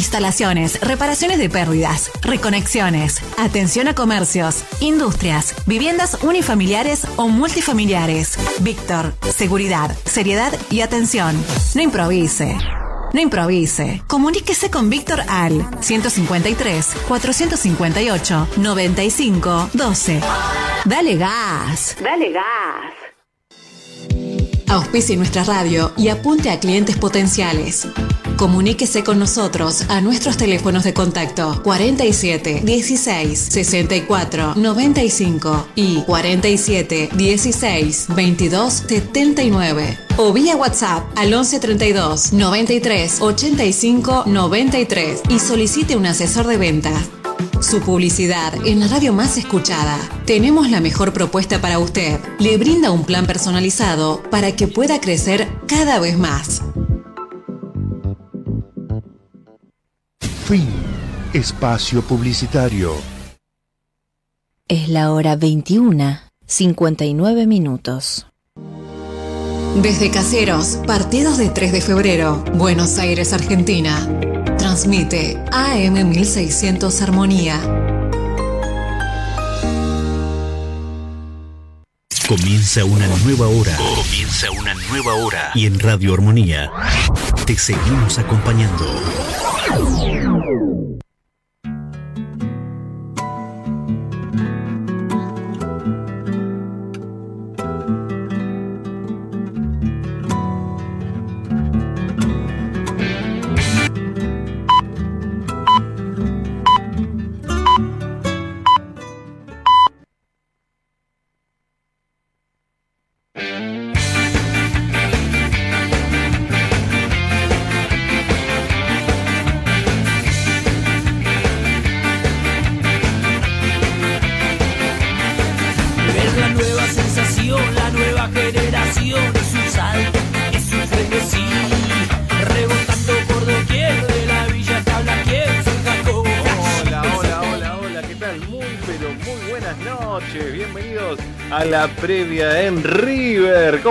Instalaciones, reparaciones de pérdidas, reconexiones, atención a comercios, industrias, viviendas unifamiliares o multifamiliares. Víctor, seguridad, seriedad y atención. No improvise. No improvise. Comuníquese con Víctor al 153 458 95 12. Dale gas. Dale gas. Auspicie nuestra radio y apunte a clientes potenciales. Comuníquese con nosotros a nuestros teléfonos de contacto 47 16 64 95 y 47 16 22 79 o vía WhatsApp al 11 32 93 85 93 y solicite un asesor de venta. Su publicidad en la radio más escuchada. Tenemos la mejor propuesta para usted. Le brinda un plan personalizado para que pueda crecer cada vez más. Fin. Espacio publicitario. Es la hora 21, 59 minutos. Desde Caseros, partidos de 3 de febrero, Buenos Aires, Argentina. Transmite AM 1600 Armonía. Comienza una nueva hora. Comienza una nueva hora. Y en Radio Armonía te seguimos acompañando.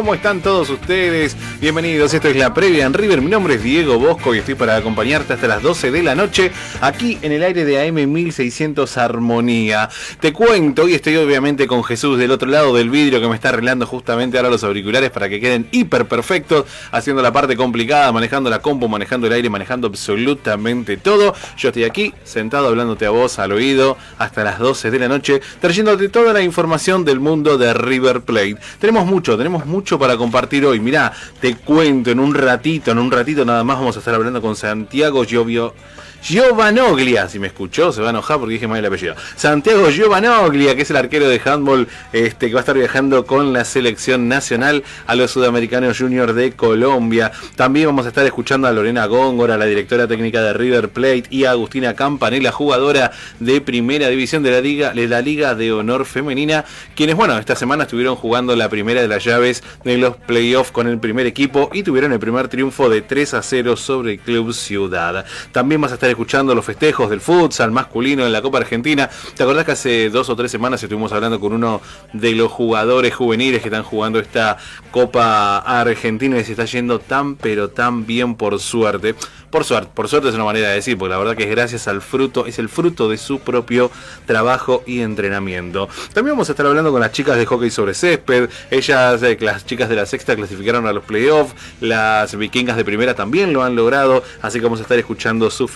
¿Cómo están todos ustedes? Bienvenidos, esto es la previa en River. Mi nombre es Diego Bosco y estoy para acompañarte hasta las 12 de la noche aquí en el aire de AM 1600 Armonía. Te cuento, y estoy obviamente con Jesús del otro lado del vidrio que me está arreglando justamente ahora los auriculares para que queden hiper perfectos, haciendo la parte complicada, manejando la compu, manejando el aire, manejando absolutamente todo. Yo estoy aquí sentado hablándote a vos al oído hasta las 12 de la noche, trayéndote toda la información del mundo de River Plate. Tenemos mucho, tenemos mucho para compartir hoy. Mirá, te cuento en un ratito, en un ratito nada más vamos a estar hablando con Santiago Giovio. Giovanoglia, si me escuchó, se va a enojar porque dije mal el apellido. Santiago Giovanoglia, que es el arquero de handball este, que va a estar viajando con la selección nacional a los sudamericanos juniors de Colombia. También vamos a estar escuchando a Lorena Góngora, la directora técnica de River Plate, y a Agustina Campanella, jugadora de primera división de la Liga, de Honor Femenina, quienes, bueno, esta semana estuvieron jugando la primera de las llaves de los playoffs con el primer equipo y tuvieron el primer triunfo de 3 a 0 sobre el Club Ciudad. También vas a estar escuchando los festejos del futsal masculino en la Copa Argentina. ¿Te acordás que hace dos o tres semanas estuvimos hablando con uno de los jugadores juveniles que están jugando esta Copa Argentina y se está yendo tan pero tan bien por suerte? Por suerte, por suerte es una manera de decir, porque la verdad que es gracias al fruto, es el fruto de su propio trabajo y entrenamiento. También vamos a estar hablando con las chicas de hockey sobre césped. Ellas, eh, las chicas de la sexta clasificaron a los playoffs. Las vikingas de primera también lo han logrado. Así que vamos a estar escuchando sus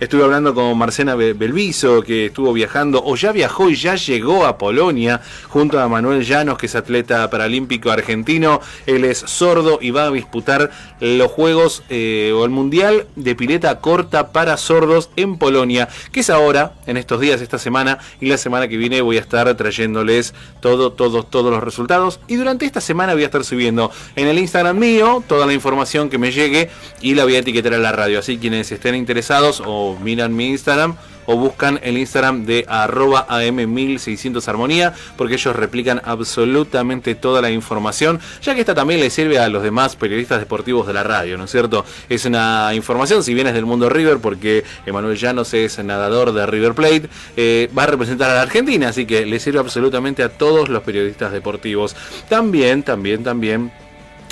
Estuve hablando con Marcena Be- Belviso, que estuvo viajando, o ya viajó y ya llegó a Polonia, junto a Manuel Llanos, que es atleta paralímpico argentino. Él es sordo y va a disputar los Juegos eh, o el Mundial de Pileta Corta para Sordos en Polonia, que es ahora, en estos días, esta semana, y la semana que viene voy a estar trayéndoles todo, todos, todos los resultados. Y durante esta semana voy a estar subiendo en el Instagram mío toda la información que me llegue y la voy a etiquetar a la radio. Así quienes estén interesados o miran mi Instagram o buscan el Instagram de arroba am1600 armonía porque ellos replican absolutamente toda la información ya que esta también le sirve a los demás periodistas deportivos de la radio, ¿no es cierto? Es una información, si bien es del mundo River porque Emanuel Llanos es nadador de River Plate, eh, va a representar a la Argentina, así que le sirve absolutamente a todos los periodistas deportivos. También, también, también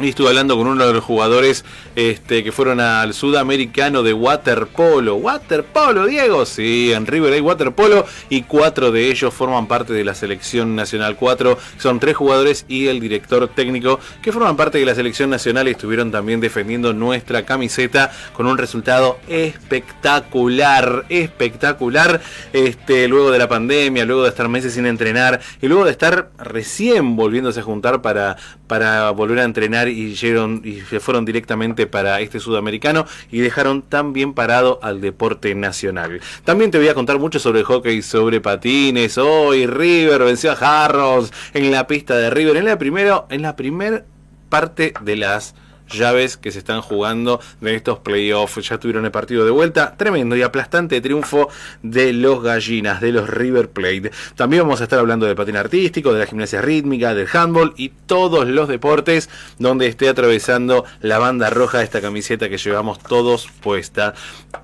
Y estuve hablando con uno de los jugadores este, que fueron al sudamericano de waterpolo. ¿Waterpolo, Diego? Sí, en River hay waterpolo y cuatro de ellos forman parte de la selección nacional. Cuatro son tres jugadores y el director técnico que forman parte de la selección nacional y estuvieron también defendiendo nuestra camiseta con un resultado espectacular. Espectacular. Este, luego de la pandemia, luego de estar meses sin entrenar y luego de estar recién volviéndose a juntar para, para volver a entrenar y, y se fueron directamente para este sudamericano y dejaron tan bien parado al deporte nacional. También te voy a contar mucho sobre hockey, sobre patines. Hoy River venció a Jarros en la pista de River en la primera en la primer parte de las llaves que se están jugando de estos playoffs. Ya tuvieron el partido de vuelta. Tremendo y aplastante triunfo de los gallinas, de los River Plate. También vamos a estar hablando del patín artístico, de la gimnasia rítmica, del handball y todos los deportes donde esté atravesando la banda roja esta camiseta que llevamos todos puesta.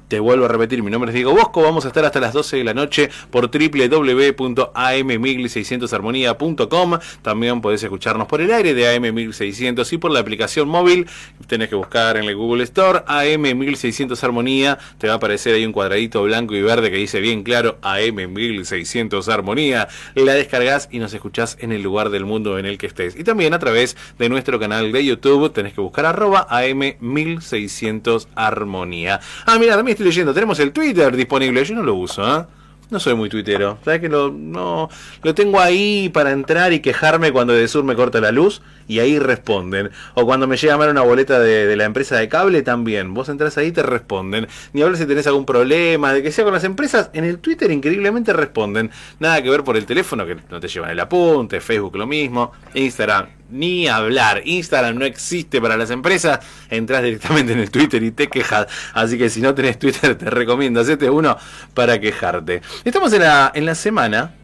Te vuelvo a repetir, mi nombre es Diego Bosco. Vamos a estar hasta las 12 de la noche por www.am1600armonía.com. También podés escucharnos por el aire de AM1600 y por la aplicación móvil tenés que buscar en el Google Store AM1600 Armonía, te va a aparecer ahí un cuadradito blanco y verde que dice bien claro AM1600 Armonía, la descargas y nos escuchás en el lugar del mundo en el que estés. Y también a través de nuestro canal de YouTube tenés que buscar arroba AM1600 Armonía. Ah, mira, también estoy leyendo, tenemos el Twitter disponible, yo no lo uso, ¿eh? No soy muy tuitero. ¿Sabes que lo, no, lo tengo ahí para entrar y quejarme cuando de sur me corta la luz? Y ahí responden. O cuando me llega mal una boleta de, la empresa de cable también. Vos entras ahí y te responden. Ni hablar si tenés algún problema, de que sea con las empresas. En el Twitter increíblemente responden. Nada que ver por el teléfono, que no te llevan el apunte. Facebook lo mismo. Instagram ni hablar. Instagram no existe para las empresas. Entras directamente en el Twitter y te quejas. Así que si no tenés Twitter, te recomiendo hacerte uno para quejarte. Estamos en la, en la semana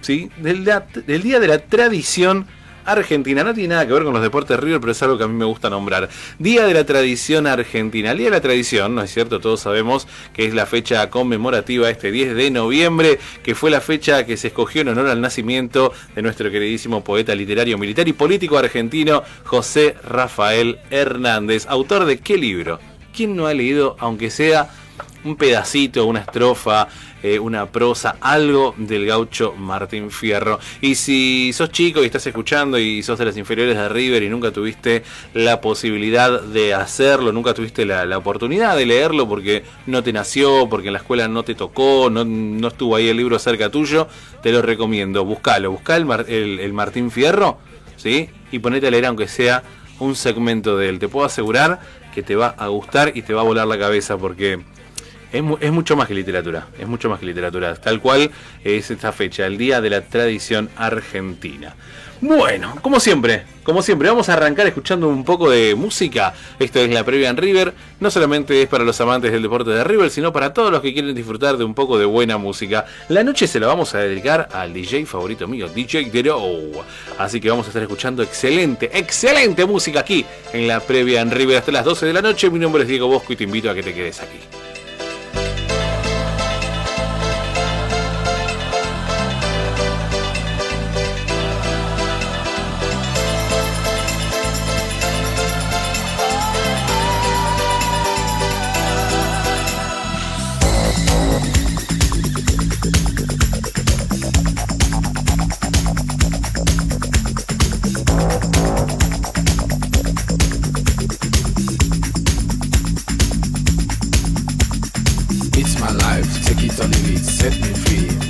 ¿sí? del día de la tradición argentina. No tiene nada que ver con los deportes River, pero es algo que a mí me gusta nombrar. Día de la tradición argentina. El Día de la tradición, ¿no es cierto? Todos sabemos que es la fecha conmemorativa este 10 de noviembre, que fue la fecha que se escogió en honor al nacimiento de nuestro queridísimo poeta literario, militar y político argentino José Rafael Hernández. ¿Autor de qué libro? ¿Quién no ha leído, aunque sea un pedacito, una estrofa, eh, una prosa, algo del gaucho Martín Fierro. Y si sos chico y estás escuchando y sos de las inferiores de River y nunca tuviste la posibilidad de hacerlo, nunca tuviste la, oportunidad de leerlo porque no te nació, porque en la escuela no te tocó, no, estuvo ahí el libro cerca tuyo, te lo recomiendo. Buscalo, buscá el, el Martín Fierro, ¿sí? Y ponete a leer aunque sea un segmento de él. Te puedo asegurar que te va a gustar y te va a volar la cabeza porque es, mucho más que literatura, es mucho más que literatura, tal cual es esta fecha, el Día de la Tradición Argentina. Bueno, como siempre, como siempre, vamos a arrancar escuchando un poco de música. Esto es la previa en River. No solamente es para los amantes del deporte de River, sino para todos los que quieren disfrutar de un poco de buena música. La noche se la vamos a dedicar al DJ favorito mío, DJ Dero. Así que vamos a estar escuchando excelente, excelente música aquí en la previa en River hasta las 12 de la noche. Mi nombre es Diego Bosco y te invito a que te quedes aquí.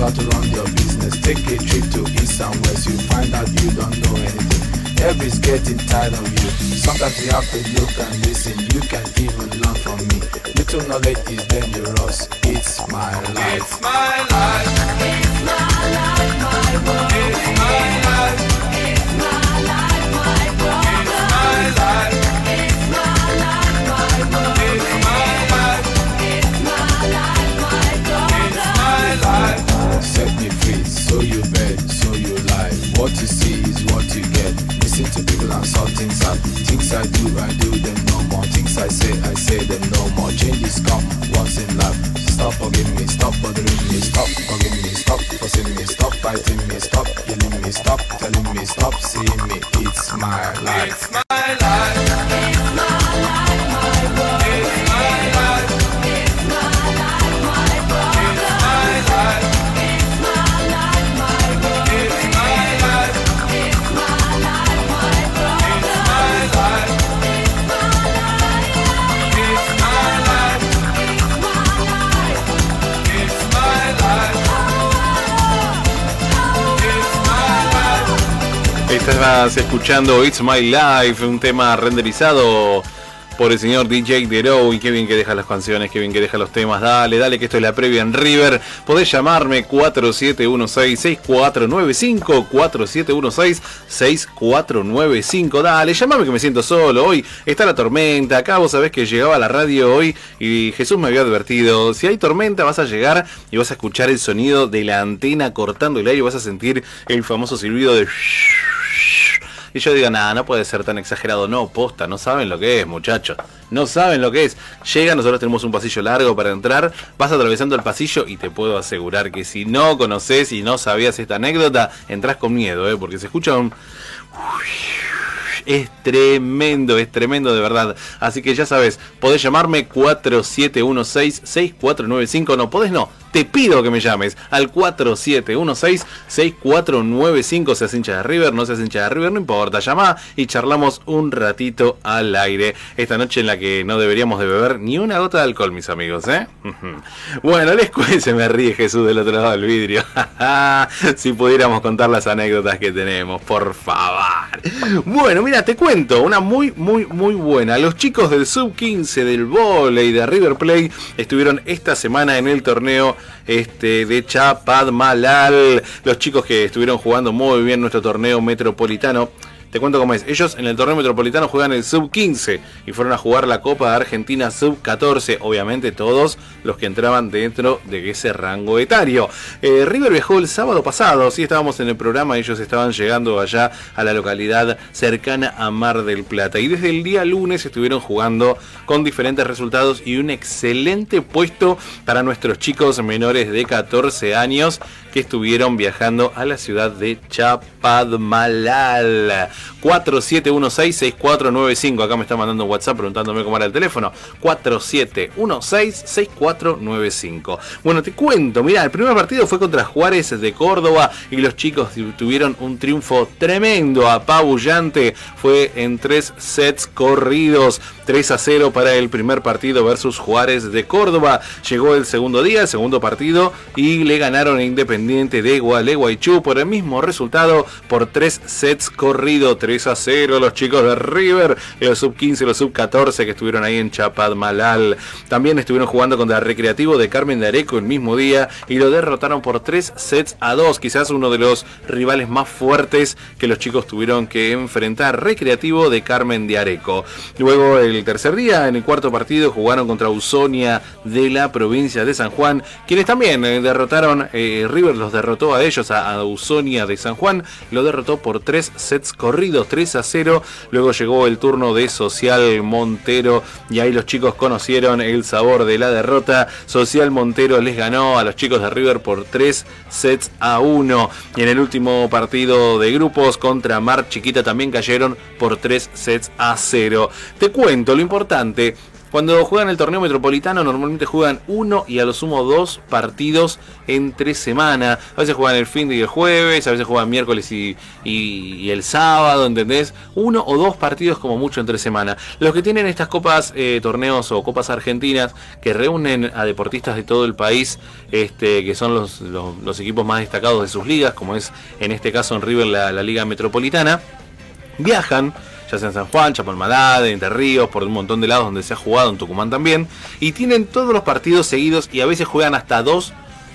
How to run your business. Take a trip to east and west. You find out you don't know anything. Everybody's getting tired of you. Sometimes you have to look and listen. You can even learn from me. Little knowledge is dangerous. It's my life. It's my life. It's my life, my world. It's my life. Things I things I do, I do them no more. Things I say, I say them no more. Changes come once in life. Stop forgiving me, stop bothering me, stop forgiving me, stop forcing me, stop fighting me, stop killing me, stop telling me, stop seeing me. It's my life. It's my life. Estás escuchando It's My Life, un tema renderizado por el señor DJ Dero. Y qué bien que deja las canciones, qué bien que deja los temas. Dale, dale, que esto es la previa en River. Podés llamarme 4716-6495. 4716-6495. Dale, llamame que me siento solo. Hoy está la tormenta. Acá vos sabés que llegaba la radio hoy y Jesús me había advertido. Si hay tormenta vas a llegar y vas a escuchar el sonido de la antena cortando el aire y vas a sentir el famoso silbido de... Y yo digo, nada, no puede ser tan exagerado. No, posta, no saben lo que es, muchachos. No saben lo que es. Llega, nosotros tenemos un pasillo largo para entrar. Vas atravesando el pasillo y te puedo asegurar que si no conoces y no sabías esta anécdota, entras con miedo, ¿eh? porque se escucha un... Es tremendo, es tremendo de verdad. Así que ya sabes, podés llamarme 4716-6495. No, podés no. Te pido que me llames al 4716-6495. Seas hincha de River, no seas hincha de River, no importa. Llama y charlamos un ratito al aire. Esta noche en la que no deberíamos de beber ni una gota de alcohol, mis amigos, ¿eh? bueno, les cuento, se me ríe Jesús del otro lado del vidrio. si pudiéramos contar las anécdotas que tenemos, por favor. Bueno, mira, te cuento una muy, muy, muy buena. Los chicos del Sub 15 del volei de River Plate estuvieron esta semana en el torneo este, de Chapadmalal. Los chicos que estuvieron jugando muy bien nuestro torneo metropolitano. Te cuento cómo es. Ellos en el torneo metropolitano juegan el sub 15 y fueron a jugar la Copa de Argentina sub 14. Obviamente todos los que entraban dentro de ese rango etario. Eh, River viajó el sábado pasado. Sí, estábamos en el programa. Ellos estaban llegando allá a la localidad cercana a Mar del Plata. Y desde el día lunes estuvieron jugando con diferentes resultados y un excelente puesto para nuestros chicos menores de 14 años que estuvieron viajando a la ciudad de Chapadmalal. 4716-6495. Acá me está mandando un WhatsApp preguntándome cómo era el teléfono. 4716-6495. Bueno, te cuento, mira, el primer partido fue contra Juárez de Córdoba y los chicos tuvieron un triunfo tremendo, apabullante. Fue en tres sets corridos. 3 a 0 para el primer partido versus Juárez de Córdoba. Llegó el segundo día, el segundo partido, y le ganaron Independiente de Gualeguaychú por el mismo resultado, por 3 sets corrido, 3 a 0. Los chicos de River, los sub 15 y los sub 14 que estuvieron ahí en Chapadmalal. También estuvieron jugando contra el Recreativo de Carmen de Areco el mismo día y lo derrotaron por 3 sets a 2. Quizás uno de los rivales más fuertes que los chicos tuvieron que enfrentar. Recreativo de Carmen de Areco. Luego el tercer día, en el cuarto partido, jugaron contra Usonia de la provincia de San Juan, quienes también eh, derrotaron, eh, River los derrotó a ellos, a, a, Usonia de San Juan, lo derrotó por tres sets corridos, 3 a 0. Luego llegó el turno de Social Montero y ahí los chicos conocieron el sabor de la derrota. Social Montero les ganó a los chicos de River por 3 sets a 1. Y en el último partido de grupos contra Mar Chiquita también cayeron por 3 sets a 0. Te cuento lo importante. Cuando juegan el torneo metropolitano normalmente juegan uno y a lo sumo dos partidos entre semana. A veces juegan el fin de y el jueves, a veces juegan miércoles y, y, el sábado, ¿entendés? Uno o dos partidos como mucho entre semana. Los que tienen estas copas, eh, torneos o copas argentinas que reúnen a deportistas de todo el país, este, que son los, equipos más destacados de sus ligas, como es en este caso en River la Liga Metropolitana viajan, ya sea en San Juan, Chapalmalá, Entre Ríos, por un montón de lados donde se ha jugado, en Tucumán también, y tienen todos los partidos seguidos y a veces juegan hasta dos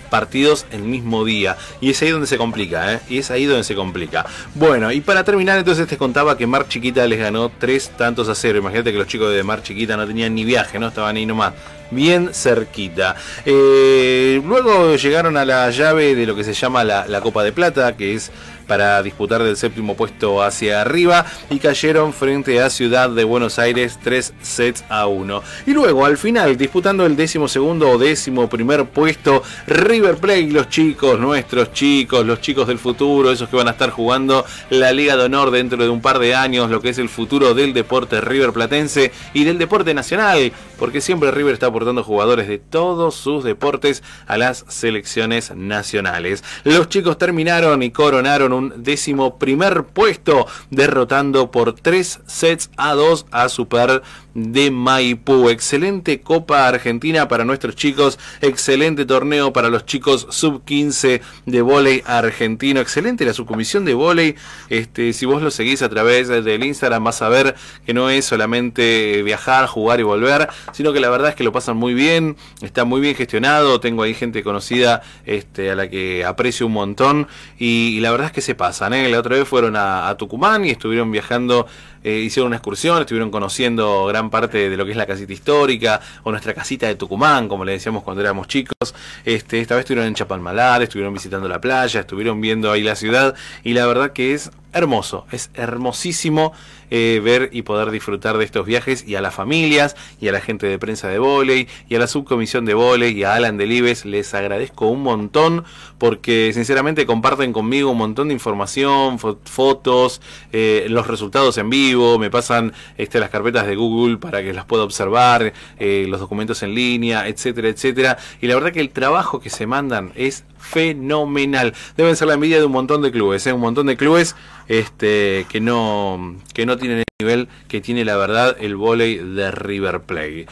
partidos el mismo día. Y es ahí donde se complica, ¿eh? Y es ahí donde se complica. Bueno, y para terminar, entonces te contaba que Mar Chiquita les ganó tres tantos a cero. Imagínate que los chicos de Mar Chiquita no tenían ni viaje, ¿no? Estaban ahí nomás. Bien cerquita. Eh, luego llegaron a la llave de lo que se llama la, la Copa de Plata, que es para disputar del séptimo puesto hacia arriba y cayeron frente a Ciudad de Buenos Aires 3 sets a 1. Y luego al final disputando el décimo segundo o décimo primer puesto River Plate, los chicos, nuestros chicos, los chicos del futuro, esos que van a estar jugando la Liga de Honor dentro de un par de años, lo que es el futuro del deporte River Platense y del deporte nacional, porque siempre River está aportando jugadores de todos sus deportes a las selecciones nacionales. Los chicos terminaron y coronaron un décimo primer puesto, derrotando por 3 sets a 2 a Super de Maipú. Excelente Copa Argentina para nuestros chicos, excelente torneo para los chicos sub 15 de vóley argentino, excelente la subcomisión de vóley. Este, si vos lo seguís a través del Instagram vas a ver que no es solamente viajar, jugar y volver, sino que la verdad es que lo pasan muy bien, está muy bien gestionado, tengo ahí gente conocida este, a la que aprecio un montón y, la verdad es que se pasan. ¿eh? La otra vez fueron a Tucumán y estuvieron viajando eh, hicieron una excursión, estuvieron conociendo gran parte de lo que es la casita histórica o nuestra casita de Tucumán, como le decíamos cuando éramos chicos. Este, esta vez estuvieron en Chapalmalar, estuvieron visitando la playa, estuvieron viendo ahí la ciudad y la verdad que es hermoso, es hermosísimo eh, ver y poder disfrutar de estos viajes y a las familias y a la gente de prensa de volei y a la subcomisión de volei y a Alan Delibes les agradezco un montón porque sinceramente comparten conmigo un montón de información, fo- fotos, eh, los resultados en vivo, me pasan este, las carpetas de Google para que las pueda observar, eh, los documentos en línea, etcétera, etcétera. Y la verdad que el trabajo que se mandan es fenomenal. Deben ser la envidia de un montón de clubes, ¿eh? un montón de clubes este, que no que no tienen el nivel que tiene la verdad el vóley de River Plate.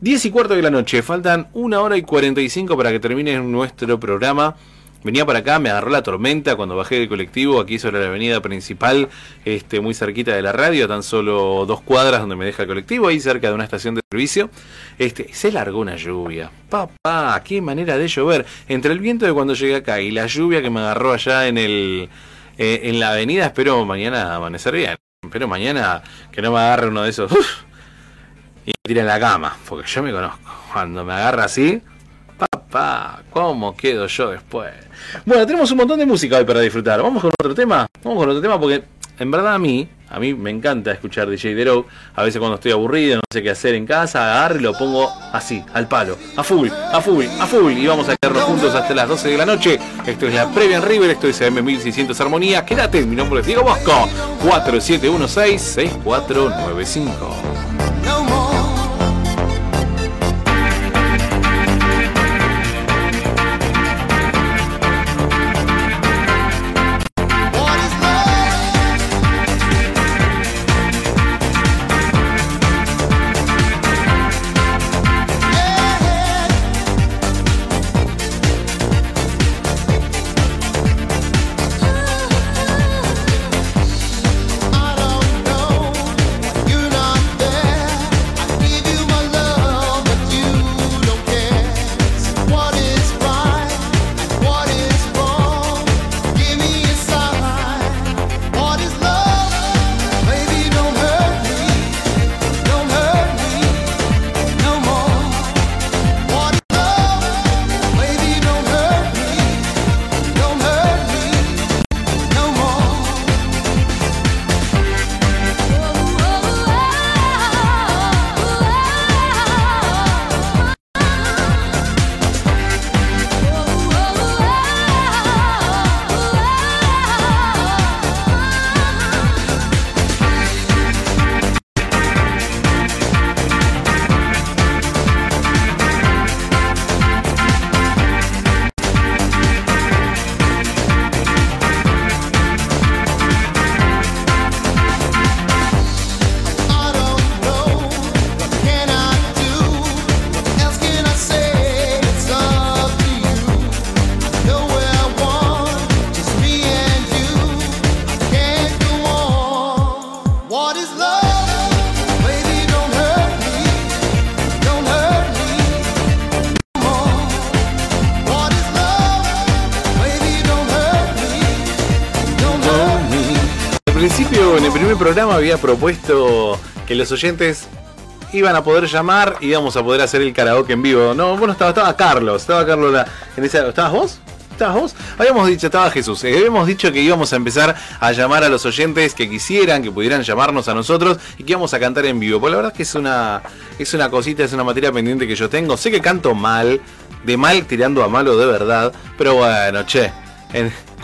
10 y cuarto de la noche, faltan una hora y 45 para que termine nuestro programa. Venía para acá, me agarró la tormenta cuando bajé del colectivo aquí sobre la avenida principal, este, muy cerquita de la radio, tan solo dos cuadras donde me deja el colectivo, ahí cerca de una estación de servicio. Este, se largó una lluvia. Papá, qué manera de llover. Entre el viento de cuando llegué acá y la lluvia que me agarró allá en el eh, en la avenida, espero mañana amanecer bien. Espero mañana que no me agarre uno de esos uf, y me en la cama, porque yo me conozco. Cuando me agarra así, ¿cómo quedo yo después? Bueno, tenemos un montón de música hoy para disfrutar. Vamos con otro tema. Vamos con otro tema porque en verdad a mí, a mí me encanta escuchar DJ Dero. A veces cuando estoy aburrido, no sé qué hacer en casa, agarro y lo pongo así, al palo, a full, a full, a full. Y vamos a quedarnos juntos hasta las 12 de la noche. Esto es la previa en River, esto es AM1600 Armonía. Quédate, mi nombre es Diego Bosco, 4716-6495. Programa, había propuesto que los oyentes iban a poder llamar y íbamos a poder hacer el karaoke en vivo. No, bueno, estaba, estaba Carlos, estaba Carlos en esa. ¿Estabas vos? ¿Estabas vos? Habíamos dicho, estaba Jesús. eh, habíamos dicho que íbamos a empezar a llamar a los oyentes que quisieran, que pudieran llamarnos a nosotros y que íbamos a cantar en vivo. Pues la verdad es que es una, es una cosita, es una materia pendiente que yo tengo. Sé que canto mal, de mal tirando a malo de verdad, pero bueno, che.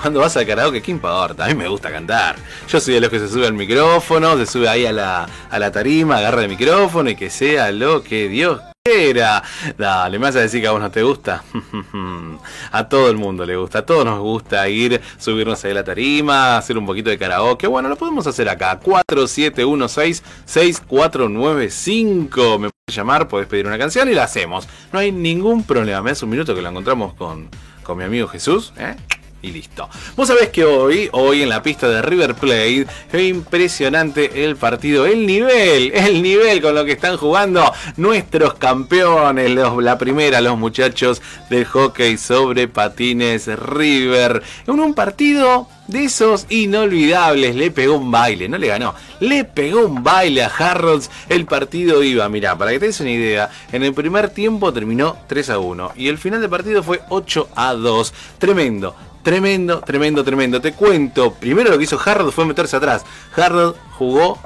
Cuando vas al karaoke, ¿qué importa? A mí me gusta cantar. Yo soy de los que se sube al micrófono, se sube ahí a la, a la tarima, agarra el micrófono y que sea lo que Dios quiera. Dale, ¿me vas a decir que a vos no te gusta? a todo el mundo le gusta, a todos nos gusta ir, subirnos ahí a la tarima, hacer un poquito de karaoke. Bueno, lo podemos hacer acá. 4716-6495. Me puedes llamar, podés pedir una canción y la hacemos. No hay ningún problema. Me das un minuto que lo encontramos con, con mi amigo Jesús. ¿eh? Y listo. Vos sabés que hoy, hoy en la pista de River Plate, fue impresionante el partido, el nivel, el nivel con lo que están jugando nuestros campeones, los- la primera, los muchachos del hockey sobre patines River. En un partido de esos inolvidables, le pegó un baile, no le ganó, le pegó un baile a Harrods. El partido iba, mira, para que te des una idea, en el primer tiempo terminó 3 a 1 y el final del partido fue 8 a 2. Tremendo. Tremendo, tremendo, tremendo. Te cuento, primero lo que hizo Harrod fue meterse atrás. Harrod jugó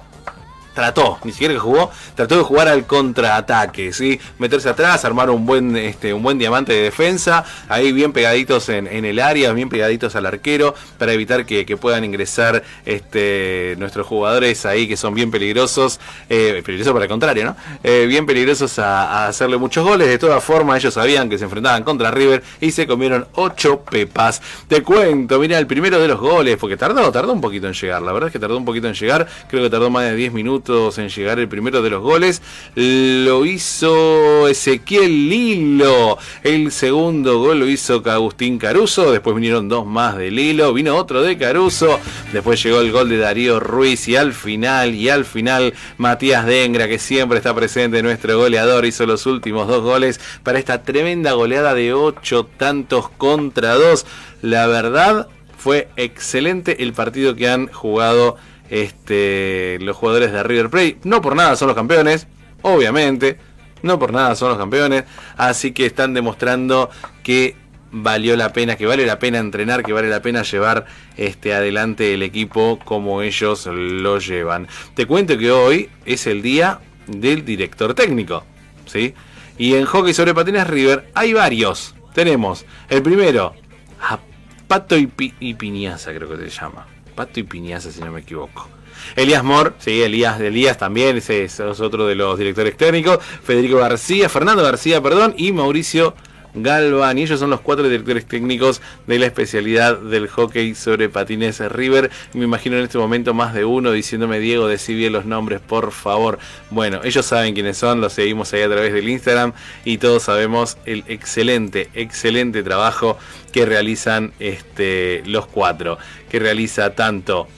trató, ni siquiera que jugó, trató de jugar al contraataque, ¿sí? Meterse atrás, armar un buen, este, un buen diamante de defensa, ahí bien pegaditos en, en el área, bien pegaditos al arquero, para evitar que, que puedan ingresar este, nuestros jugadores ahí que son bien peligrosos, eh, peligrosos para el contrario, ¿no? Eh, bien peligrosos a, hacerle muchos goles, de todas formas ellos sabían que se enfrentaban contra River y se comieron 8 pepas. Te cuento, mira, el primero de los goles, porque tardó, tardó un poquito en llegar, la verdad es que tardó un poquito en llegar, creo que tardó más de 10 minutos en llegar el primero de los goles, lo hizo Ezequiel Lilo, el segundo gol lo hizo Agustín Caruso, después vinieron dos más de Lilo, vino otro de Caruso, después llegó el gol de Darío Ruiz y al final, y al final Matías Dengra, que siempre está presente, nuestro goleador, hizo los últimos dos goles para esta tremenda goleada de ocho tantos contra dos. La verdad fue excelente el partido que han jugado este, los jugadores de River Plate. No por nada son los campeones, obviamente. No por nada son los campeones. Así que están demostrando que valió la pena, que vale la pena entrenar, que vale la pena llevar este, adelante el equipo como ellos lo llevan. Te cuento que hoy es el día del director técnico. ¿sí? Y en hockey sobre patines River hay varios. Tenemos el primero, a Pato y, Pi- y Piñaza, creo que se llama. Pato y Piñaza, si no me equivoco. Elías Mor, sí, Elías, también, ese es otro de los directores técnicos. Federico García, Fernando García, perdón, y Mauricio Galván. Y ellos son los cuatro directores técnicos de la especialidad del hockey sobre patines River. Me imagino en este momento más de uno diciéndome, Diego, decí los nombres, por favor. Bueno, ellos saben quiénes son, los seguimos ahí a través del Instagram y todos sabemos el excelente, excelente trabajo que realizan este, los cuatro. Que realiza tanto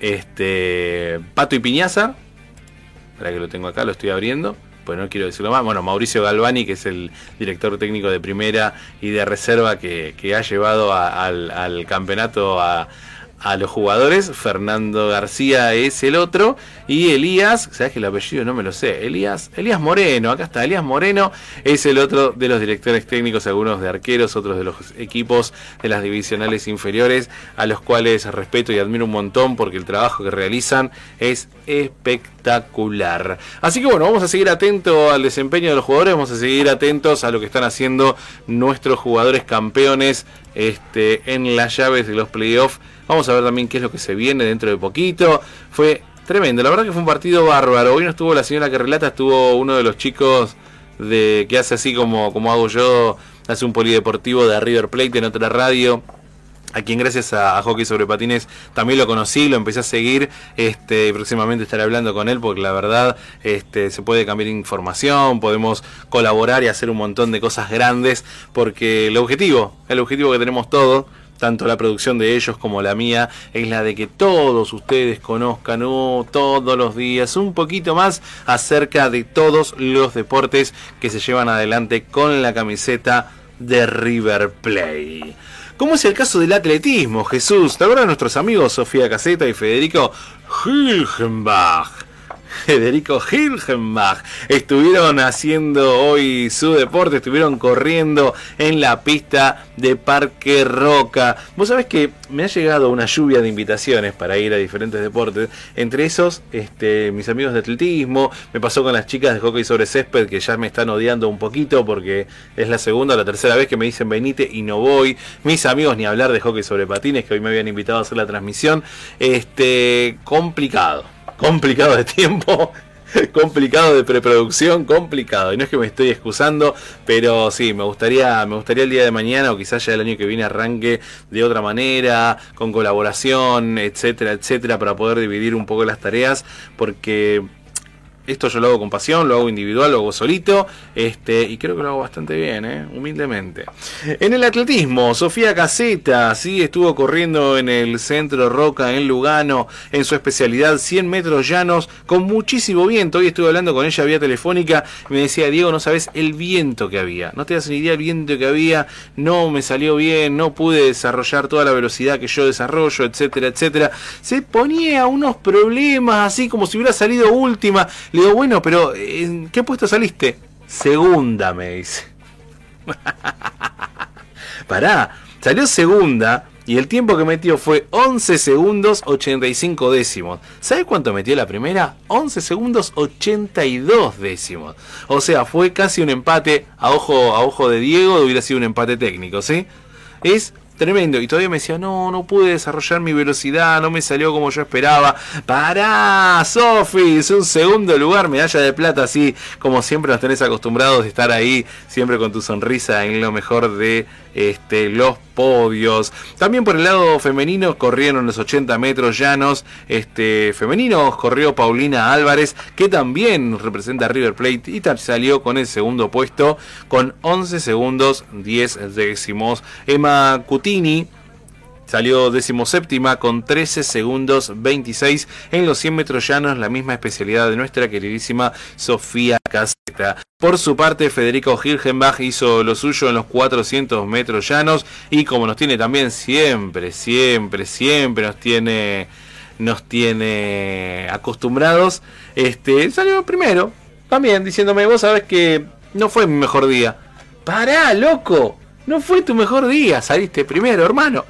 este Pato y Piñaza. Para que lo tengo acá, lo estoy abriendo. Pues no quiero decirlo más. Bueno, Mauricio Galvani, que es el director técnico de primera y de reserva que, que ha llevado al, al campeonato a, a los jugadores. Fernando García es el otro. Y Elías, sabes que el apellido no me lo sé. Elías, Elías Moreno, acá está. Elías Moreno es el otro de los directores técnicos, algunos de arqueros, otros de los equipos de las divisionales inferiores, a los cuales respeto y admiro un montón porque el trabajo que realizan es espectacular. Así que bueno, vamos a seguir atentos al desempeño de los jugadores, vamos a seguir atentos a lo que están haciendo nuestros jugadores campeones este, en las llaves de los playoffs. Vamos a ver también qué es lo que se viene dentro de poquito. Fue tremendo, la verdad que fue un partido bárbaro. Hoy no estuvo la señora que relata, estuvo uno de los chicos de que hace así como, como hago yo, hace un polideportivo de River Plate en otra radio a quien gracias a, Hockey sobre Patines también lo conocí, lo empecé a seguir, este, próximamente estaré hablando con él porque la verdad este, se puede cambiar información, podemos colaborar y hacer un montón de cosas grandes porque el objetivo, el objetivo que tenemos todos, tanto la producción de ellos como la mía, es la de que todos ustedes conozcan oh, todos los días un poquito más acerca de todos los deportes que se llevan adelante con la camiseta de River Play. Como es el caso del atletismo, Jesús. ¿Te acuerdas nuestros amigos Sofía Caseta y Federico Hilgenbach? Federico Hilgenbach estuvieron haciendo hoy su deporte, estuvieron corriendo en la pista de Parque Roca. Vos sabés que me ha llegado una lluvia de invitaciones para ir a diferentes deportes, entre esos este, mis amigos de atletismo, me pasó con las chicas de hockey sobre césped que ya me están odiando un poquito porque es la segunda o la tercera vez que me dicen venite y no voy. Mis amigos ni hablar de hockey sobre patines que hoy me habían invitado a hacer la transmisión. Este, complicado complicado de tiempo, complicado de preproducción, complicado. Y no es que me estoy excusando, pero sí, me gustaría, me gustaría el día de mañana o quizás ya el año que viene arranque de otra manera, con colaboración, etcétera, etcétera, para poder dividir un poco las tareas, porque esto yo lo hago con pasión, lo hago individual, lo hago solito, este, y creo que lo hago bastante bien, ¿eh? humildemente. En el atletismo, Sofía Caseta, sí, estuvo corriendo en el centro Roca, en Lugano, en su especialidad 100 metros llanos, con muchísimo viento. Hoy estuve hablando con ella vía telefónica, y me decía, Diego, no sabes el viento que había, no te das ni idea el viento que había, no me salió bien, no pude desarrollar toda la velocidad que yo desarrollo, etcétera, etcétera. Se ponía unos problemas así como si hubiera salido última. Digo, bueno, pero ¿en qué puesto saliste? Segunda, me dice. Pará, salió segunda y el tiempo que metió fue 11 segundos 85 décimos. ¿Sabe cuánto metió la primera? 11 segundos 82 décimos. O sea, fue casi un empate a ojo, a ojo de Diego, hubiera sido un empate técnico, ¿sí? Es Tremendo. Y todavía me decía, no, no pude desarrollar mi velocidad, no me salió como yo esperaba. Pará, Sofi, es un segundo lugar, medalla de plata, así como siempre nos tenés acostumbrados de estar ahí, siempre con tu sonrisa en lo mejor de este, los podios. También por el lado femenino corrieron los 80 metros llanos. Este, femeninos corrió Paulina Álvarez, que también representa River Plate y salió con el segundo puesto con 11 segundos 10 décimos. Emma Cutini Salió decimoséptima con 13 segundos 26 en los 100 metros llanos, la misma especialidad de nuestra queridísima Sofía Caseta. Por su parte, Federico Hilgenbach hizo lo suyo en los 400 metros llanos y como nos tiene también siempre, siempre, siempre nos tiene, nos tiene acostumbrados, este, salió primero, también diciéndome, vos sabés que no fue mi mejor día. Pará, loco. No fue tu mejor día, saliste primero, hermano.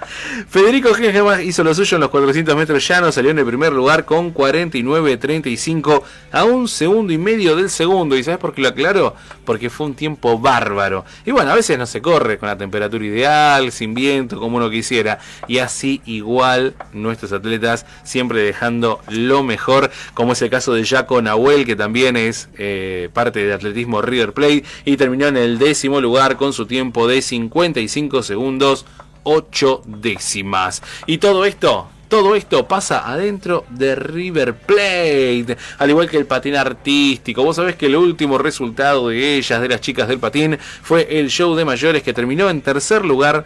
Federico Hilgenbach hizo lo suyo en los 400 metros llanos, salió en el primer lugar con 49.35 a un segundo y medio del segundo. ¿Y sabes por qué lo aclaro? Porque fue un tiempo bárbaro. Y bueno, a veces no se corre con la temperatura ideal, sin viento, como uno quisiera. Y así igual nuestros atletas siempre dejando lo mejor, como es el caso de Jaco Nahuel, que también es eh, parte de atletismo River Plate y terminó en el décimo lugar con su tiempo de 55 segundos 8 décimas. Y todo esto, todo esto pasa adentro de River Plate, al igual que el patín artístico. Vos sabés que el último resultado de ellas, de las chicas del patín, fue el show de mayores que terminó en tercer lugar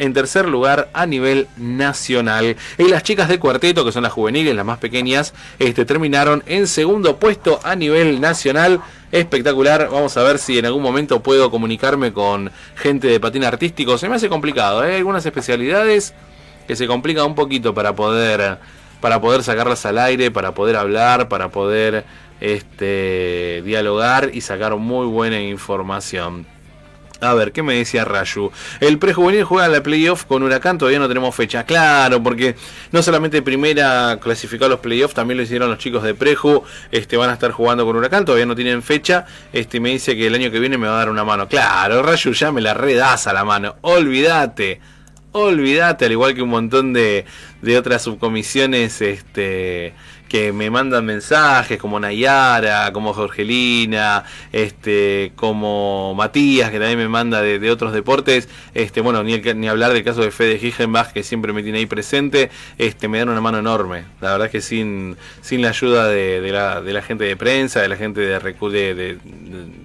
en tercer lugar a nivel nacional. Y las chicas del cuarteto, que son las juveniles, las más pequeñas, este, terminaron en segundo puesto a nivel nacional. Espectacular. Vamos a ver si en algún momento puedo comunicarme con gente de patín artístico. Se me hace complicado. ¿eh? Hay algunas especialidades que se complican un poquito para poder para poder sacarlas al aire, para poder hablar, para poder este dialogar y sacar muy buena información. A ver, ¿qué me decía Rayu? El prejuvenil juega la playoff con Huracán, todavía no tenemos fecha. Claro, porque no solamente primera clasificó a los playoffs, también lo hicieron los chicos de Preju. Este, van a estar jugando con Huracán, todavía no tienen fecha. Este, me dice que el año que viene me va a dar una mano. Claro, Rayu ya me la redas a la mano. Olvídate. Olvídate, al igual que un montón de, de otras subcomisiones, este que me mandan mensajes como Nayara, como Jorgelina, este, como Matías, que también me manda de, otros deportes, este, bueno, ni, el- ni hablar del caso de Fede Higenbach, que siempre me tiene ahí presente, este, me dan una mano enorme. La verdad es que sin, sin la ayuda de, de la, de la gente de prensa, de la gente de, de, de-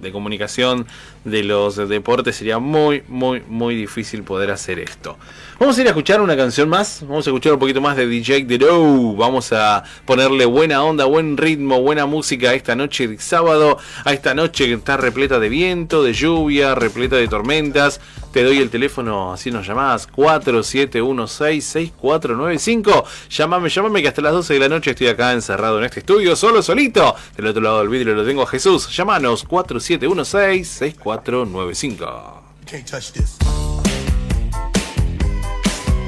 de comunicación, de los deportes, sería muy, muy, muy difícil poder hacer esto. Vamos a ir a escuchar una canción más, vamos a escuchar un poquito más de DJ Dero, vamos a ponerle buena onda, buen ritmo, buena música a esta noche de sábado, a esta noche que está repleta de viento, de lluvia, repleta de tormentas. Te doy el teléfono, así nos llamás, 4716-6495. Llámame, llámame que hasta las 12 de la noche estoy acá encerrado en este estudio, solo, solito. Del otro lado del vidrio lo tengo a Jesús. Llámanos 4716-6495. You can't touch this.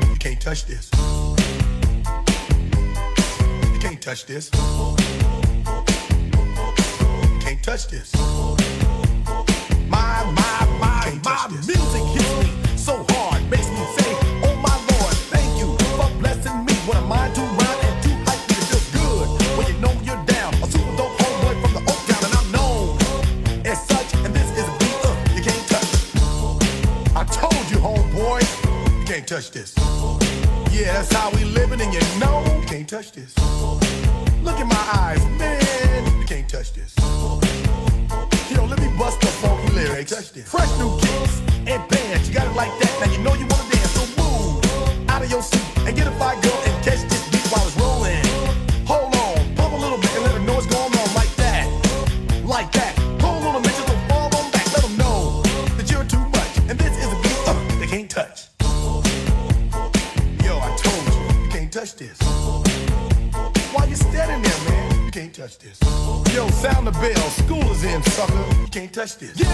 You can't touch this. You can't touch this. You can't touch this. My, my, my, my touch this. Yeah, that's how we living, and you know can't touch this. You can't touch this.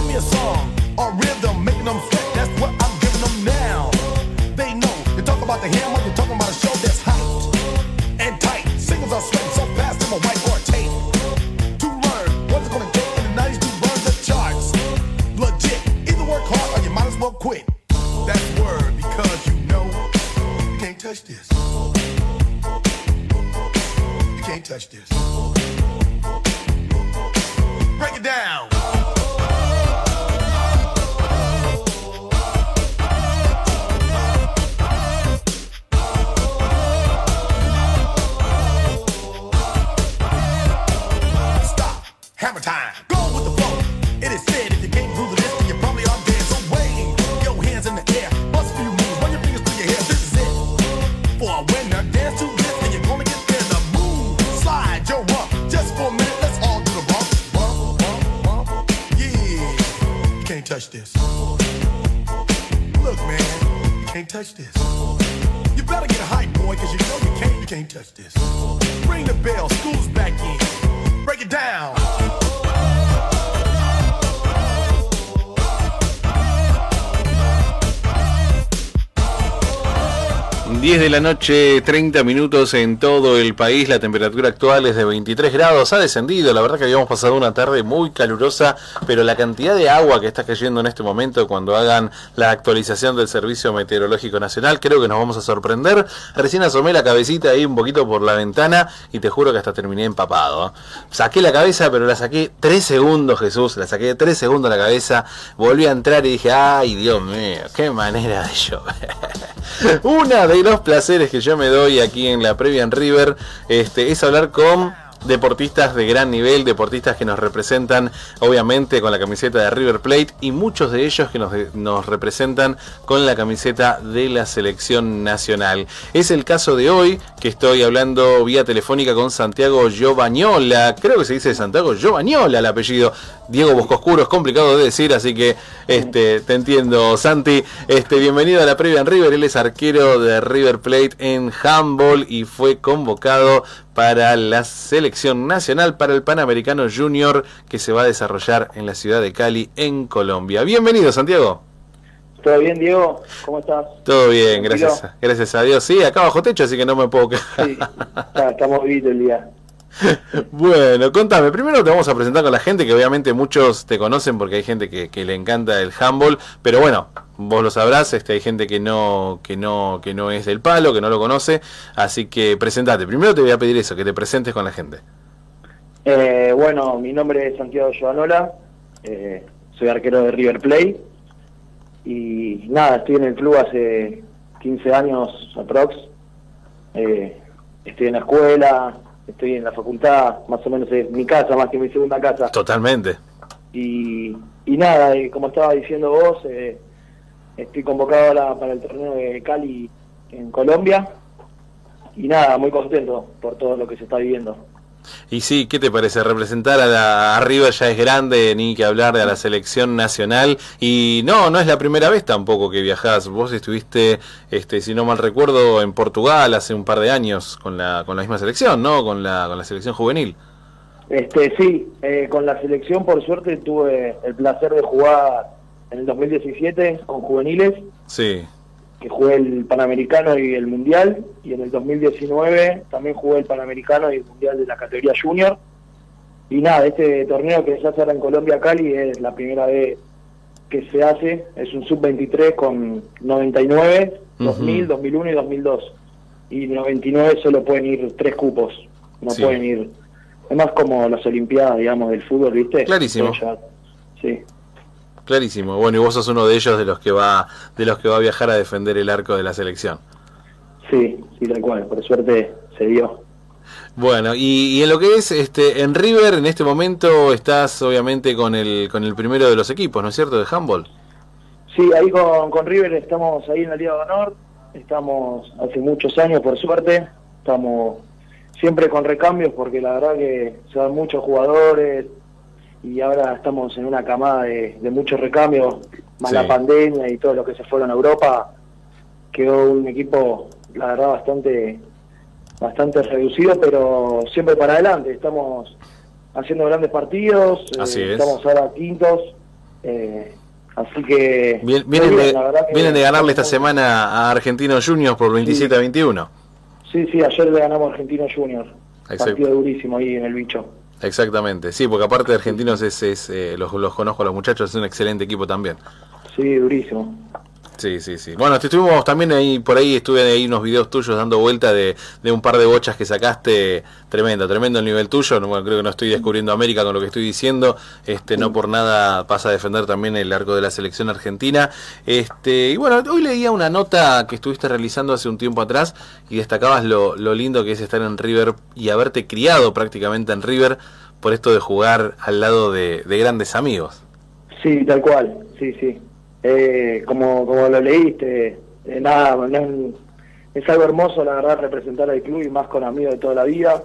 La noche, 30 minutos en todo el país. La temperatura actual es de 23 grados. Ha descendido. La verdad que habíamos pasado una tarde muy calurosa, pero la cantidad de agua que está cayendo en este momento cuando hagan la actualización del Servicio Meteorológico Nacional, creo que nos vamos a sorprender. Recién asomé la cabecita ahí un poquito por la ventana y te juro que hasta terminé empapado. Saqué la cabeza, pero la saqué 3 segundos, Jesús. La saqué 3 segundos la cabeza. Volví a entrar y dije, ay, Dios mío, qué manera de llover. Una de los placeres que yo me doy aquí en la previa en River este, es hablar con deportistas de gran nivel, deportistas que nos representan obviamente con la camiseta de River Plate y muchos de ellos que nos, representan con la camiseta de la selección nacional. Es el caso de hoy que estoy hablando vía telefónica con Santiago Giovaniola, creo que se dice Santiago Giovaniola el apellido, Diego Boscoscuro es complicado de decir, así que este, te entiendo Santi, este, bienvenido a la previa en River, él es arquero de River Plate en handball y fue convocado para la selección nacional para el Panamericano Junior que se va a desarrollar en la ciudad de Cali, en Colombia. Bienvenido, Santiago. ¿Todo bien, Diego? ¿Cómo estás? Todo bien, gracias, gracias a Dios. Sí, acá bajo techo, así que no me puedo quejar. Sí, estamos vivos el día. Bueno, contame, primero te vamos a presentar con la gente que obviamente muchos te conocen porque hay gente que, que le encanta el handball, pero bueno, vos lo sabrás, este, hay gente que no, que no, que no es del palo, que no lo conoce, así que presentate. Primero te voy a pedir eso, que te presentes con la gente. Eh, bueno, mi nombre es Santiago Giovanola, eh, soy arquero de River Plate y nada, estoy en el club hace 15 años aprox. Eh, estoy en la escuela, estoy en la facultad, más o menos es mi casa, más que mi segunda casa. Totalmente. Y, y nada, y como estaba diciendo vos, eh, estoy convocado ahora para el torneo de Cali en Colombia. Y nada, muy contento por todo lo que se está viviendo. Y sí, ¿qué te parece? Representar a, la, a River ya es grande, ni que hablar de a la selección nacional. Y no, no es la primera vez tampoco que viajás. Vos estuviste, este, si no mal recuerdo, en Portugal hace un par de años con la, con la misma selección, ¿no? Con la, con la selección juvenil. Este, sí, eh, con la selección por suerte tuve el placer de jugar en el 2017 con juveniles, Sí, que jugué el Panamericano y el Mundial, y en el 2019 también jugué el Panamericano y el Mundial de la categoría Junior. Y nada, este torneo que se hace ahora en Colombia, Cali, es la primera vez que se hace, es un sub-23 con 99, 2000, 2001 y 2002. Y 99 solo pueden ir tres cupos, no Sí. pueden ir... Es más como las Olimpiadas, digamos, del fútbol, ¿viste? Clarísimo. Ya- sí. Clarísimo. Bueno, y vos sos uno de ellos de los que va, de los que va a viajar a defender el arco de la selección. Sí, sí, tal cual, por suerte se dio. Bueno, y, y en lo que es este en River, en este momento estás obviamente con el con el primero de los equipos, ¿no es cierto? De handball. Sí, ahí con, con River estamos ahí en la Liga de Honor, estamos hace muchos años por suerte, estamos siempre con recambios porque la verdad que se dan muchos jugadores y ahora estamos en una camada de, de muchos recambios, más Sí. la pandemia y todo lo que se fueron a Europa, quedó un equipo la verdad bastante bastante reducido, pero siempre para adelante, estamos haciendo grandes partidos, eh, Así es. estamos ahora quintos, eh, así que... Bien- vienen, bien, de, que- vienen de ganarle esta semana a Argentinos Juniors por 27 a 21. Sí, sí, ayer le ganamos a Argentino Junior, Exacto. partido durísimo ahí en el bicho. Exactamente, sí, porque aparte de Argentinos es, es, eh, los, los conozco a los muchachos, es un excelente equipo también. Sí, durísimo. Sí, sí, sí. Bueno, estuvimos también ahí, por ahí estuve ahí unos videos tuyos dando vuelta de, de un par de bochas que sacaste. Tremendo, tremendo el nivel tuyo. No, bueno, creo que no estoy descubriendo América con lo que estoy diciendo. Este, no por nada pasa a defender también el arco de la selección argentina. Este, y bueno, hoy leía una nota que estuviste realizando hace un tiempo atrás y destacabas lo, lindo que es estar en River y haberte criado prácticamente en River por esto de jugar al lado de grandes amigos. Sí, tal cual, sí, sí. Eh, como, como lo leíste, eh, nada, no es, es algo hermoso, la verdad, representar al club y más con amigos de toda la vida.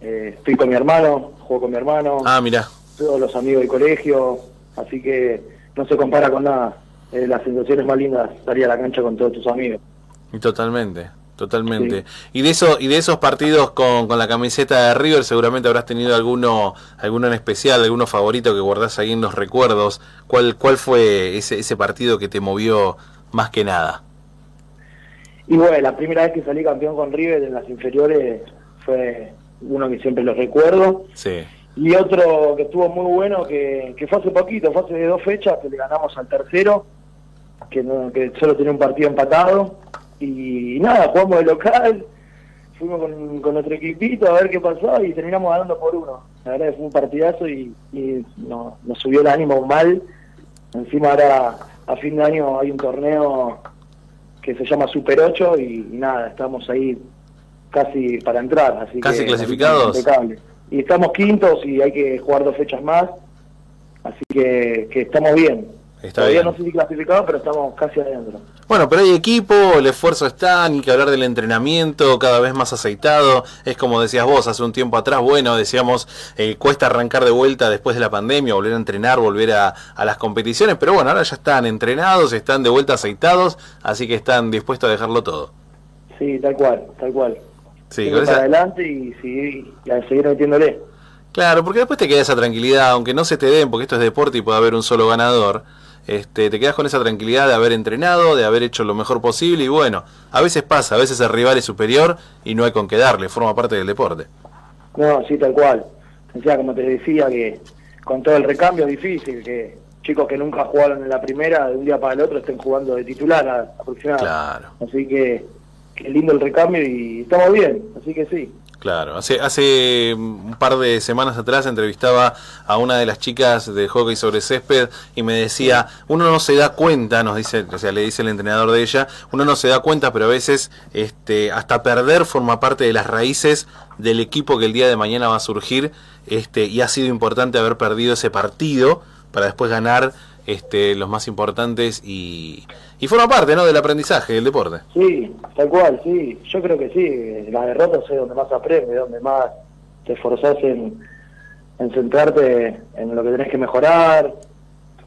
Eh, estoy con mi hermano, juego con mi hermano, Ah, mira, todos los amigos del colegio, así que no se compara con nada. Eh, las sensaciones más lindas salir a la cancha con todos tus amigos. Totalmente, totalmente. Y de eso y de esos partidos con, con la camiseta de River seguramente habrás tenido alguno alguno en especial, alguno favorito que guardás ahí en los recuerdos. ¿Cuál cuál fue ese ese partido que te movió más que nada? Y bueno, la primera vez que salí campeón con River en las inferiores fue uno que siempre lo recuerdo. Sí. Y otro que estuvo muy bueno, que, que fue hace poquito, fue hace dos fechas, que le ganamos al tercero, que, no- que solo tenía un partido empatado. Y nada, jugamos de local, fuimos con, con nuestro equipito a ver qué pasó y terminamos ganando por uno. La verdad que fue un partidazo y, y no- nos subió el ánimo mal. Encima ahora a fin de año hay un torneo que se llama Super 8 y, y nada, estamos ahí casi para entrar. Así ¿Casi que, clasificados? impecable. Y estamos quintos y hay que jugar dos fechas más, así que, que estamos bien. Está Todavía bien. no sé si clasificados, pero estamos casi adentro. Bueno, pero hay equipo, el esfuerzo está, ni que hablar del entrenamiento, cada vez más aceitado. Es como decías vos hace un tiempo atrás, bueno, decíamos, eh, cuesta arrancar de vuelta después de la pandemia, volver a entrenar, volver a, a las competiciones, pero bueno, ahora ya están entrenados, están de vuelta aceitados, así que están dispuestos a dejarlo todo. Sí, tal cual, tal cual. Sí, con esa- para adelante y, seguir- y a seguir metiéndole. Claro, porque después te queda esa tranquilidad, aunque no se te den, porque esto es deporte y puede haber un solo ganador, este, te quedas con esa tranquilidad de haber entrenado, de haber hecho lo mejor posible y bueno, a veces pasa, a veces el rival es superior y no hay con qué darle, forma parte del deporte. No, sí, tal cual. O sea, como te decía, que con todo el recambio es difícil, que chicos que nunca jugaron en la primera, de un día para el otro estén jugando de titular aproximadamente. Claro, Así que, qué lindo el recambio y estamos bien, así que sí. Claro. Hace, hace un par de semanas atrás entrevistaba a una de las chicas de hockey sobre césped y me decía, uno no se da cuenta, nos dice, o sea, le dice el entrenador de ella, uno no se da cuenta, pero a veces este, hasta perder forma parte de las raíces del equipo que el día de mañana va a surgir, este, y ha sido importante haber perdido ese partido para después ganar este, los más importantes y, y forma parte ¿no? del aprendizaje del deporte. Sí, tal cual, sí. Yo creo que sí. Las derrotas es donde más aprende, donde más te esforzás en, en centrarte en lo que tenés que mejorar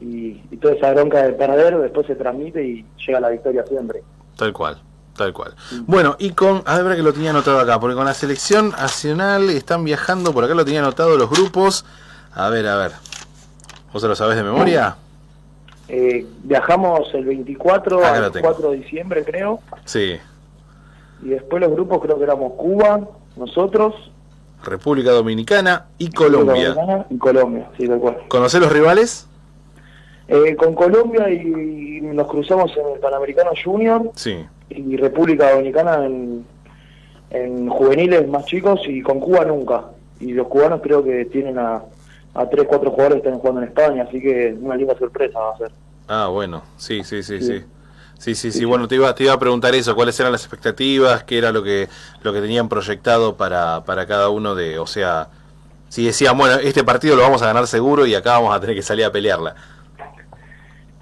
y, y toda esa bronca de perder después se transmite y llega la victoria siempre. Tal cual, tal cual. Bueno, y con, a ver que lo tenía anotado acá, porque con la selección nacional están viajando, por acá lo tenía anotado los grupos. A ver, a ver. ¿Vos se lo sabés de memoria? Eh, viajamos el 24 Acá lo al tengo. 4 de diciembre creo Sí. y después los grupos creo que éramos Cuba, nosotros, República Dominicana y Colombia. Dominicana y Colombia, sí, tal cual. ¿Conocés los rivales? Eh, con Colombia y, y nos cruzamos en el Panamericano Junior Sí. y República Dominicana en, en juveniles más chicos y con Cuba nunca. Y los cubanos creo que tienen a, a 3, 4 jugadores que están jugando en España, así que una linda sorpresa va a ser. Ah, bueno, sí, sí, sí, Sí. sí. Sí, sí, sí. Bueno, te iba, te iba a preguntar eso, cuáles eran las expectativas, qué era lo que, lo que tenían proyectado para, para cada uno de, o sea, si decían, bueno, este partido lo vamos a ganar seguro y acá vamos a tener que salir a pelearla.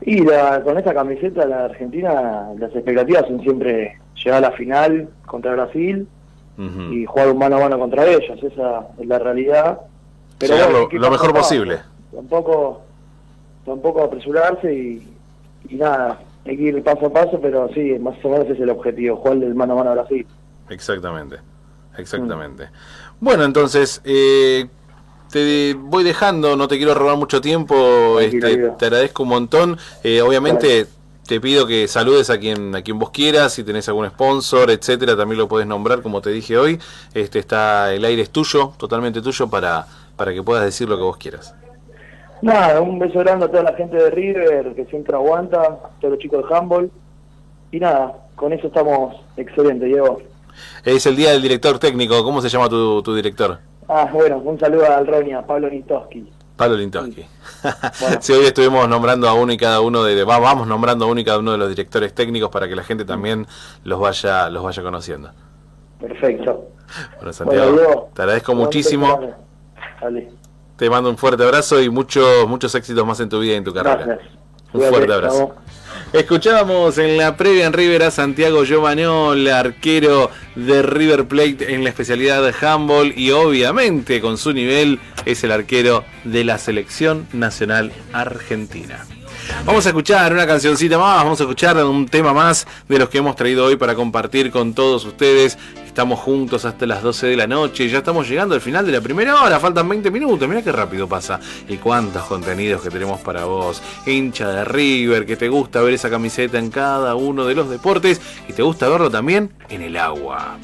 Y la- con esta camiseta la Argentina, las expectativas son siempre llegar a la final contra Brasil y jugar un mano a mano contra ellos, esa es la realidad. Llegar bueno, lo- mejor posible. Tampoco, tampoco apresurarse y, y nada, hay que ir paso a paso, pero sí, más o menos es el objetivo, jugar del mano a mano a Brasil. Exactamente, exactamente. Bueno, entonces, eh, te voy dejando, no te quiero robar mucho tiempo, este, te agradezco un montón. Eh, obviamente te pido que saludes a quien a quien vos quieras, si tenés algún sponsor, etcétera, también lo podés nombrar, como te dije hoy. Este está el aire es tuyo, totalmente tuyo para para que puedas decir lo que vos quieras. Nada, un beso grande a toda la gente de River que siempre aguanta, a todos los chicos de handball. Y nada, con eso estamos excelentes, Diego. Es el día del director técnico, ¿cómo se llama tu, tu director? Ah, bueno, un saludo al Ronnie, a Pablo Nitoski. Pablo Lintoski. sí, hoy estuvimos nombrando a uno y cada uno de, de- va- vamos nombrando a uno y cada uno de los directores técnicos para que la gente también los vaya los vaya conociendo. Perfecto. Bueno, Santiago, Bueno, te agradezco muchísimo. Te mando un fuerte abrazo y muchos muchos éxitos más en tu vida y en tu carrera. gracias. Un Cuídate, fuerte abrazo. Escuchábamos en la previa en River a Santiago Giovanol, arquero de River Plate en la especialidad de handball y obviamente con su nivel es el arquero de la selección nacional argentina. Vamos a escuchar una cancioncita más, vamos a escuchar un tema más de los que hemos traído hoy para compartir con todos ustedes. Estamos juntos hasta las 12 de la noche y ya estamos llegando al final de la primera hora, faltan 20 minutos, mira qué rápido pasa. Y cuántos contenidos que tenemos para vos, hincha de River, que te gusta ver esa camiseta en cada uno de los deportes y te gusta verlo también en el agua.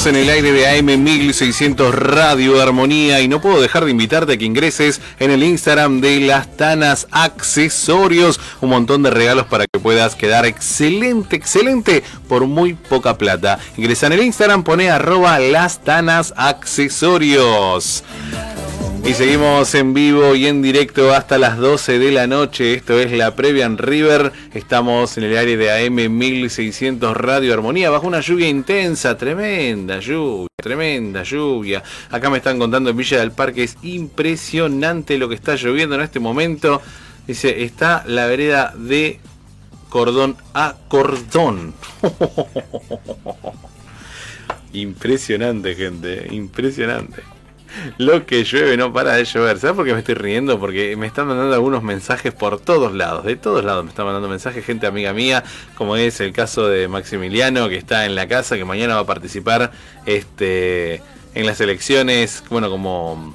Seguimos en el aire de AM 1600 Radio Armonía y no puedo dejar de invitarte a que ingreses en el Instagram de Las Tanas Accesorios. Un montón de regalos para que puedas quedar excelente, excelente por muy poca plata. Ingresa en el Instagram, pone arroba Las Tanas Accesorios. Y seguimos en vivo y en directo hasta las 12 de la noche. Esto es la previa en River. Estamos en el área de AM 1600 Radio Armonía bajo una lluvia intensa, tremenda lluvia, tremenda lluvia. Acá me están contando en Villa del Parque, es impresionante lo que está lloviendo en este momento. Dice, está la vereda de cordón a cordón. Impresionante, gente, impresionante. Lo que llueve no para de llover. ¿Sabes por qué me estoy riendo? Porque me están mandando algunos mensajes por todos lados. De todos lados me están mandando mensajes gente amiga mía, como es el caso de Maximiliano, que está en la casa, que mañana va a participar este, en las elecciones, bueno, como...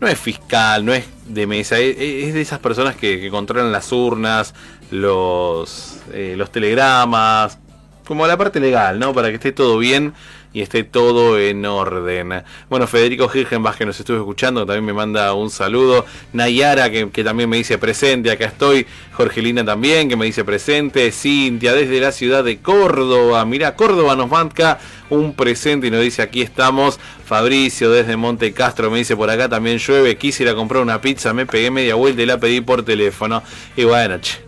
No es fiscal, no es de mesa, es, de esas personas que, que controlan las urnas, los, eh, los telegramas, como la parte legal, ¿no? Para que esté todo bien y esté todo en orden. Bueno, Federico Hirgenbach que nos estuvo escuchando, también me manda un saludo. Nayara que, también me dice presente, acá estoy. Jorgelina también que me dice presente. Cintia desde la ciudad de Córdoba. Mira, Córdoba nos marca un presente y nos dice aquí estamos. Fabricio desde Monte Castro me dice por acá también llueve. Quise ir a comprar una pizza, me pegué media vuelta y la pedí por teléfono. Y bueno, che.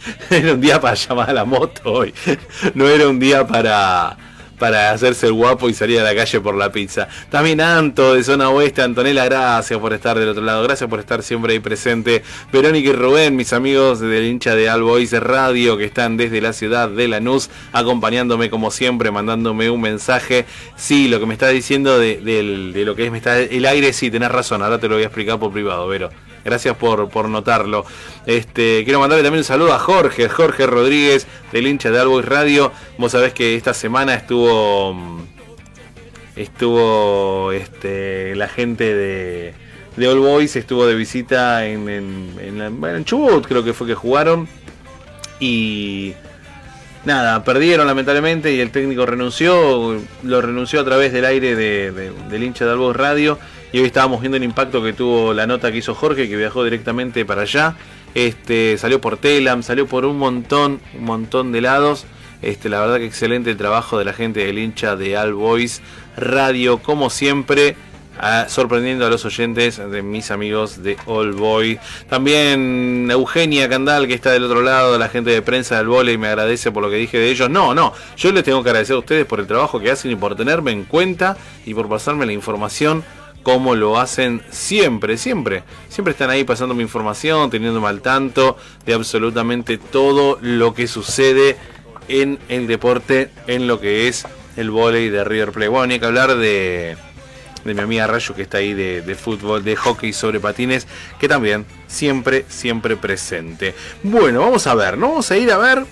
Era un día para llamar a la moto hoy. No era un día para, para hacerse el guapo y salir a la calle por la pizza. También Anto de Zona Oeste, Antonella, gracias por estar del otro lado. Gracias por estar siempre ahí presente. Verónica y Rubén, mis amigos del hincha de Albois Radio que están desde la ciudad de Lanús, acompañándome como siempre, mandándome un mensaje. Sí, lo que me está diciendo de, del- de lo que es me está, el aire, sí, tenés razón. Ahora te lo voy a explicar por privado, Vero. Gracias por, por notarlo. Este, quiero mandarle también un saludo a Jorge, Jorge Rodríguez, del hincha de Albois Radio. Vos sabés que esta semana estuvo. mm, Estuvo este, la gente de, de All Boys, estuvo de visita en, en, en, Chubut, creo que fue que jugaron. Y nada, perdieron lamentablemente y el técnico renunció, lo renunció a través del aire de, de- del hincha de Albois Radio y hoy estábamos viendo el impacto que tuvo la nota que hizo Jorge, que viajó directamente para allá, este, salió por Telam, salió por un montón, un montón de lados, este, la verdad que excelente el trabajo de la gente del hincha de All Boys Radio, como siempre, a- sorprendiendo a los oyentes de mis amigos de All Boy. También Eugenia Candal, que está del otro lado, la gente de prensa del vole y me agradece por lo que dije de ellos. No, no, yo les tengo que agradecer a ustedes por el trabajo que hacen y por tenerme en cuenta y por pasarme la información como lo hacen siempre, siempre. Siempre están ahí pasándome información, teniéndome al tanto de absolutamente todo lo que sucede en el deporte, en lo que es el vóley de River Plate. Bueno, ni hay que hablar de, de mi amiga Rayo que está ahí de, de fútbol, de hockey sobre patines, que también siempre, siempre presente. Bueno, vamos a ver, ¿no? Vamos a ir a ver.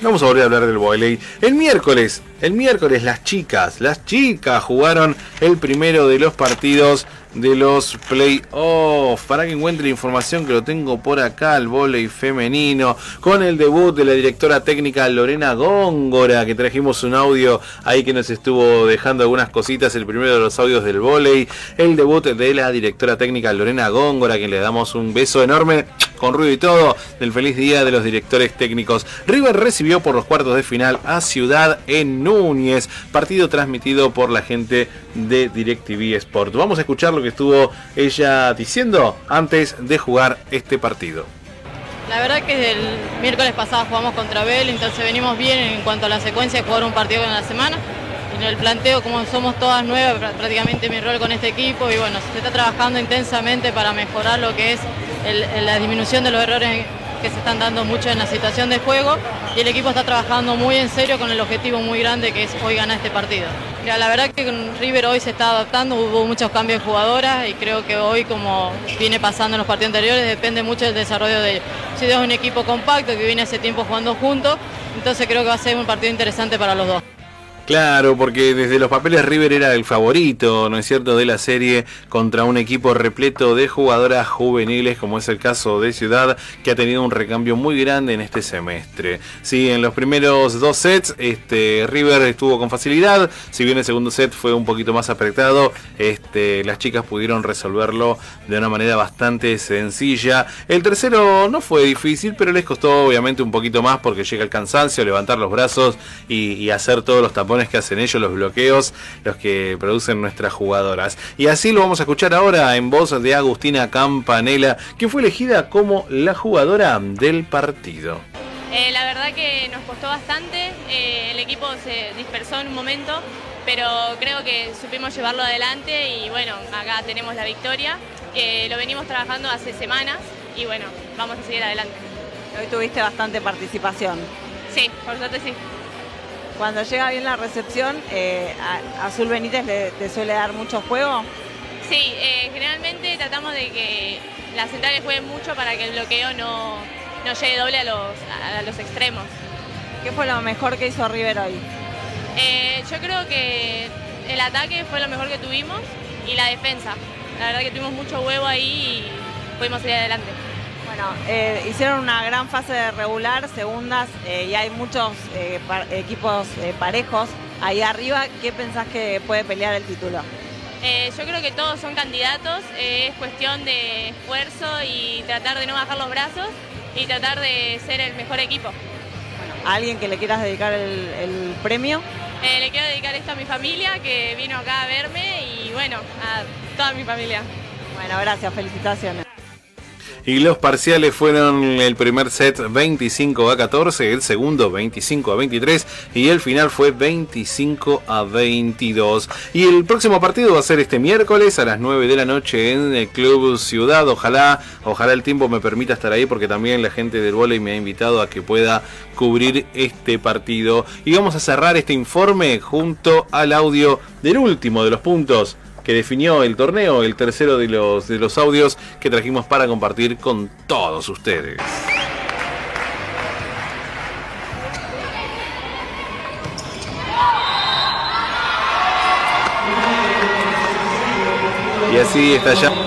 Vamos a volver a hablar del volei. El miércoles, el miércoles las chicas, las chicas jugaron el primero de los partidos de los playoffs. Para que encuentre información que lo tengo por acá, el volei femenino, con el debut de la directora técnica Lorena Góngora, que trajimos un audio ahí que nos estuvo dejando algunas cositas, el primero de los audios del volei, el debut de la directora técnica Lorena Góngora, que le damos un beso enorme con ruido y todo del feliz día de los directores técnicos. River recibió por los cuartos de final a Ciudad en Núñez, partido transmitido por la gente de DirecTV Sport. Vamos a escuchar lo que estuvo ella diciendo antes de jugar este partido. La verdad que el miércoles pasado jugamos contra Bell, entonces venimos bien en cuanto a la secuencia de jugar un partido en la semana. En el planteo, como somos todas nuevas, prá- prácticamente mi rol con este equipo y bueno, se está trabajando intensamente para mejorar lo que es la disminución de los errores que se están dando mucho en la situación de juego y el equipo está trabajando muy en serio con el objetivo muy grande que es hoy ganar este partido. Mira, la verdad que River hoy se está adaptando, hubo muchos cambios de jugadoras y creo que hoy como viene pasando en los partidos anteriores depende mucho del desarrollo de ellos. Si es un equipo compacto que viene hace tiempo jugando juntos, entonces creo que va a ser un partido interesante para los dos. Claro, porque desde los papeles River era el favorito, ¿no es cierto?, de la serie contra un equipo repleto de jugadoras juveniles, como es el caso de Ciudad, que ha tenido un recambio muy grande en este semestre. Sí, en los primeros dos sets, este, River estuvo con facilidad, si bien el segundo set fue un poquito más apretado, este, las chicas pudieron resolverlo de una manera bastante sencilla. El tercero no fue difícil, pero les costó obviamente un poquito más porque llega el cansancio, levantar los brazos y, y hacer todos los tapones que hacen ellos, los bloqueos, los que producen nuestras jugadoras. Y así lo vamos a escuchar ahora en voz de Agustina Campanella, que fue elegida como la jugadora del partido. Eh, la verdad que nos costó bastante, eh, el equipo se dispersó en un momento, pero creo que supimos llevarlo adelante y bueno, acá tenemos la victoria, que lo venimos trabajando hace semanas y bueno, vamos a seguir adelante. Hoy tuviste bastante participación. Sí, por suerte sí. Cuando llega bien la recepción, eh, Azul Benítez le, suele dar mucho juego. Sí, eh, generalmente tratamos de que las centrales jueguen mucho para que el bloqueo no, no llegue doble a los, a los extremos. ¿Qué fue lo mejor que hizo River hoy? Eh, yo creo que el ataque fue lo mejor que tuvimos y la defensa. La verdad que tuvimos mucho huevo ahí y pudimos salir adelante. Bueno, eh, hicieron una gran fase de regular, segundas, eh, y hay muchos eh, par- equipos parejos ahí arriba. ¿Qué pensás que puede pelear el título? Yo creo que todos son candidatos, es cuestión de esfuerzo y tratar de no bajar los brazos y tratar de ser el mejor equipo. ¿A alguien que le quieras dedicar el, el premio? Le quiero dedicar esto a mi familia que vino acá a verme y bueno, a toda mi familia. Bueno, gracias, felicitaciones. Y los parciales fueron el primer set 25 a 14, el segundo 25 a 23 y el final fue 25 a 22. Y el próximo partido va a ser este miércoles a las 9 de la noche en el Club Ciudad. Ojalá, ojalá el tiempo me permita estar ahí porque también la gente del volei me ha invitado a que pueda cubrir este partido. Y vamos a cerrar este informe junto al audio del último de los puntos que definió el torneo, el tercero de los, de los audios que trajimos para compartir con todos ustedes. Y así estallaban,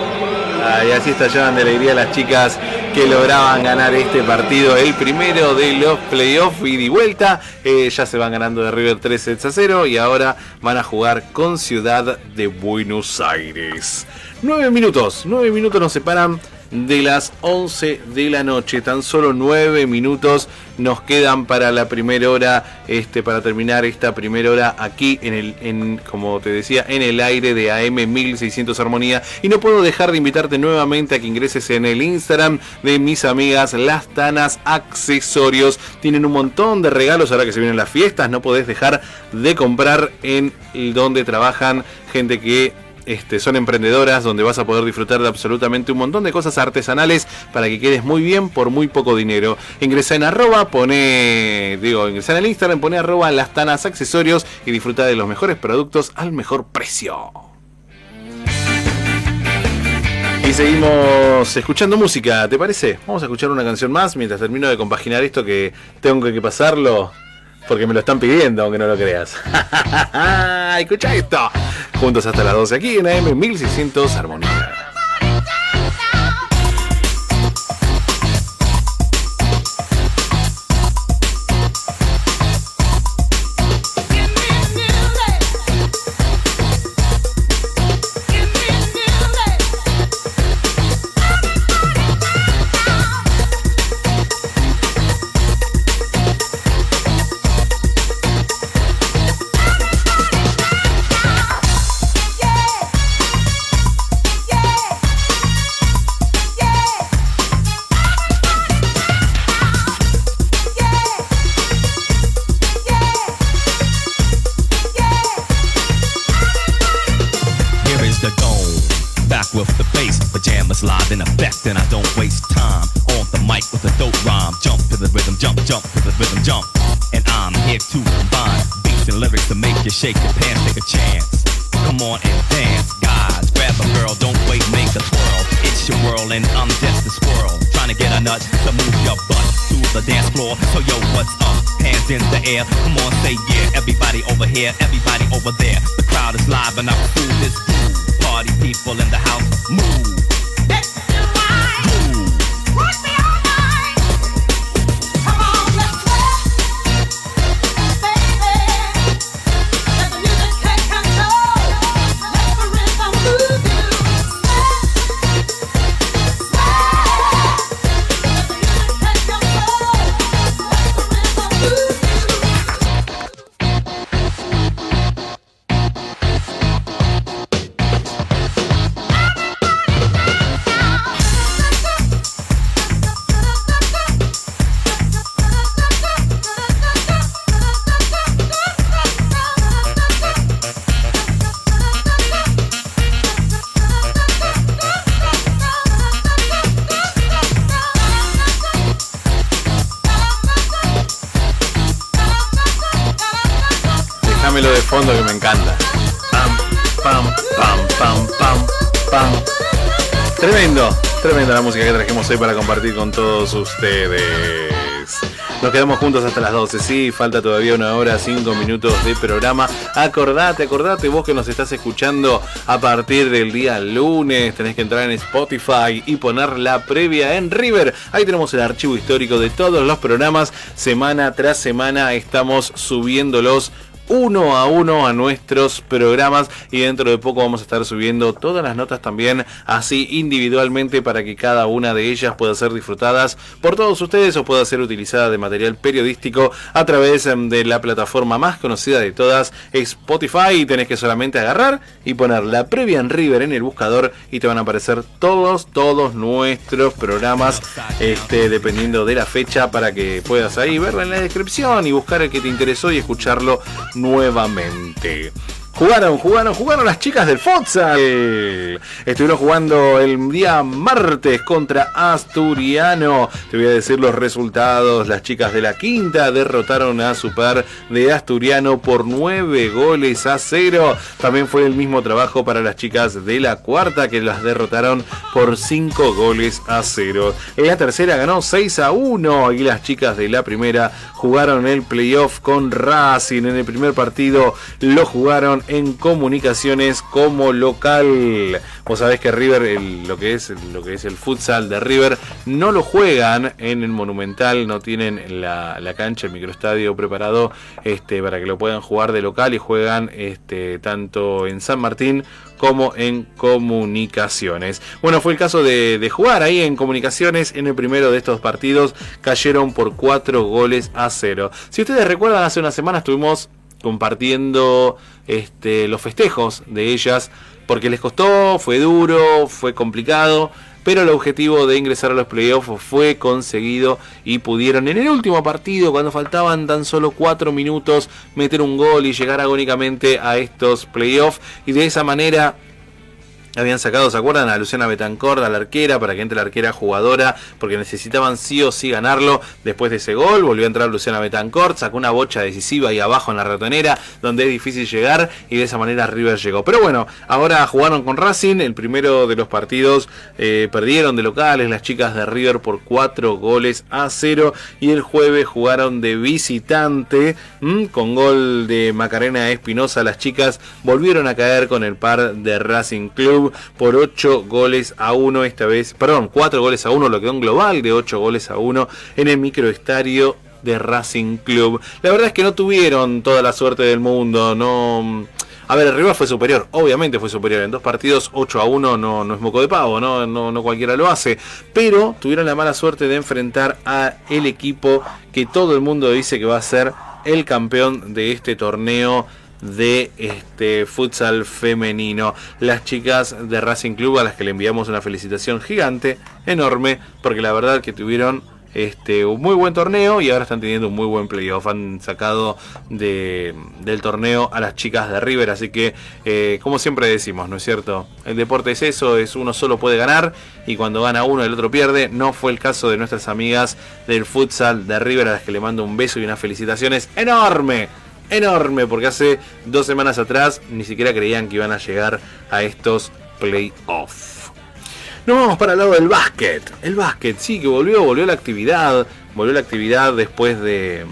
y así estallaban de alegría las chicas que lograban ganar este partido, el primero de los playoffs y de vuelta. Eh, ya se van ganando de River 3 sets a 0 y ahora van a jugar con Ciudad de Buenos Aires. 9 minutos, 9 minutos nos separan de las 11 de la noche. Tan solo 9 minutos nos quedan para la primera hora, este, para terminar esta primera hora aquí en el, en, como te decía, en el aire de AM 1600 Armonía. Y no puedo dejar de invitarte nuevamente a que ingreses en el Instagram de mis amigas Las Tanas Accesorios. Tienen un montón de regalos ahora que se vienen las fiestas. No podés dejar de comprar en donde trabajan gente que este, son emprendedoras donde vas a poder disfrutar de absolutamente un montón de cosas artesanales para que quedes muy bien por muy poco dinero. Ingresa en arroba, pone, digo, ingresa en el Instagram, pone arroba las tanas accesorios y disfruta de los mejores productos al mejor precio. Y seguimos escuchando música, ¿te parece? Vamos a escuchar una canción más mientras termino de compaginar esto que tengo que pasarlo porque me lo están pidiendo, aunque no lo creas. Escucha esto. Juntos hasta las 12 aquí en AM 1600 Armonía. Air. Come on, say yeah. Everybody over here, everybody over there. The crowd is live and I'm through this. Party people in para compartir con todos ustedes. Nos quedamos juntos hasta las 12, sí, falta todavía una hora, cinco minutos de programa. Acordate, acordate, vos que nos estás escuchando a partir del día lunes, tenés que entrar en Spotify y poner la previa en River. Ahí tenemos el archivo histórico de todos los programas. Semana tras semana estamos subiéndolos uno a uno a nuestros programas y dentro de poco vamos a estar subiendo todas las notas también así individualmente para que cada una de ellas pueda ser disfrutadas por todos ustedes o pueda ser utilizada de material periodístico a través em, de la plataforma más conocida de todas Spotify y tenés que solamente agarrar y poner la previa en River en el buscador y te van a aparecer todos todos nuestros programas este dependiendo de la fecha para que puedas ahí verla en la descripción y buscar el que te interesó y escucharlo nuevamente. Jugaron, jugaron, jugaron las chicas del futsal. Estuvieron jugando el día martes contra Asturiano. Te voy a decir los resultados. Las chicas de la quinta derrotaron a su par de Asturiano por 9 goles a 0. También fue el mismo trabajo para las chicas de la cuarta que las derrotaron por 5 goles a 0. En la tercera ganó 6 a 1 y las chicas de la primera jugaron el playoff con Racing. En el primer partido lo jugaron en comunicaciones como local. Vos sabés que River, lo, que es, lo que es el futsal de River, no lo juegan en el Monumental, no tienen la, la cancha, el microestadio preparado este, para que lo puedan jugar de local y juegan este, tanto en San Martín como en comunicaciones. Bueno, fue el caso de, de jugar ahí en comunicaciones en el primero de estos partidos. Cayeron por 4 goles a 0. Si ustedes recuerdan, hace una semana estuvimos compartiendo este, los festejos de ellas porque les costó, fue duro, fue complicado. Pero el objetivo de ingresar a los playoffs fue conseguido y pudieron en el último partido, cuando faltaban tan solo 4 minutos, meter un gol y llegar agónicamente a estos playoffs. Y de esa manera habían sacado, ¿se acuerdan? A Luciana Betancourt, a la arquera, para que entre la arquera jugadora, porque necesitaban sí o sí ganarlo. Después de ese gol, volvió a entrar Luciana Betancourt, sacó una bocha decisiva ahí abajo en la ratonera, donde es difícil llegar, y de esa manera River llegó. Pero bueno, ahora jugaron con Racing, el primero de los partidos eh, perdieron de locales las chicas de River por 4 goles a 0, y el jueves jugaron de visitante, con gol de Macarena Espinosa. Las chicas volvieron a caer con el par de Racing Club por 8 goles a 1 esta vez, perdón, 4 goles a 1, lo quedó en global de 8 goles a 1 en el microestadio de Racing Club. La verdad es que no tuvieron toda la suerte del mundo, no... A ver, el rival fue superior, obviamente fue superior. En dos partidos, 8 a 1 no, no es moco de pavo, ¿no? No, no cualquiera lo hace. Pero tuvieron la mala suerte de enfrentar a el equipo que todo el mundo dice que va a ser el campeón de este torneo de este futsal femenino. Las chicas de Racing Club a las que le enviamos una felicitación gigante, enorme, porque la verdad que tuvieron este, un muy buen torneo y ahora están teniendo un muy buen playoff. Han sacado de, del torneo a las chicas de River, así que eh, como siempre decimos, ¿no es cierto? El deporte es eso, es uno solo puede ganar y cuando gana uno el otro pierde. No fue el caso de nuestras amigas del futsal de River a las que le mando un beso y unas felicitaciones enorme enorme, porque hace dos semanas atrás ni siquiera creían que iban a llegar a estos playoffs. Nos vamos para el lado del básquet. El básquet, sí, que volvió, volvió la actividad. Volvió la actividad después de,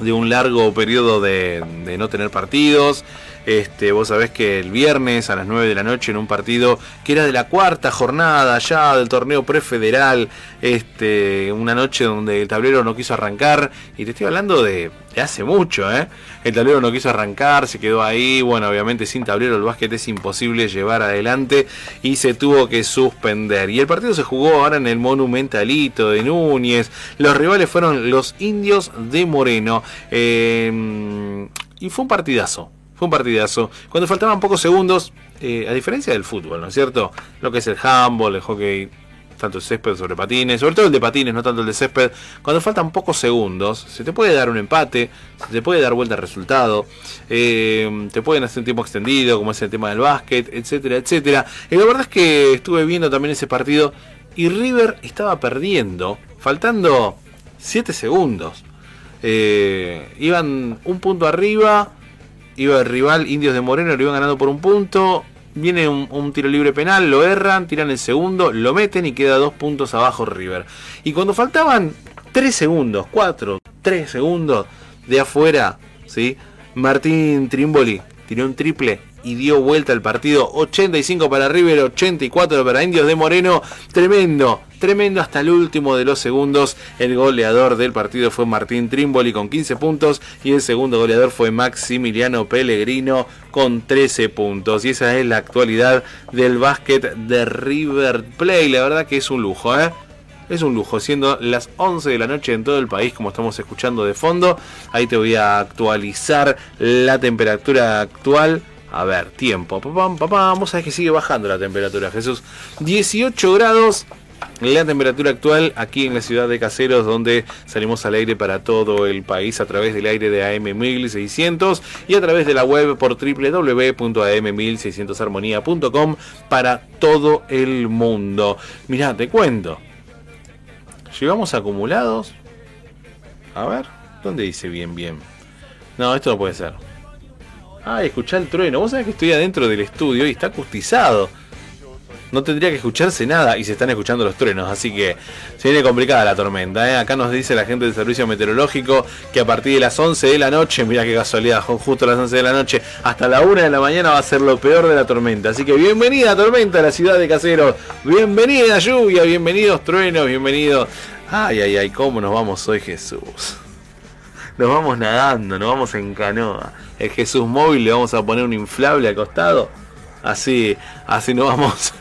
de un largo periodo de, de no tener partidos. Este, vos sabés que el viernes a las 9 de la noche en un partido que era de la cuarta jornada ya del torneo prefederal, este, una noche donde el tablero no quiso arrancar, y te estoy hablando de, hace mucho, ¿eh? El tablero no quiso arrancar, se quedó ahí, bueno, obviamente sin tablero el básquet es imposible llevar adelante y se tuvo que suspender. Y el partido se jugó ahora en el Monumentalito de Núñez, los rivales fueron los indios de Moreno, eh, y fue un partidazo. Fue un partidazo. Cuando faltaban pocos segundos, eh, a diferencia del fútbol, ¿no es cierto? Lo que es el handball, el hockey, tanto el césped sobre patines, sobre todo el de patines, no tanto el de césped. Cuando faltan pocos segundos, se te puede dar un empate, se te puede dar vuelta al resultado, eh, te pueden hacer un tiempo extendido, como es el tema del básquet, etcétera, etcétera. Y la verdad es que estuve viendo también ese partido y River estaba perdiendo, faltando 7 segundos. Eh, iban un punto arriba iba el rival Indios de Moreno, lo iban ganando por un punto. Viene un, tiro libre penal, lo erran, tiran el segundo, lo meten y queda dos puntos abajo River. Y cuando faltaban 3 segundos, 4, 3 segundos de afuera, ¿sí? Martín Trimboli tiró un triple y dio vuelta al partido. 85 para River, 84 para Indios de Moreno. Tremendo, tremendo hasta el último de los segundos. El goleador del partido fue Martín Trimboli con 15 puntos y el segundo goleador fue Maximiliano Pellegrino con 13 puntos. Y esa es la actualidad del básquet de River Play. La verdad que es un lujo, ¿eh? Es un lujo, siendo las 11 de la noche en todo el país, como estamos escuchando de fondo. Ahí te voy a actualizar la temperatura actual. A ver, tiempo. Papá, vamos a ver que sigue bajando la temperatura, Jesús. 18 grados. La temperatura actual aquí en la ciudad de Caseros, donde salimos al aire para todo el país a través del aire de AM1600 y a través de la web por www.am1600armonía.com para todo el mundo. Mirá, te cuento. Llevamos acumulados. A ver, ¿dónde dice bien, bien? No, esto no puede ser. Ay, escuchá el trueno. Vos sabés que estoy adentro del estudio y está acustizado. No tendría que escucharse nada y se están escuchando los truenos, así que se viene complicada la tormenta. ¿eh? Acá nos dice la gente del servicio meteorológico que a partir de las 11 de la noche, mira qué casualidad, justo a las 11 de la noche, hasta la 1 de la mañana va a ser lo peor de la tormenta. Así que bienvenida tormenta a la ciudad de Caseros, bienvenida lluvia, bienvenidos truenos, bienvenidos. Ay, ay, ay, cómo nos vamos hoy Jesús. Nos vamos nadando, nos vamos en canoa. El Jesús móvil le vamos a poner un inflable al costado. Así, así nos vamos.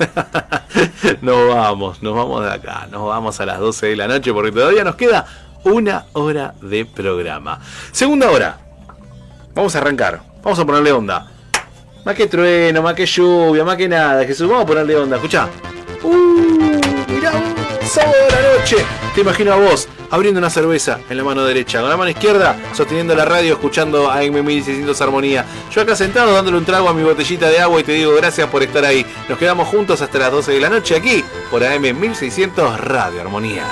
nos vamos, nos vamos de acá. Nos vamos a las 12 de la noche porque todavía nos queda una hora de programa. Segunda hora. Vamos a arrancar. Vamos a ponerle onda. Más que trueno, más que lluvia, más que nada. Jesús, vamos a ponerle onda. Escucha. Sábado de la noche. Te imagino a vos abriendo una cerveza en la mano derecha, con la mano izquierda sosteniendo la radio, escuchando a M1600 Armonía. Yo acá sentado dándole un trago a mi botellita de agua y te digo gracias por estar ahí. Nos quedamos juntos hasta las 12 de la noche aquí por AM1600 Radio Armonía.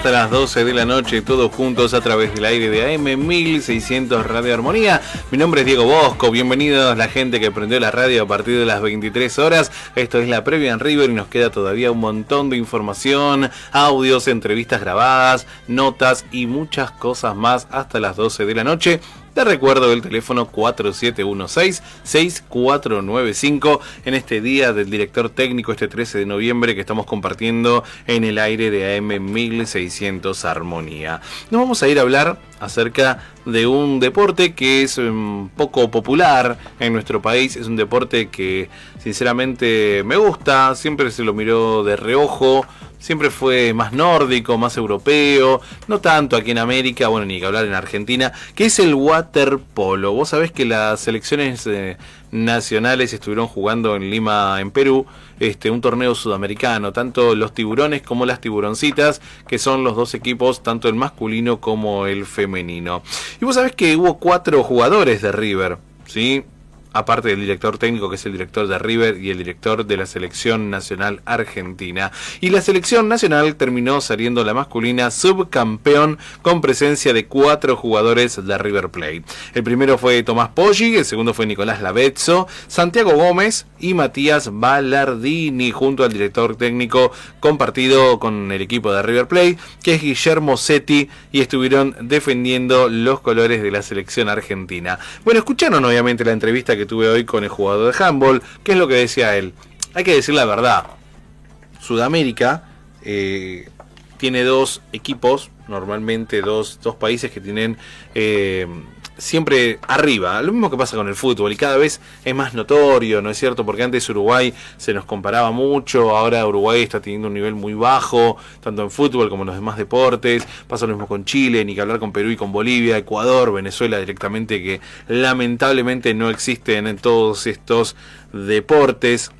Hasta las 12 de la noche, todos juntos a través del aire de AM 1600 Radio Armonía. Mi nombre es Diego Bosco, bienvenidos la gente que prendió la radio a partir de las 23 horas. Esto es la previa en River y nos queda todavía un montón de información, audios, entrevistas grabadas, notas y muchas cosas más hasta las 12 de la noche. Te recuerdo el teléfono 4716-6495 en este día del director técnico, este 13 de noviembre que estamos compartiendo en el aire de AM 1600 Armonía. Nos vamos a ir a hablar acerca de un deporte que es un poco popular en nuestro país. Es un deporte que sinceramente me gusta, siempre se lo miró de reojo siempre fue más nórdico, más europeo, no tanto aquí en América, bueno, ni que hablar en Argentina, que es el waterpolo. Vos sabés que las selecciones eh, nacionales estuvieron jugando en Lima, en Perú, este, un torneo sudamericano, tanto los tiburones como las tiburoncitas, que son los dos equipos, tanto el masculino como el femenino. Y vos sabés que hubo cuatro jugadores de River, ¿sí? Aparte del director técnico que es el director de River y el director de la selección nacional argentina. Y la selección nacional terminó saliendo la masculina subcampeón con presencia de cuatro jugadores de River Plate. El primero fue Tomás Poggi, el segundo fue Nicolás Lavezzo, Santiago Gómez y Matías Ballardini junto al director técnico compartido con el equipo de River Plate que es Guillermo Setti y estuvieron defendiendo los colores de la selección argentina. Bueno, escucharon obviamente la entrevista que tuve hoy con el jugador de handball. ¿Qué es lo que decía él? Hay que decir la verdad. Sudamérica eh, tiene dos equipos, normalmente dos, dos países que tienen eh, siempre arriba. Lo mismo que pasa con el fútbol y cada vez es más notorio, ¿no es cierto? Porque antes Uruguay se nos comparaba mucho, ahora Uruguay está teniendo un nivel muy bajo, tanto en fútbol como en los demás deportes. Pasa lo mismo con Chile, ni que hablar con Perú y con Bolivia, Ecuador, Venezuela directamente, que lamentablemente no existen en todos estos deportes.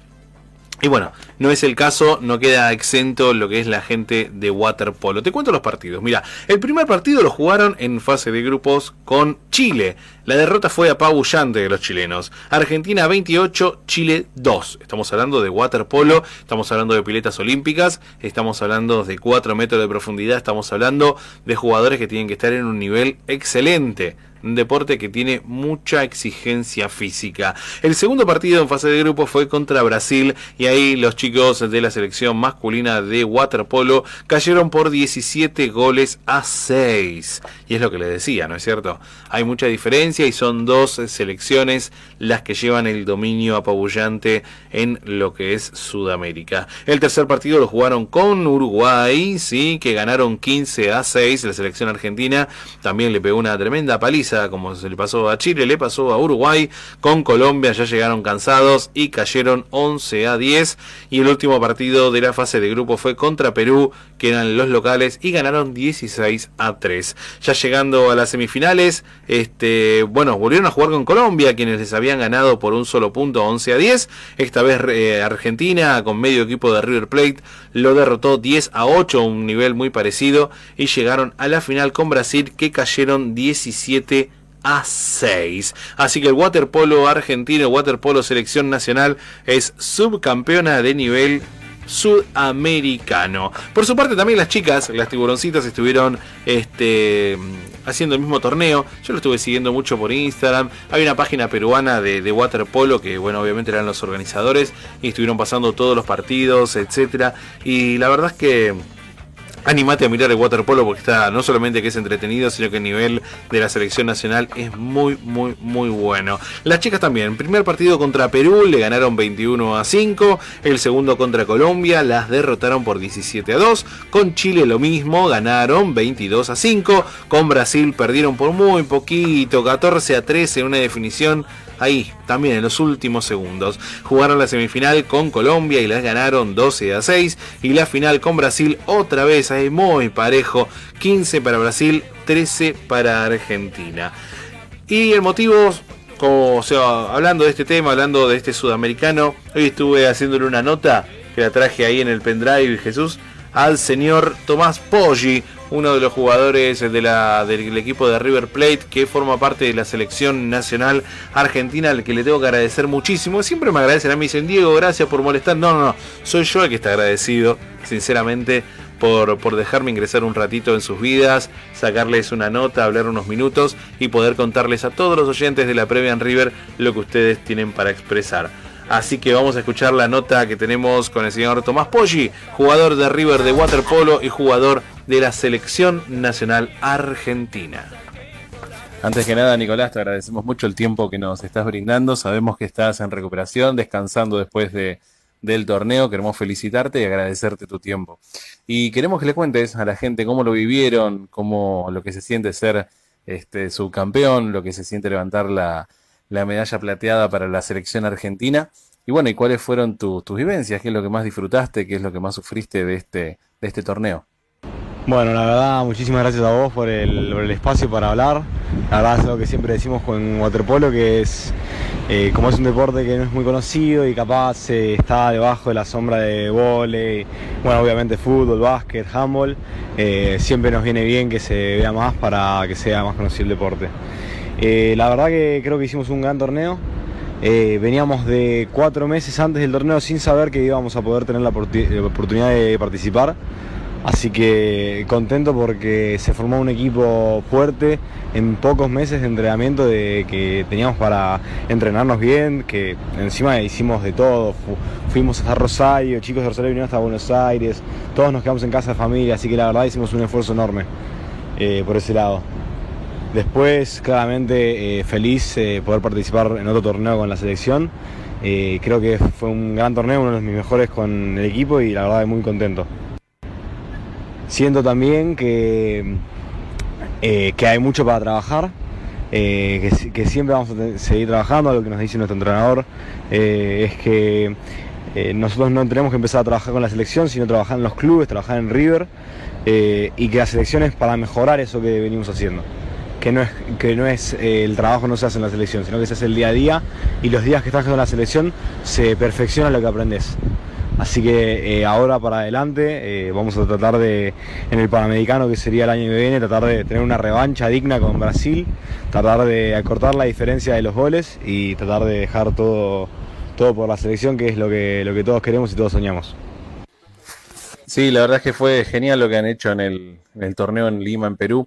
Y bueno, no es el caso, no queda exento lo que es la gente de waterpolo. Te cuento los partidos. Mira, el primer partido lo jugaron en fase de grupos con Chile. La derrota fue apabullante de los chilenos. Argentina 28, Chile 2. Estamos hablando de waterpolo, estamos hablando de piletas olímpicas, estamos hablando de 4 metros de profundidad, estamos hablando de jugadores que tienen que estar en un nivel excelente un deporte que tiene mucha exigencia física. El segundo partido en fase de grupo fue contra Brasil y ahí los chicos de la selección masculina de waterpolo cayeron por 17 goles a 6. Y es lo que les decía, ¿no es cierto? Hay mucha diferencia y son dos selecciones las que llevan el dominio apabullante en lo que es Sudamérica. El tercer partido lo jugaron con Uruguay, sí, que ganaron 15 a 6. La selección argentina también le pegó una tremenda paliza como se le pasó a Chile, le pasó a Uruguay, con Colombia ya llegaron cansados y cayeron 11 a 10 y el último partido de la fase de grupo fue contra Perú, que eran los locales y ganaron 16 a 3. Ya llegando a las semifinales, este, bueno, volvieron a jugar con Colombia, quienes les habían ganado por un solo punto 11 a 10. Esta vez eh, Argentina con medio equipo de River Plate lo derrotó 10 a 8, un nivel muy parecido y llegaron a la final con Brasil que cayeron 17 a 6. Así que el waterpolo argentino, waterpolo selección nacional, es subcampeona de nivel sudamericano. Por su parte también las chicas, las tiburoncitas estuvieron este haciendo el mismo torneo. Yo lo estuve siguiendo mucho por Instagram. Hay una página peruana de, de waterpolo que bueno, obviamente eran los organizadores y estuvieron pasando todos los partidos, etcétera, y la verdad es que Animate a mirar el waterpolo porque está no solamente que es entretenido, sino que el nivel de la selección nacional es muy, muy, muy bueno. Las chicas también. Primer partido contra Perú le ganaron 21 a 5. El segundo contra Colombia las derrotaron por 17 a 2. Con Chile lo mismo, ganaron 22 a 5. Con Brasil perdieron por muy poquito, 14 a 13 en una definición ahí, también en los últimos segundos. Jugaron la semifinal con Colombia y las ganaron 12 a 6. Y la final con Brasil otra vez ahí muy parejo. 15 para Brasil, 13 para Argentina. Y el motivo, como, o sea, hablando de este tema, hablando de este sudamericano, hoy estuve haciéndole una nota que la traje ahí en el pendrive, Jesús, al señor Tomás Poggi, uno de los jugadores del equipo de River Plate que forma parte de la selección nacional argentina, al que le tengo que agradecer muchísimo. Siempre me agradecen a mí, dicen Diego, gracias por molestar. No, no, no, soy yo el que está agradecido, sinceramente, por, por dejarme ingresar un ratito en sus vidas, sacarles una nota, hablar unos minutos y poder contarles a todos los oyentes de la previa River lo que ustedes tienen para expresar. Así que vamos a escuchar la nota que tenemos con el señor Tomás Poggi, jugador de River de waterpolo y jugador de la selección nacional argentina. Antes que nada, Nicolás, te agradecemos mucho el tiempo que nos estás brindando. Sabemos que estás en recuperación, descansando después de, del torneo. Queremos felicitarte y agradecerte tu tiempo. Y queremos que le cuentes a la gente cómo lo vivieron, cómo lo que se siente ser este, subcampeón, lo que se siente levantar la, la medalla plateada para la selección argentina. Y bueno, ¿y cuáles fueron tu- tus vivencias? ¿Qué es lo que más disfrutaste? ¿Qué es lo que más sufriste de este, de este torneo? Bueno, la verdad, muchísimas gracias a vos por el, por el espacio para hablar. La verdad es algo que siempre decimos con waterpolo, que es, eh, como es un deporte que no es muy conocido y capaz eh, está debajo de la sombra de vóley, bueno, obviamente fútbol, básquet, handball, eh, siempre nos viene bien que se vea más para que sea más conocido el deporte. Eh, la verdad que creo que hicimos un gran torneo. Eh, veníamos de cuatro meses antes del torneo sin saber que íbamos a poder tener la oportunidad de participar. Así que contento porque se formó un equipo fuerte en pocos meses de entrenamiento de que teníamos para entrenarnos bien, que encima hicimos de todo. Fu- fuimos hasta Rosario, chicos de Rosario vinieron hasta Buenos Aires, todos nos quedamos en casa de familia, así que la verdad hicimos un esfuerzo enorme eh, por ese lado. Después, claramente, eh, feliz eh, poder participar en otro torneo con la selección. Eh, creo que fue un gran torneo, uno de mis mejores con el equipo y la verdad muy contento. Siento también que, que hay mucho para trabajar, que, si- que siempre vamos a seguir trabajando, lo que nos dice nuestro entrenador es que nosotros no tenemos que empezar a trabajar con la selección, sino trabajar en los clubes, trabajar en River y que la selección es para mejorar eso que venimos haciendo. Que no es, que no es eh, el trabajo no se hace en la selección, sino que se hace el día a día y los días que estás con la selección se perfecciona lo que aprendes. Así que eh, ahora para adelante eh, vamos a tratar de, en el Panamericano que sería el año que viene, tratar de tener una revancha digna con Brasil, tratar de acortar la diferencia de los goles y tratar de dejar todo, todo por la selección, que es lo que, lo que todos queremos y todos soñamos. Sí, la verdad es que fue genial lo que han hecho en el, en el torneo en Lima, en Perú.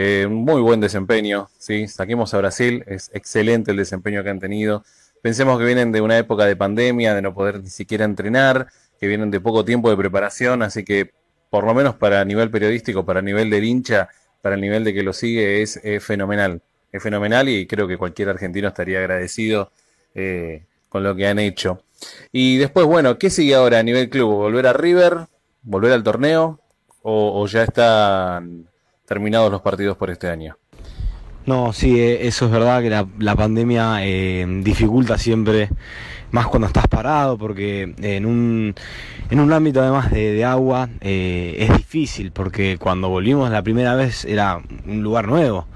Eh, muy buen desempeño, ¿sí? Saquemos a Brasil, es excelente el desempeño que han tenido. Pensemos que vienen de una época de pandemia, de no poder ni siquiera entrenar, que vienen de poco tiempo de preparación, así que por lo menos para nivel periodístico, para nivel del hincha, para el nivel de que lo sigue, es, eh, fenomenal. Es fenomenal y creo que cualquier argentino estaría agradecido eh, con lo que han hecho. Y después, bueno, ¿qué sigue ahora a nivel club? ¿Volver a River? ¿Volver al torneo? ¿O, o ya están terminados los partidos por este año? No, sí, eh, eso es verdad que la, pandemia eh, dificulta siempre, más cuando estás parado, porque en un, en un ámbito además de, de agua eh, es difícil, porque cuando volvimos la primera vez era un lugar nuevo.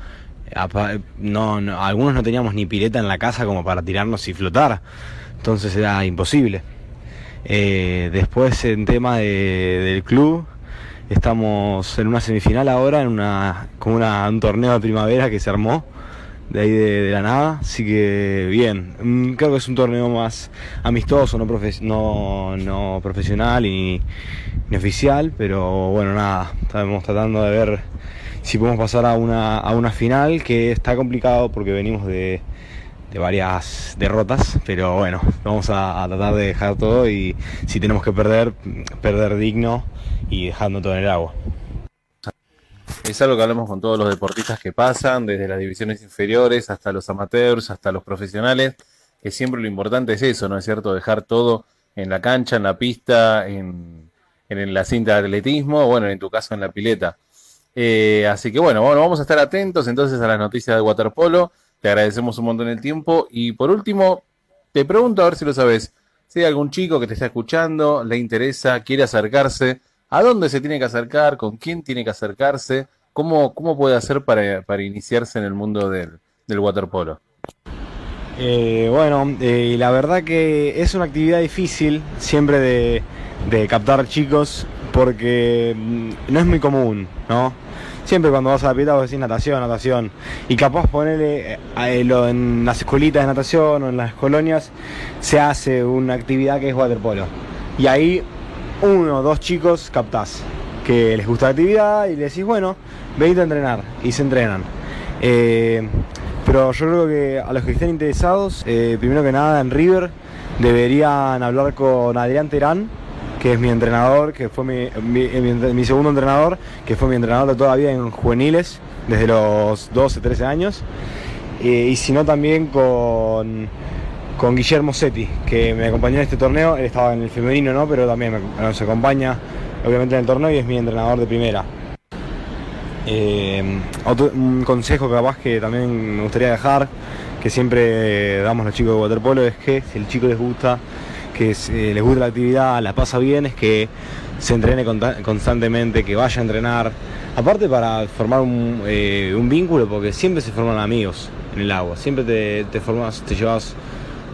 No, no- algunos no teníamos ni pileta en la casa como para tirarnos y flotar, entonces era imposible. Eh, después en tema de- del club, estamos en una semifinal ahora, en una, con una- un torneo de primavera que se armó de ahí de, de la nada, así que bien, Mm, creo que es un torneo más amistoso, no, profe- no, no profesional y ni oficial, pero bueno, nada, estamos tratando de ver si podemos pasar a una, a una final, que está complicado porque venimos de, de varias derrotas, pero bueno, vamos a, tratar de dejar todo y si tenemos que perder, perder digno y dejando todo en el agua. Es algo que hablamos con todos los deportistas que pasan, desde las divisiones inferiores hasta los amateurs, hasta los profesionales, que siempre lo importante es eso, ¿no es cierto? Dejar todo en la cancha, en la pista, en, en la cinta de atletismo, bueno, en tu caso en la pileta. Eh, así que bueno, bueno, vamos a estar atentos entonces a las noticias de waterpolo. Te agradecemos un montón el tiempo. Y por último, te pregunto a ver si lo sabes. Si hay algún chico que te está escuchando, le interesa, quiere acercarse, ¿a dónde se tiene que acercar? ¿Con quién tiene que acercarse? ¿Cómo, cómo puede hacer para, para iniciarse en el mundo del, del waterpolo? Eh, bueno, eh, la verdad que es una actividad difícil siempre de, de captar chicos porque mm, no es muy común, ¿no? Siempre cuando vas a la pileta vos decís natación, natación. Y capaz ponerle en las escuelitas de natación o en las colonias se hace una actividad que es waterpolo. Y ahí uno o dos chicos captás. que les gusta la actividad y le decís, bueno, venite a entrenar y se entrenan. Eh, pero yo creo que a los que estén interesados, eh, primero que nada en River, deberían hablar con Adrián Terán, que es mi entrenador, que fue mi, mi- mi- segundo entrenador, que fue mi entrenador de toda la vida en juveniles, desde los 12, 13 años. Eh, y si no también con, con Guillermo Setti, que me acompañó en este torneo, él estaba en el femenino, ¿no? pero también me- nos acompaña obviamente en el torneo y es mi entrenador de primera. Eh, otro, un consejo capaz que también me gustaría dejar, que siempre damos los chicos de waterpolo, es que si el chico les gusta, que se- les gusta la actividad, la pasa bien, es que se entrene constantemente, que vaya a entrenar. Aparte para formar un, eh, un vínculo, porque siempre se forman amigos en el agua, siempre te, formas, te llevas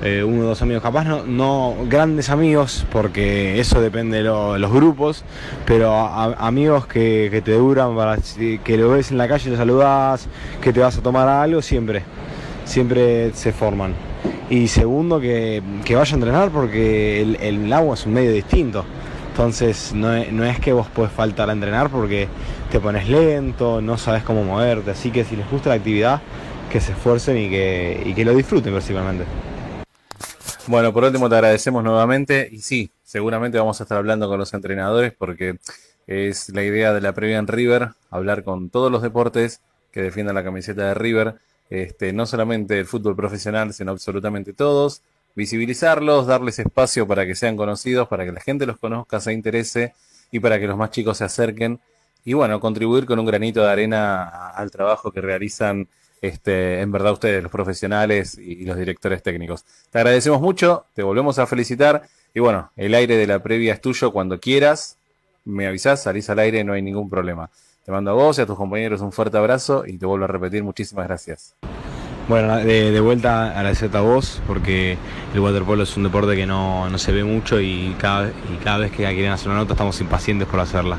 eh, uno o dos amigos, capaz no, grandes amigos, porque eso depende de lo- los grupos, pero amigos que, que te duran, para, que lo ves en la calle, le saludás, que te vas a tomar algo, siempre, siempre se forman. Y segundo, que, que vaya a entrenar porque el, el agua es un medio distinto. Entonces no no es que vos podés faltar a entrenar porque te pones lento, no sabes cómo moverte. Así que si les gusta la actividad, que se esfuercen y que, y que lo disfruten principalmente. Bueno, por último te agradecemos nuevamente y sí, seguramente vamos a estar hablando con los entrenadores porque es la idea de la previa en River, hablar con todos los deportes que defiendan la camiseta de River, este, no solamente el fútbol profesional, sino absolutamente todos, visibilizarlos, darles espacio para que sean conocidos, para que la gente los conozca, se interese y para que los más chicos se acerquen y bueno, contribuir con un granito de arena al trabajo que realizan este, en verdad ustedes, los profesionales y los directores técnicos. Te agradecemos mucho, te volvemos a felicitar y bueno, el aire de la previa es tuyo cuando quieras, me avisás, salís al aire, no hay ningún problema. Te mando a vos y a tus compañeros un fuerte abrazo y te vuelvo a repetir muchísimas gracias. Bueno, de, vuelta agradecerte a vos porque el waterpolo es un deporte que no, no se ve mucho y cada, y cada vez que quieren hacer una nota estamos impacientes por hacerla.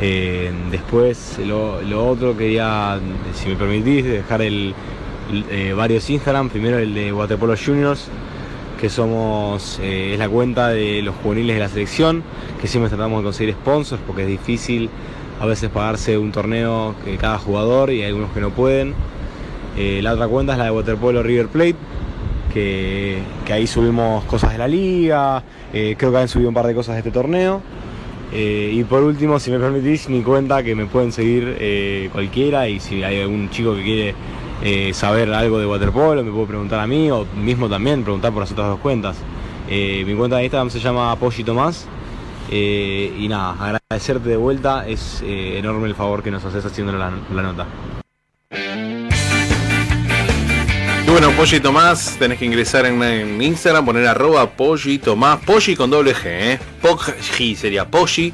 Eh, después, lo, lo otro quería, si me permitís, dejar el, eh, varios Instagram. Primero el de Waterpolo Juniors, que somos eh, es la cuenta de los juveniles de la selección, que siempre tratamos de conseguir sponsors porque es difícil a veces pagarse un torneo que cada jugador y hay algunos que no pueden. Eh, la otra cuenta es la de Waterpolo River Plate, que, ahí subimos cosas de la liga, eh, creo que han subido un par de cosas de este torneo. Eh, y por último, si me permitís, mi cuenta que me pueden seguir cualquiera y si hay algún chico que quiere saber algo de waterpolo, me puede preguntar a mí o mismo también preguntar por las otras dos cuentas. Mi cuenta de Instagram se llama Polly Tomás. Eh, y nada, agradecerte de vuelta, es eh, enorme el favor que nos haces haciendo la, nota. Y bueno, Polly Tomás, tenés que ingresar en, Instagram, poner arroba Polly Tomás, Polly con doble G, ¿eh? Poggi sería Polly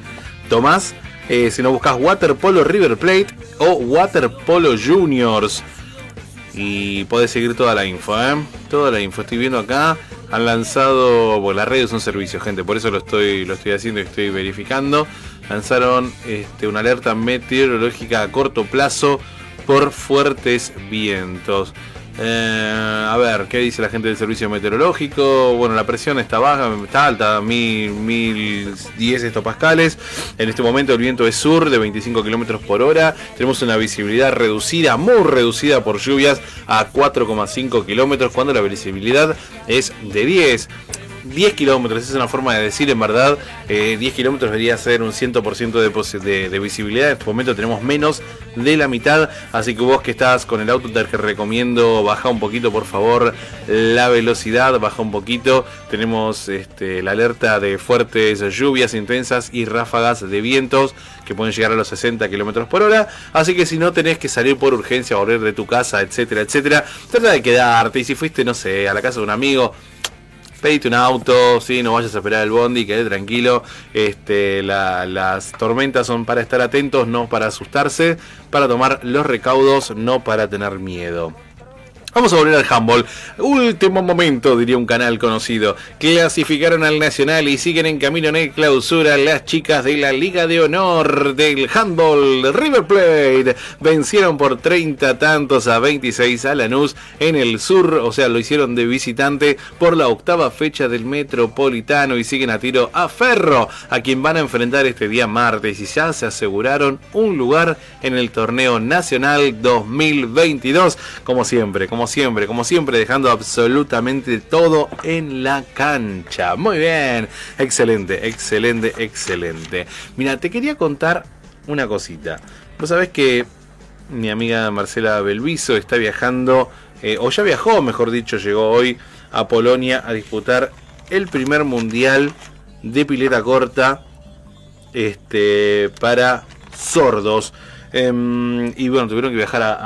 Tomás. Eh, si no buscas Waterpolo River Plate o Waterpolo Juniors. Y podés seguir toda la info, ¿eh? Toda la info. Estoy viendo acá. Han lanzado. Bueno, las redes son servicios, gente. Por eso lo estoy, lo estoy haciendo y estoy verificando. Lanzaron este, una alerta meteorológica a corto plazo por fuertes vientos. Eh, a ver, ¿qué dice la gente del servicio meteorológico? Bueno, la presión está baja, está alta, 1000, 1010 hectopascales. En este momento el viento es sur de 25 kilómetros por hora. Tenemos una visibilidad reducida, muy reducida por lluvias, a 4,5 kilómetros, cuando la visibilidad es de 10. 10 kilómetros, es una forma de decir en verdad, eh, 10 kilómetros debería ser un 100% de, de visibilidad, en este momento tenemos menos de la mitad, así que vos que estás con el auto te recomiendo baja un poquito por favor la velocidad, baja un poquito, tenemos este, la alerta de fuertes lluvias intensas y ráfagas de vientos que pueden llegar a los 60 kilómetros por hora, así que si no tenés que salir por urgencia, volver de tu casa, etcétera, etcétera, trata de quedarte. Y si fuiste, no sé, a la casa de un amigo, pedite un auto, ¿sí? no vayas a esperar el bondi, quedé tranquilo. Este, la- las tormentas son para estar atentos, no para asustarse, para tomar los recaudos, no para tener miedo. Vamos a volver al handball. Último momento, diría un canal conocido. Clasificaron al Nacional y siguen en camino en el clausura las chicas de la Liga de Honor del handball River Plate. Vencieron por 30 tantos a 26 a Lanús en el sur, o sea, lo hicieron de visitante por la octava fecha del Metropolitano y siguen a tiro a Ferro, a quien van a enfrentar este día martes y ya se aseguraron un lugar en el torneo nacional 2022, como siempre, como siempre, como siempre, dejando absolutamente todo en la cancha. Muy bien, excelente, excelente, excelente. Mira, te quería contar una cosita. Vos sabés que mi amiga Marcela Belviso está viajando, eh, o ya viajó, mejor dicho, llegó hoy a Polonia a disputar el primer mundial de pileta corta este, para sordos. Em, y bueno, tuvieron que viajar a-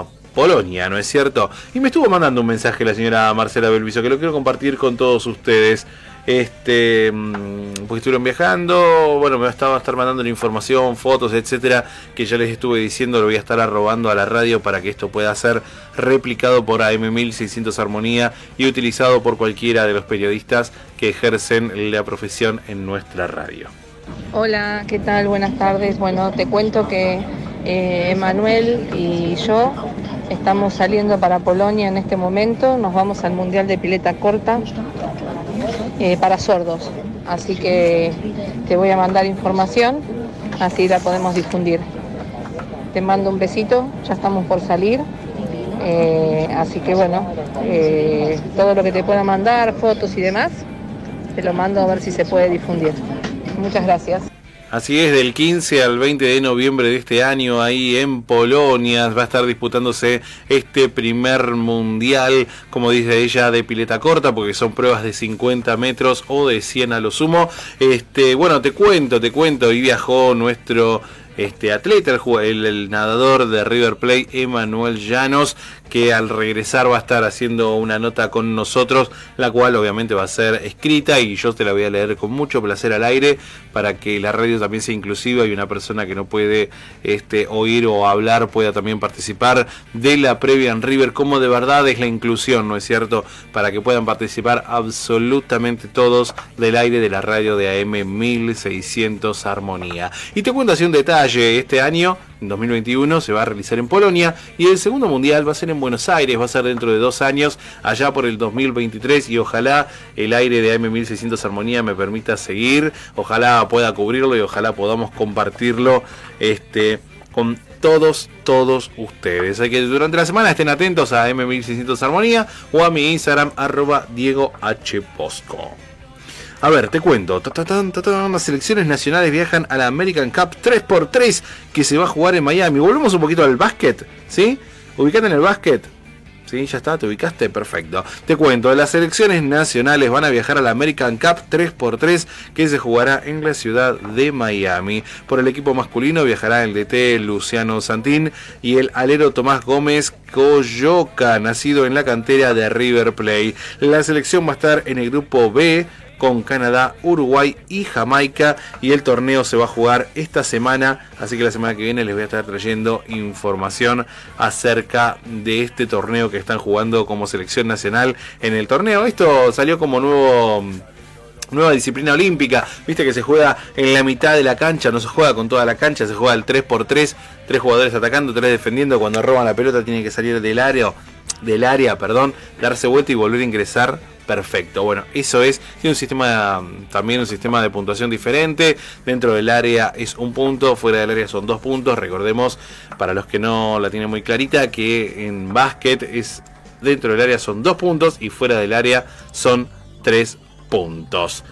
a Polonia, ¿no es cierto? Y me estuvo mandando un mensaje la señora Marcela Belviso que lo quiero compartir con todos ustedes. Este, mm, porque estuvieron viajando, bueno, me estaba estar mandando la información, fotos, etcétera, que ya les estuve diciendo, lo voy a estar arrobando a la radio para que esto pueda ser replicado por AM1600 Armonía y utilizado por cualquiera de los periodistas que ejercen la profesión en nuestra radio. Hola, ¿qué tal? Buenas tardes. Bueno, te cuento que eh, Emanuel y yo estamos saliendo para Polonia en este momento. Nos vamos al Mundial de Pileta Corta eh, para sordos. Así que te voy a mandar información, así la podemos difundir. Te mando un besito, ya estamos por salir. Eh, así que bueno, todo lo que te pueda mandar, fotos y demás, te lo mando a ver si se puede difundir. Muchas gracias. Así es, del 15 al 20 de noviembre de este año, ahí en Polonia, va a estar disputándose este primer mundial, como dice ella, de pileta corta, porque son pruebas de 50 metros o de 100 a lo sumo. Este, bueno, te cuento, te cuento, y viajó nuestro este atleta, el, el nadador de River Plate, Emanuel Llanos, que al regresar va a estar haciendo una nota con nosotros, la cual obviamente va a ser escrita y yo te la voy a leer con mucho placer al aire para que la radio también sea inclusiva y una persona que no puede este, oír o hablar pueda también participar de la previa en River, como de verdad es la inclusión, ¿no es cierto? Para que puedan participar absolutamente todos del aire de la radio de AM 1600 Armonía. Y te cuento así un detalle, este año, en 2021, se va a realizar en Polonia y el segundo mundial va a ser en Buenos Aires, va a ser dentro de dos años, allá por el 2023 y ojalá el aire de AM 1600 Armonía me permita seguir, ojalá pueda cubrirlo y ojalá podamos compartirlo este, con todos, todos ustedes. Hay que durante la semana estén atentos a M1600 Armonía o a mi Instagram arroba Diego H. Posco. A ver, te cuento. Las selecciones nacionales viajan a la American Cup 3x3 que se va a jugar en Miami. Volvemos un poquito al básquet, ¿sí? Ubicate en el básquet. Sí, ya está, te ubicaste, perfecto. Te cuento, las selecciones nacionales van a viajar a la American Cup 3x3 que se jugará en la ciudad de Miami. Por el equipo masculino viajará el DT Luciano Santín y el alero Tomás Gómez Coyoca, nacido en la cantera de River Plate. La selección va a estar en el grupo B con Canadá, Uruguay y Jamaica. Y el torneo se va a jugar esta semana, así que la semana que viene les voy a estar trayendo información acerca de este torneo que están jugando como selección nacional en el torneo. Esto salió como nuevo nueva disciplina olímpica, viste que se juega en la mitad de la cancha, no se juega con toda la cancha, se juega el 3x3, tres jugadores atacando, tres defendiendo, cuando roban la pelota tienen que salir del área, del área, perdón, darse vuelta y volver a ingresar perfecto. Bueno, eso es, tiene un sistema, también un sistema de puntuación diferente. Dentro del área es un punto, fuera del área son dos puntos. Recordemos, para los que no la tienen muy clarita, que en básquet es dentro del área son dos puntos y fuera del área son tres puntos.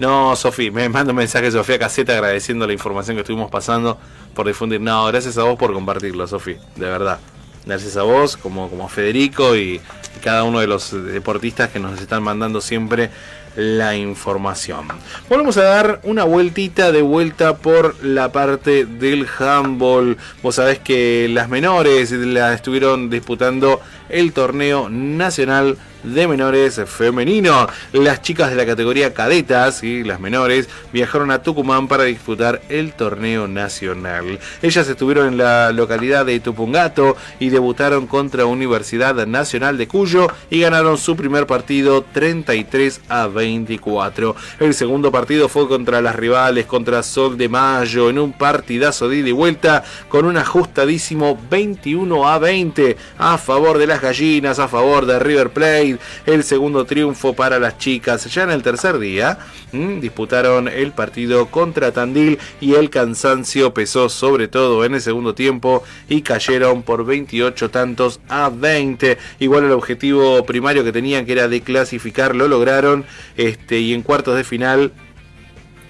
No, Sofi, me manda un mensaje Sofía Caseta agradeciendo la información que estuvimos pasando por difundir. No, gracias a vos por compartirlo, Sofi, de verdad. Gracias a vos, como, como Federico y, cada uno de los deportistas que nos están mandando siempre la información. Volvemos a dar una vueltita de vuelta por la parte del handball. Vos sabés que las menores la estuvieron disputando el torneo nacional de menores femenino. Las chicas de la categoría cadetas y las menores viajaron a Tucumán para disputar el torneo nacional. Ellas estuvieron en la localidad de Tupungato y debutaron contra Universidad Nacional de Cuyo y ganaron su primer partido 33 a 24. El segundo partido fue contra las rivales, contra Sol de Mayo, en un partidazo de ida y vuelta con un ajustadísimo 21 a 20 a favor de las gallinas, a favor de River Plate. El segundo triunfo para las chicas. Ya en el tercer día disputaron el partido contra Tandil y el cansancio pesó sobre todo en el segundo tiempo y cayeron por 28 tantos a 20. Igual el objetivo primario que tenían que era de clasificar lo lograron este, y en cuartos de final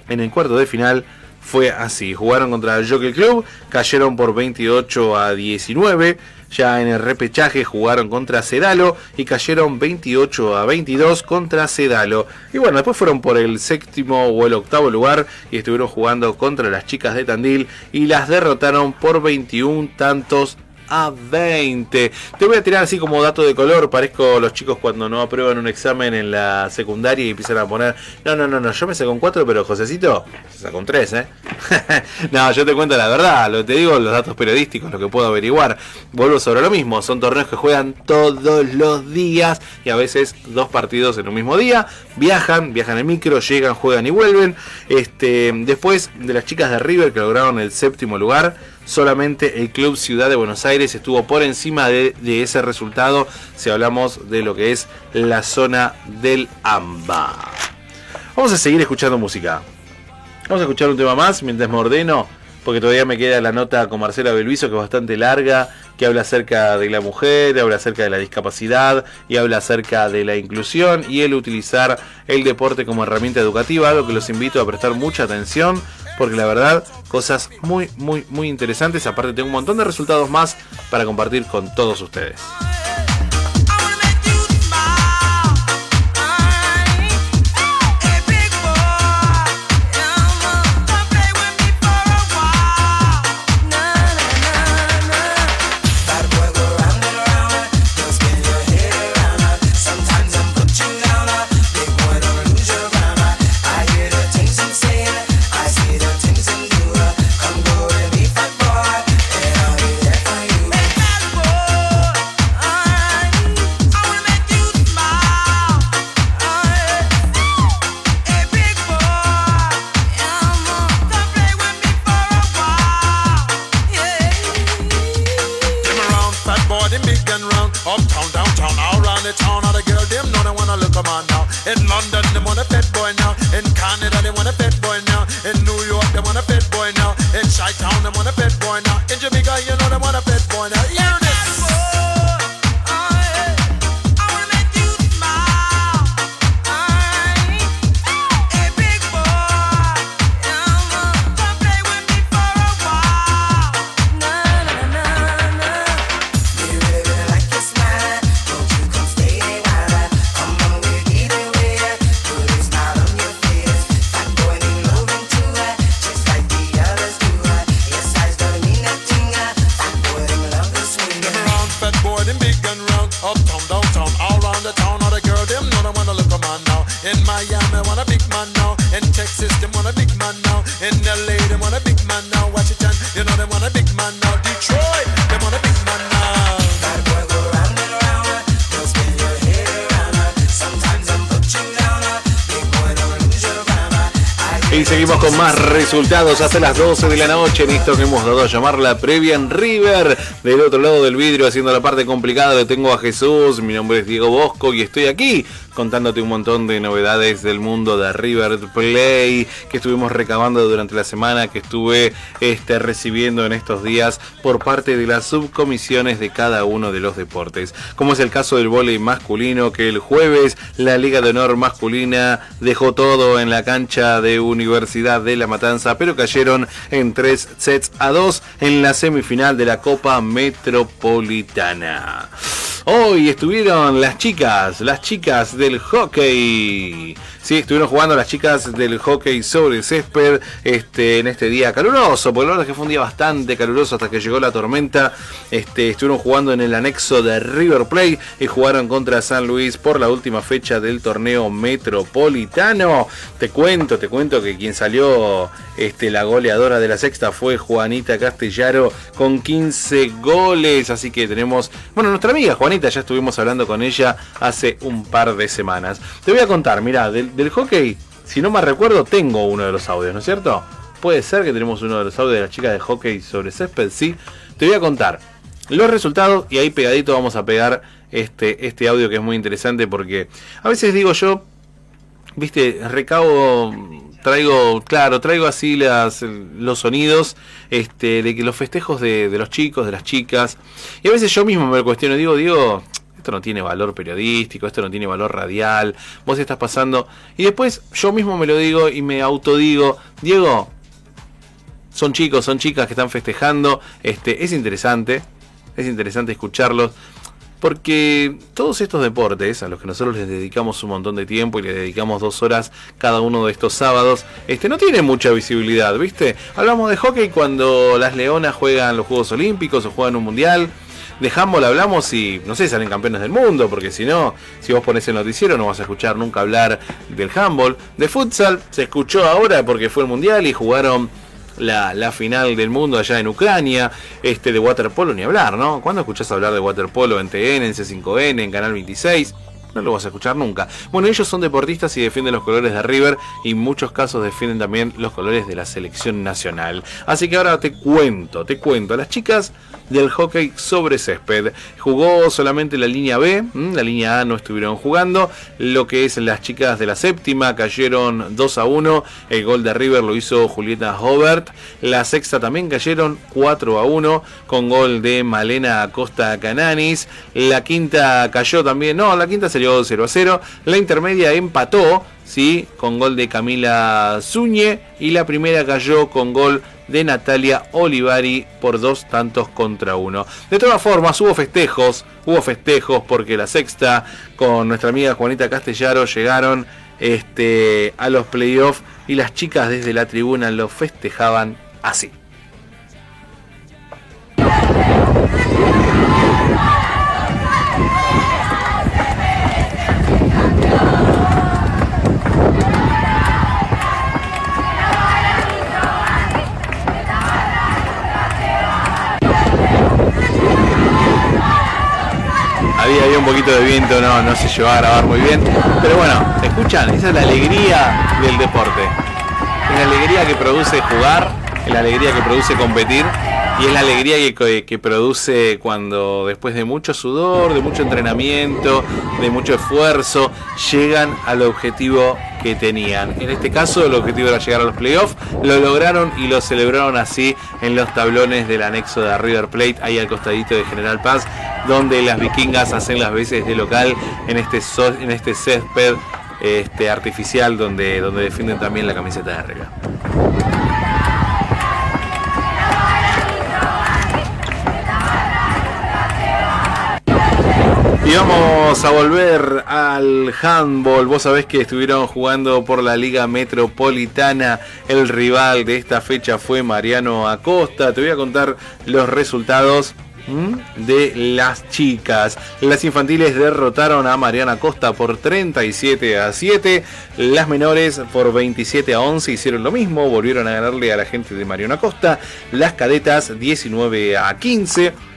en el cuarto de final fue así. Jugaron contra el Jockey Club, cayeron por 28 a 19. Ya en el repechaje jugaron contra Sedalo y cayeron 28 a 22 contra Sedalo. Y bueno, después fueron por el séptimo o el octavo lugar y estuvieron jugando contra las chicas de Tandil y las derrotaron por 21 tantos a 20. Te voy a tirar así como dato de color. Parezco los chicos cuando no aprueban un examen en la secundaria y empiezan a poner. No, no, no, no. Yo me saco un 4, pero Josecito se sacó un 3, ¿eh? no, yo te cuento la verdad. Lo que te digo, los datos periodísticos, lo que puedo averiguar. Vuelvo sobre lo mismo. Son torneos que juegan todos los días y a veces dos partidos en un mismo día. Viajan, viajan en micro, llegan, juegan y vuelven. Este, después de las chicas de River que lograron el séptimo lugar solamente el Club Ciudad de Buenos Aires estuvo por encima de, ese resultado si hablamos de lo que es la zona del AMBA. Vamos a seguir escuchando música. Vamos a escuchar un tema más mientras me ordeno, porque todavía me queda la nota con Marcela Belviso que es bastante larga, que habla acerca de la mujer, habla acerca de la discapacidad y habla acerca de la inclusión y el utilizar el deporte como herramienta educativa, algo que los invito a prestar mucha atención porque la verdad, cosas muy, muy, muy interesantes. Aparte, tengo un montón de resultados más para compartir con todos ustedes. Hasta las 12 de la noche en que hemos dado a llamar la previa en River. Del otro lado del vidrio haciendo la parte complicada le tengo a Jesús. Mi nombre es Diego Bosco y estoy aquí contándote un montón de novedades del mundo de River Play que estuvimos recabando durante la semana, que estuve este, recibiendo en estos días por parte de las subcomisiones de cada uno de los deportes. Como es el caso del vóley masculino, que el jueves la Liga de Honor masculina dejó todo en la cancha de Universidad de La Matanza, pero cayeron en tres sets a dos en la semifinal de la Copa Metropolitana. Hoy estuvieron las chicas, las chicas del hockey. Sí, estuvieron jugando las chicas del hockey sobre césped este, en este día caluroso, porque la verdad es que fue un día bastante caluroso hasta que llegó la tormenta. Este, estuvieron jugando en el anexo de River Plate y jugaron contra San Luis por la última fecha del torneo metropolitano. Te cuento, te cuento que quien salió este, la goleadora de la sexta fue Juanita Castellaro con 15 goles. Así que tenemos, bueno, nuestra amiga Juanita, ya estuvimos hablando con ella hace un par de semanas. Te voy a contar, mira, del, del hockey, si no me recuerdo, tengo uno de los audios, ¿no es cierto? Puede ser que tenemos uno de los audios de la chica de hockey sobre césped, sí. Te voy a contar los resultados y ahí pegadito vamos a pegar este, este audio que es muy interesante porque a veces digo yo, viste, recabo, traigo, claro, traigo así las, los sonidos este, de que los festejos de, de los chicos, de las chicas, y a veces yo mismo me lo cuestiono, digo, digo, esto no tiene valor periodístico, esto no tiene valor radial, vos estás pasando, y después yo mismo me lo digo y me autodigo, Diego, son chicos, son chicas que están festejando, este, es interesante, es interesante escucharlos. Porque todos estos deportes, a los que nosotros les dedicamos un montón de tiempo y les dedicamos dos horas cada uno de estos sábados, este, no tienen mucha visibilidad, ¿viste? Hablamos de hockey cuando las leonas juegan los Juegos Olímpicos o juegan un mundial. De handball hablamos y, no sé, salen campeones del mundo, porque si no, si vos pones el noticiero no vas a escuchar nunca hablar del handball. De futsal se escuchó ahora porque fue el mundial y jugaron la, final del mundo allá en Ucrania, este de waterpolo ni hablar, ¿no? ¿Cuándo escuchás hablar de waterpolo en TN, en C5N, en Canal 26? No lo vas a escuchar nunca. Bueno, ellos son deportistas y defienden los colores de River y en muchos casos defienden también los colores de la selección nacional. Así que ahora te cuento, te cuento. Las chicas del hockey sobre césped. Jugó solamente la línea B, la línea A no estuvieron jugando. Lo que es las chicas de la séptima cayeron 2 a 1. El gol de River lo hizo Julieta Hobert. La sexta también cayeron 4 a 1 con gol de Malena Acosta Cananis. La quinta cayó también, no, la quinta salió 0 a 0. La intermedia empató, sí, con gol de Camila Zuñe. Y la primera cayó con gol de Natalia Olivari por dos tantos contra uno. De todas formas, hubo festejos, hubo festejos porque la sexta con nuestra amiga Juanita Castellaro llegaron este, a los playoffs y las chicas desde la tribuna lo festejaban así. Había, había un poquito de viento, no, no se llevó a grabar muy bien. Pero bueno, escuchan, esa es la alegría del deporte. La alegría que produce jugar, la alegría que produce competir y es la alegría que, produce cuando después de mucho sudor, de mucho entrenamiento, de mucho esfuerzo, llegan al objetivo que tenían. En este caso el objetivo era llegar a los playoffs, lo lograron y lo celebraron así en los tablones del anexo de River Plate, ahí al costadito de General Paz, donde las vikingas hacen las veces de local en este, en este césped este, artificial donde, donde defienden también la camiseta de arriba. Y vamos a volver al handball. Vos sabés que estuvieron jugando por la Liga Metropolitana. El rival de esta fecha fue Mariano Acosta. Te voy a contar los resultados de las chicas. Las infantiles derrotaron a Mariana Acosta por 37 a 7. Las menores por 27 a 11 hicieron lo mismo. Volvieron a ganarle a la gente de Mariana Acosta. Las cadetas 19 a 15.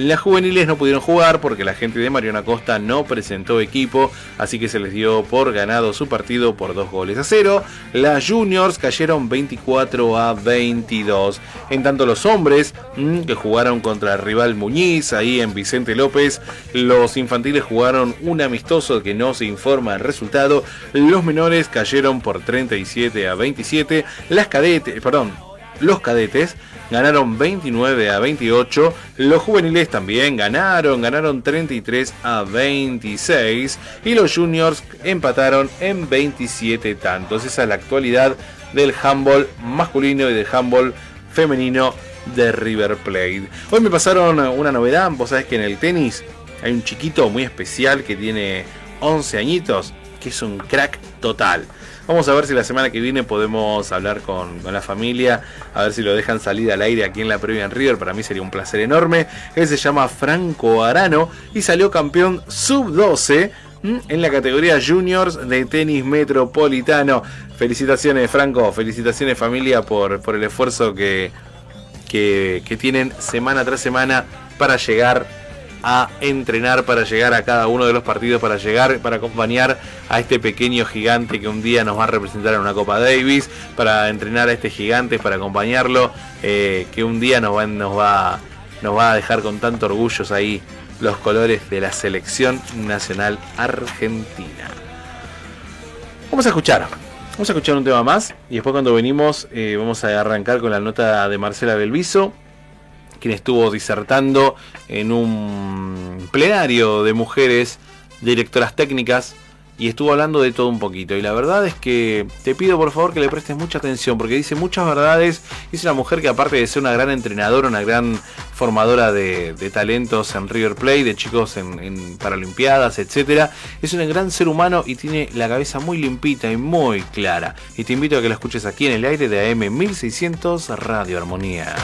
Las juveniles no pudieron jugar porque la gente de Mariana Costa no presentó equipo, así que se les dio por ganado su partido por dos goles a cero. Las juniors cayeron 24 a 22. En tanto los hombres mm, que jugaron contra el rival Muñiz ahí en Vicente López, los infantiles jugaron un amistoso que no se informa el resultado. Los menores cayeron por 37 a 27. Las cadetes, perdón, los cadetes ganaron 29 a 28. Los juveniles también ganaron, ganaron 33 a 26. Y los juniors empataron en 27 tantos. Esa es la actualidad del handball masculino y del handball femenino de River Plate. Hoy me pasaron una novedad, vos sabés que en el tenis Hay un chiquito muy especial que tiene 11 añitos, que es un crack total. Vamos a ver si la semana que viene podemos hablar con, la familia, a ver si lo dejan salir al aire aquí en la previa en River. Para mí sería un placer enorme. Él se llama Franco Arano y salió campeón sub-12 ¿m? en la categoría juniors de tenis metropolitano. Felicitaciones Franco, felicitaciones familia por, por el esfuerzo que, que, que tienen semana tras semana para llegar a entrenar para llegar a cada uno de los partidos, para llegar, para acompañar a este pequeño gigante que un día nos va a representar en una Copa Davis, para entrenar a este gigante, para acompañarlo, eh, que un día nos va, nos, va, nos va a dejar con tanto orgullos ahí los colores de la selección nacional argentina. Vamos a escuchar. Vamos a escuchar un tema más y después cuando venimos eh, vamos a arrancar con la nota de Marcela Belviso, quien estuvo disertando en un plenario de mujeres directoras técnicas y estuvo hablando de todo un poquito. Y la verdad es que te pido por favor que le prestes mucha atención porque dice muchas verdades. Es una mujer que aparte de ser una gran entrenadora, una gran formadora de, talentos en River Plate, de chicos en, en Paralimpiadas, etcétera, es un gran ser humano y tiene la cabeza muy limpita y muy clara. Y te invito a que la escuches aquí en el aire de AM 1600 Radio Armonía.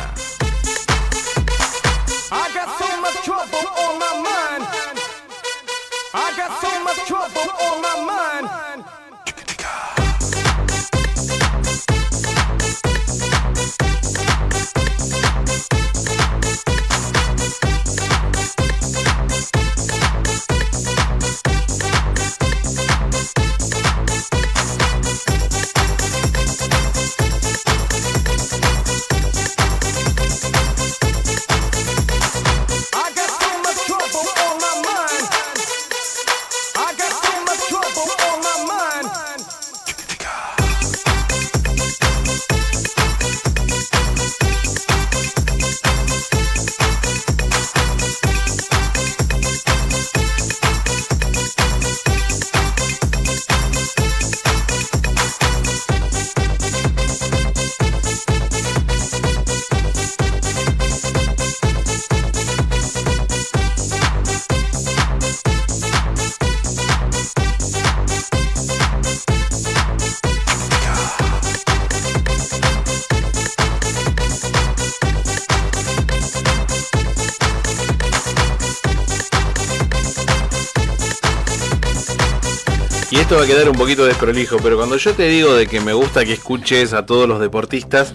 Va a quedar un poquito desprolijo, pero cuando yo te digo de que me gusta que escuches a todos los deportistas,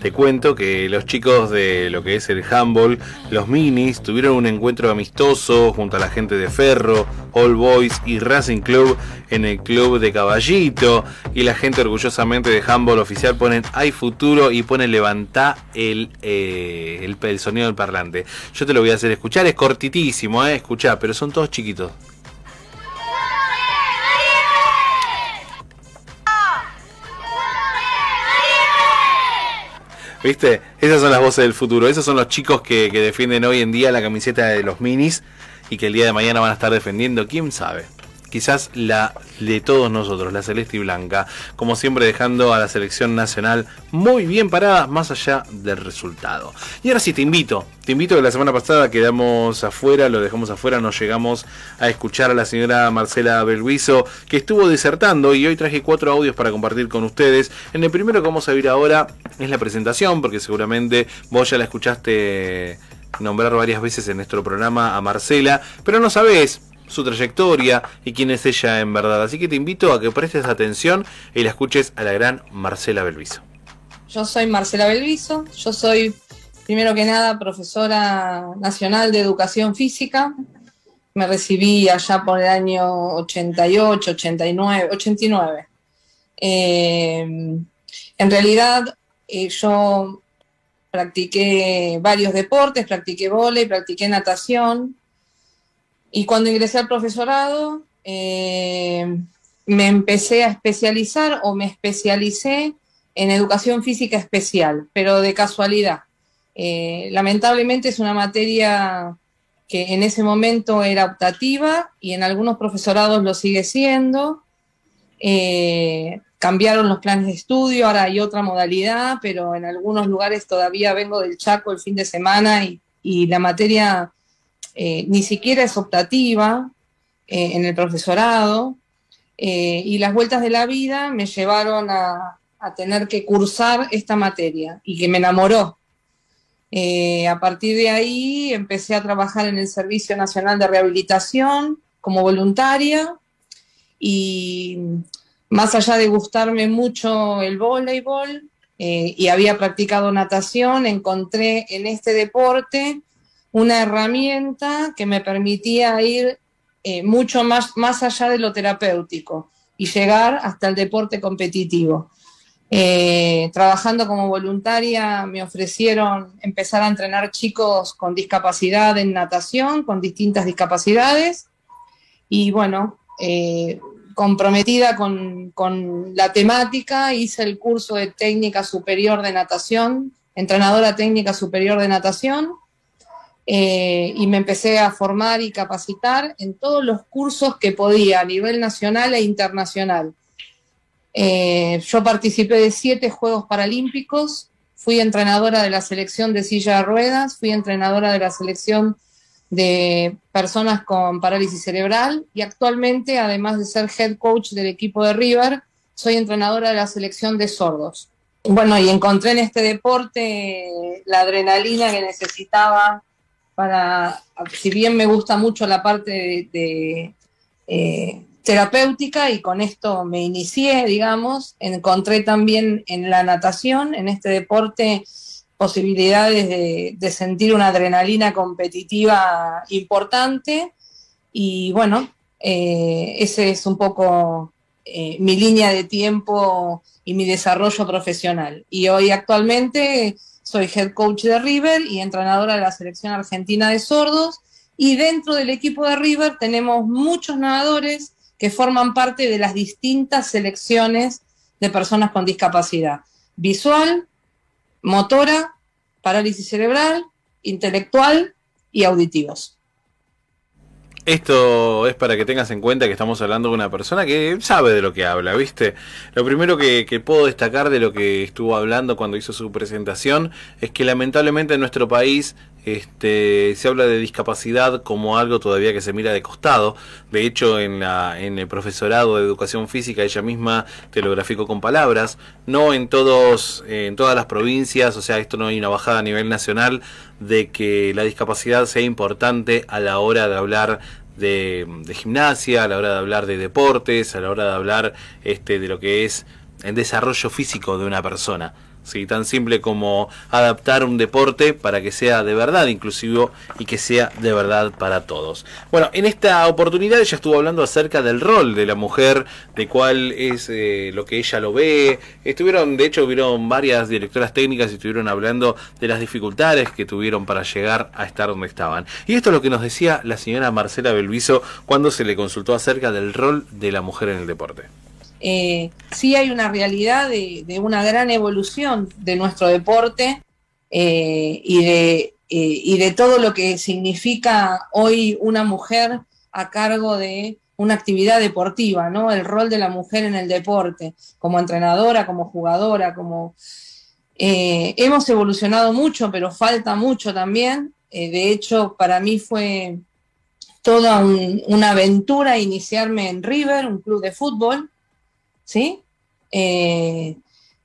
te cuento que los chicos de lo que es el handball, los minis, tuvieron un encuentro amistoso junto a la gente de Ferro, All Boys y Racing Club en el club de Caballito. Y la gente orgullosamente de handball oficial ponen hay futuro y pone levantá el, eh, el, el sonido del parlante. Yo te lo voy a hacer escuchar, es cortitísimo, eh, escuchá, pero son todos chiquitos. ¿Viste? Esas son las voces del futuro. Esos son los chicos que, defienden hoy en día la camiseta de los minis y que el día de mañana van a estar defendiendo. ¿Quién sabe? Quizás la de todos nosotros, la celeste y blanca. Como siempre dejando a la selección nacional muy bien parada más allá del resultado. Y ahora sí, te invito. Te invito que la semana pasada quedamos afuera, lo dejamos afuera, no llegamos a escuchar a la señora Marcela Belguizo que estuvo disertando y hoy traje cuatro audios para compartir con ustedes. En el primero que vamos a ver ahora es la presentación, porque seguramente vos ya la escuchaste nombrar varias veces en nuestro programa a Marcela, pero no sabés su trayectoria y quién es ella en verdad. Así que te invito a que prestes atención y la escuches a la gran Marcela Belviso. Yo soy Marcela Belviso, yo soy primero que nada profesora nacional de educación física. Me recibí allá por el año 88, 89, 89. Eh, en realidad eh, yo practiqué varios deportes, practiqué vóley, practiqué natación y cuando ingresé al profesorado eh, me empecé a especializar o me especialicé en educación física especial, pero de casualidad. Eh, lamentablemente es una materia que en ese momento era optativa y en algunos profesorados lo sigue siendo. Eh, cambiaron los planes de estudio, ahora hay otra modalidad, pero en algunos lugares todavía vengo del Chaco el fin de semana y, y la materia eh, ni siquiera es optativa eh, en el profesorado, eh, y las vueltas de la vida me llevaron a, tener que cursar esta materia y que me enamoró. A partir de ahí empecé a trabajar en el Servicio Nacional de Rehabilitación como voluntaria y más allá de gustarme mucho el voleibol y había practicado natación, encontré en este deporte una herramienta que me permitía ir eh, mucho más, más allá de lo terapéutico y llegar hasta el deporte competitivo. Eh, trabajando como voluntaria me ofrecieron empezar a entrenar chicos con discapacidad en natación, con distintas discapacidades. Y bueno, eh, comprometida con, con la temática, hice el curso de técnica superior de natación, entrenadora técnica superior de natación, eh, y me empecé a formar y capacitar en todos los cursos que podía a nivel nacional e internacional. Eh, yo participé de siete Juegos Paralímpicos, fui entrenadora de la selección de silla de ruedas, fui entrenadora de la selección de personas con parálisis cerebral y actualmente, además de ser head coach del equipo de River, soy entrenadora de la selección de sordos. Bueno, y encontré en este deporte la adrenalina que necesitaba para, si bien me gusta mucho la parte de, eh, terapéutica y con esto me inicié, digamos, encontré también en la natación, en este deporte, posibilidades de, de sentir una adrenalina competitiva importante y bueno, eh, ese es un poco eh, mi línea de tiempo y mi desarrollo profesional. Y hoy actualmente soy head coach de River y entrenadora de la selección argentina de sordos. Y dentro del equipo de River tenemos muchos nadadores que forman parte de las distintas selecciones de personas con discapacidad visual, motora, parálisis cerebral, intelectual y auditivos. Esto es para que tengas en cuenta que estamos hablando de una persona que sabe de lo que habla, ¿viste? Lo primero que, puedo destacar de lo que estuvo hablando cuando hizo su presentación es que lamentablemente en nuestro país este, se habla de discapacidad como algo todavía que se mira de costado. De hecho, en, la, en el profesorado de educación física ella misma te con palabras. No en, todos, en todas las provincias, o sea, esto no hay una bajada a nivel nacional de que la discapacidad sea importante a la hora de hablar de, de, gimnasia, a la hora de hablar de deportes, a la hora de hablar este, de lo que es el desarrollo físico de una persona. ¿Sí? tan simple como adaptar un deporte para que sea de verdad inclusivo y que sea de verdad para todos. Bueno, en esta oportunidad ella estuvo hablando acerca del rol de la mujer, de cuál es eh, lo que ella lo ve. Estuvieron, de hecho, hubieron varias directoras técnicas y estuvieron hablando de las dificultades que tuvieron para llegar a estar donde estaban. Y esto es lo que nos decía la señora Marcela Belviso cuando se le consultó acerca del rol de la mujer en el deporte eh, sí hay una realidad de, una gran evolución de nuestro deporte eh, y, de, eh, y de todo lo que significa hoy una mujer a cargo de una actividad deportiva, ¿no? El rol de la mujer en el deporte, como entrenadora, como jugadora, como... Hemos evolucionado mucho, pero falta mucho también. de hecho, para mí fue toda un, una aventura iniciarme en River, un club de fútbol, ¿sí? Eh,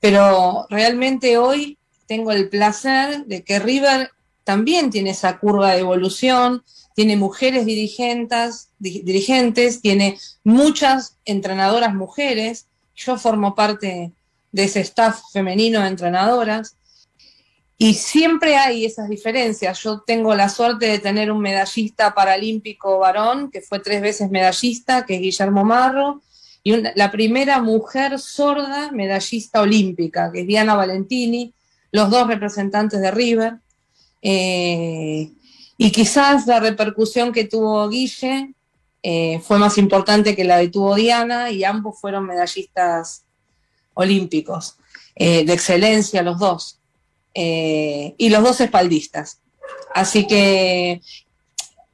pero realmente hoy tengo el placer de que River también tiene esa curva de evolución, tiene mujeres dirigentes, dirigentes, tiene muchas entrenadoras mujeres, yo formo parte de ese staff femenino de entrenadoras, y siempre hay esas diferencias. Yo tengo la suerte de tener un medallista paralímpico varón, que fue tres veces medallista, que es Guillermo Marro, y la primera mujer sorda medallista olímpica, que es Diana Valentini, los dos representantes de River. Eh, y quizás la repercusión que tuvo Guille eh, fue más importante que la de tuvo Diana, y ambos fueron medallistas olímpicos, eh, de excelencia los dos, y los dos espaldistas. Así que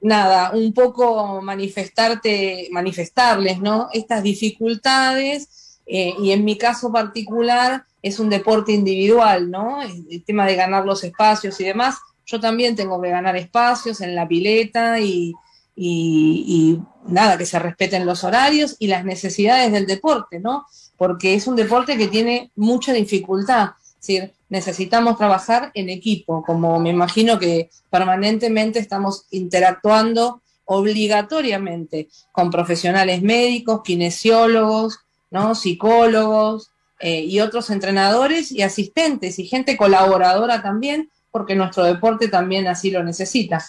nada, un poco manifestarte, manifestarles, ¿no? Estas dificultades, eh, y en mi caso particular es un deporte individual, ¿no? El, tema de ganar los espacios y demás, yo también tengo que ganar espacios en la pileta y, y- y nada, que se respeten los horarios y las necesidades del deporte, ¿no? Porque es un deporte que tiene mucha dificultad. Decir, necesitamos trabajar en equipo, como me imagino que permanentemente estamos interactuando obligatoriamente con profesionales médicos, kinesiólogos, ¿no? psicólogos eh, y otros entrenadores y asistentes y gente colaboradora también, porque nuestro deporte también así lo necesita.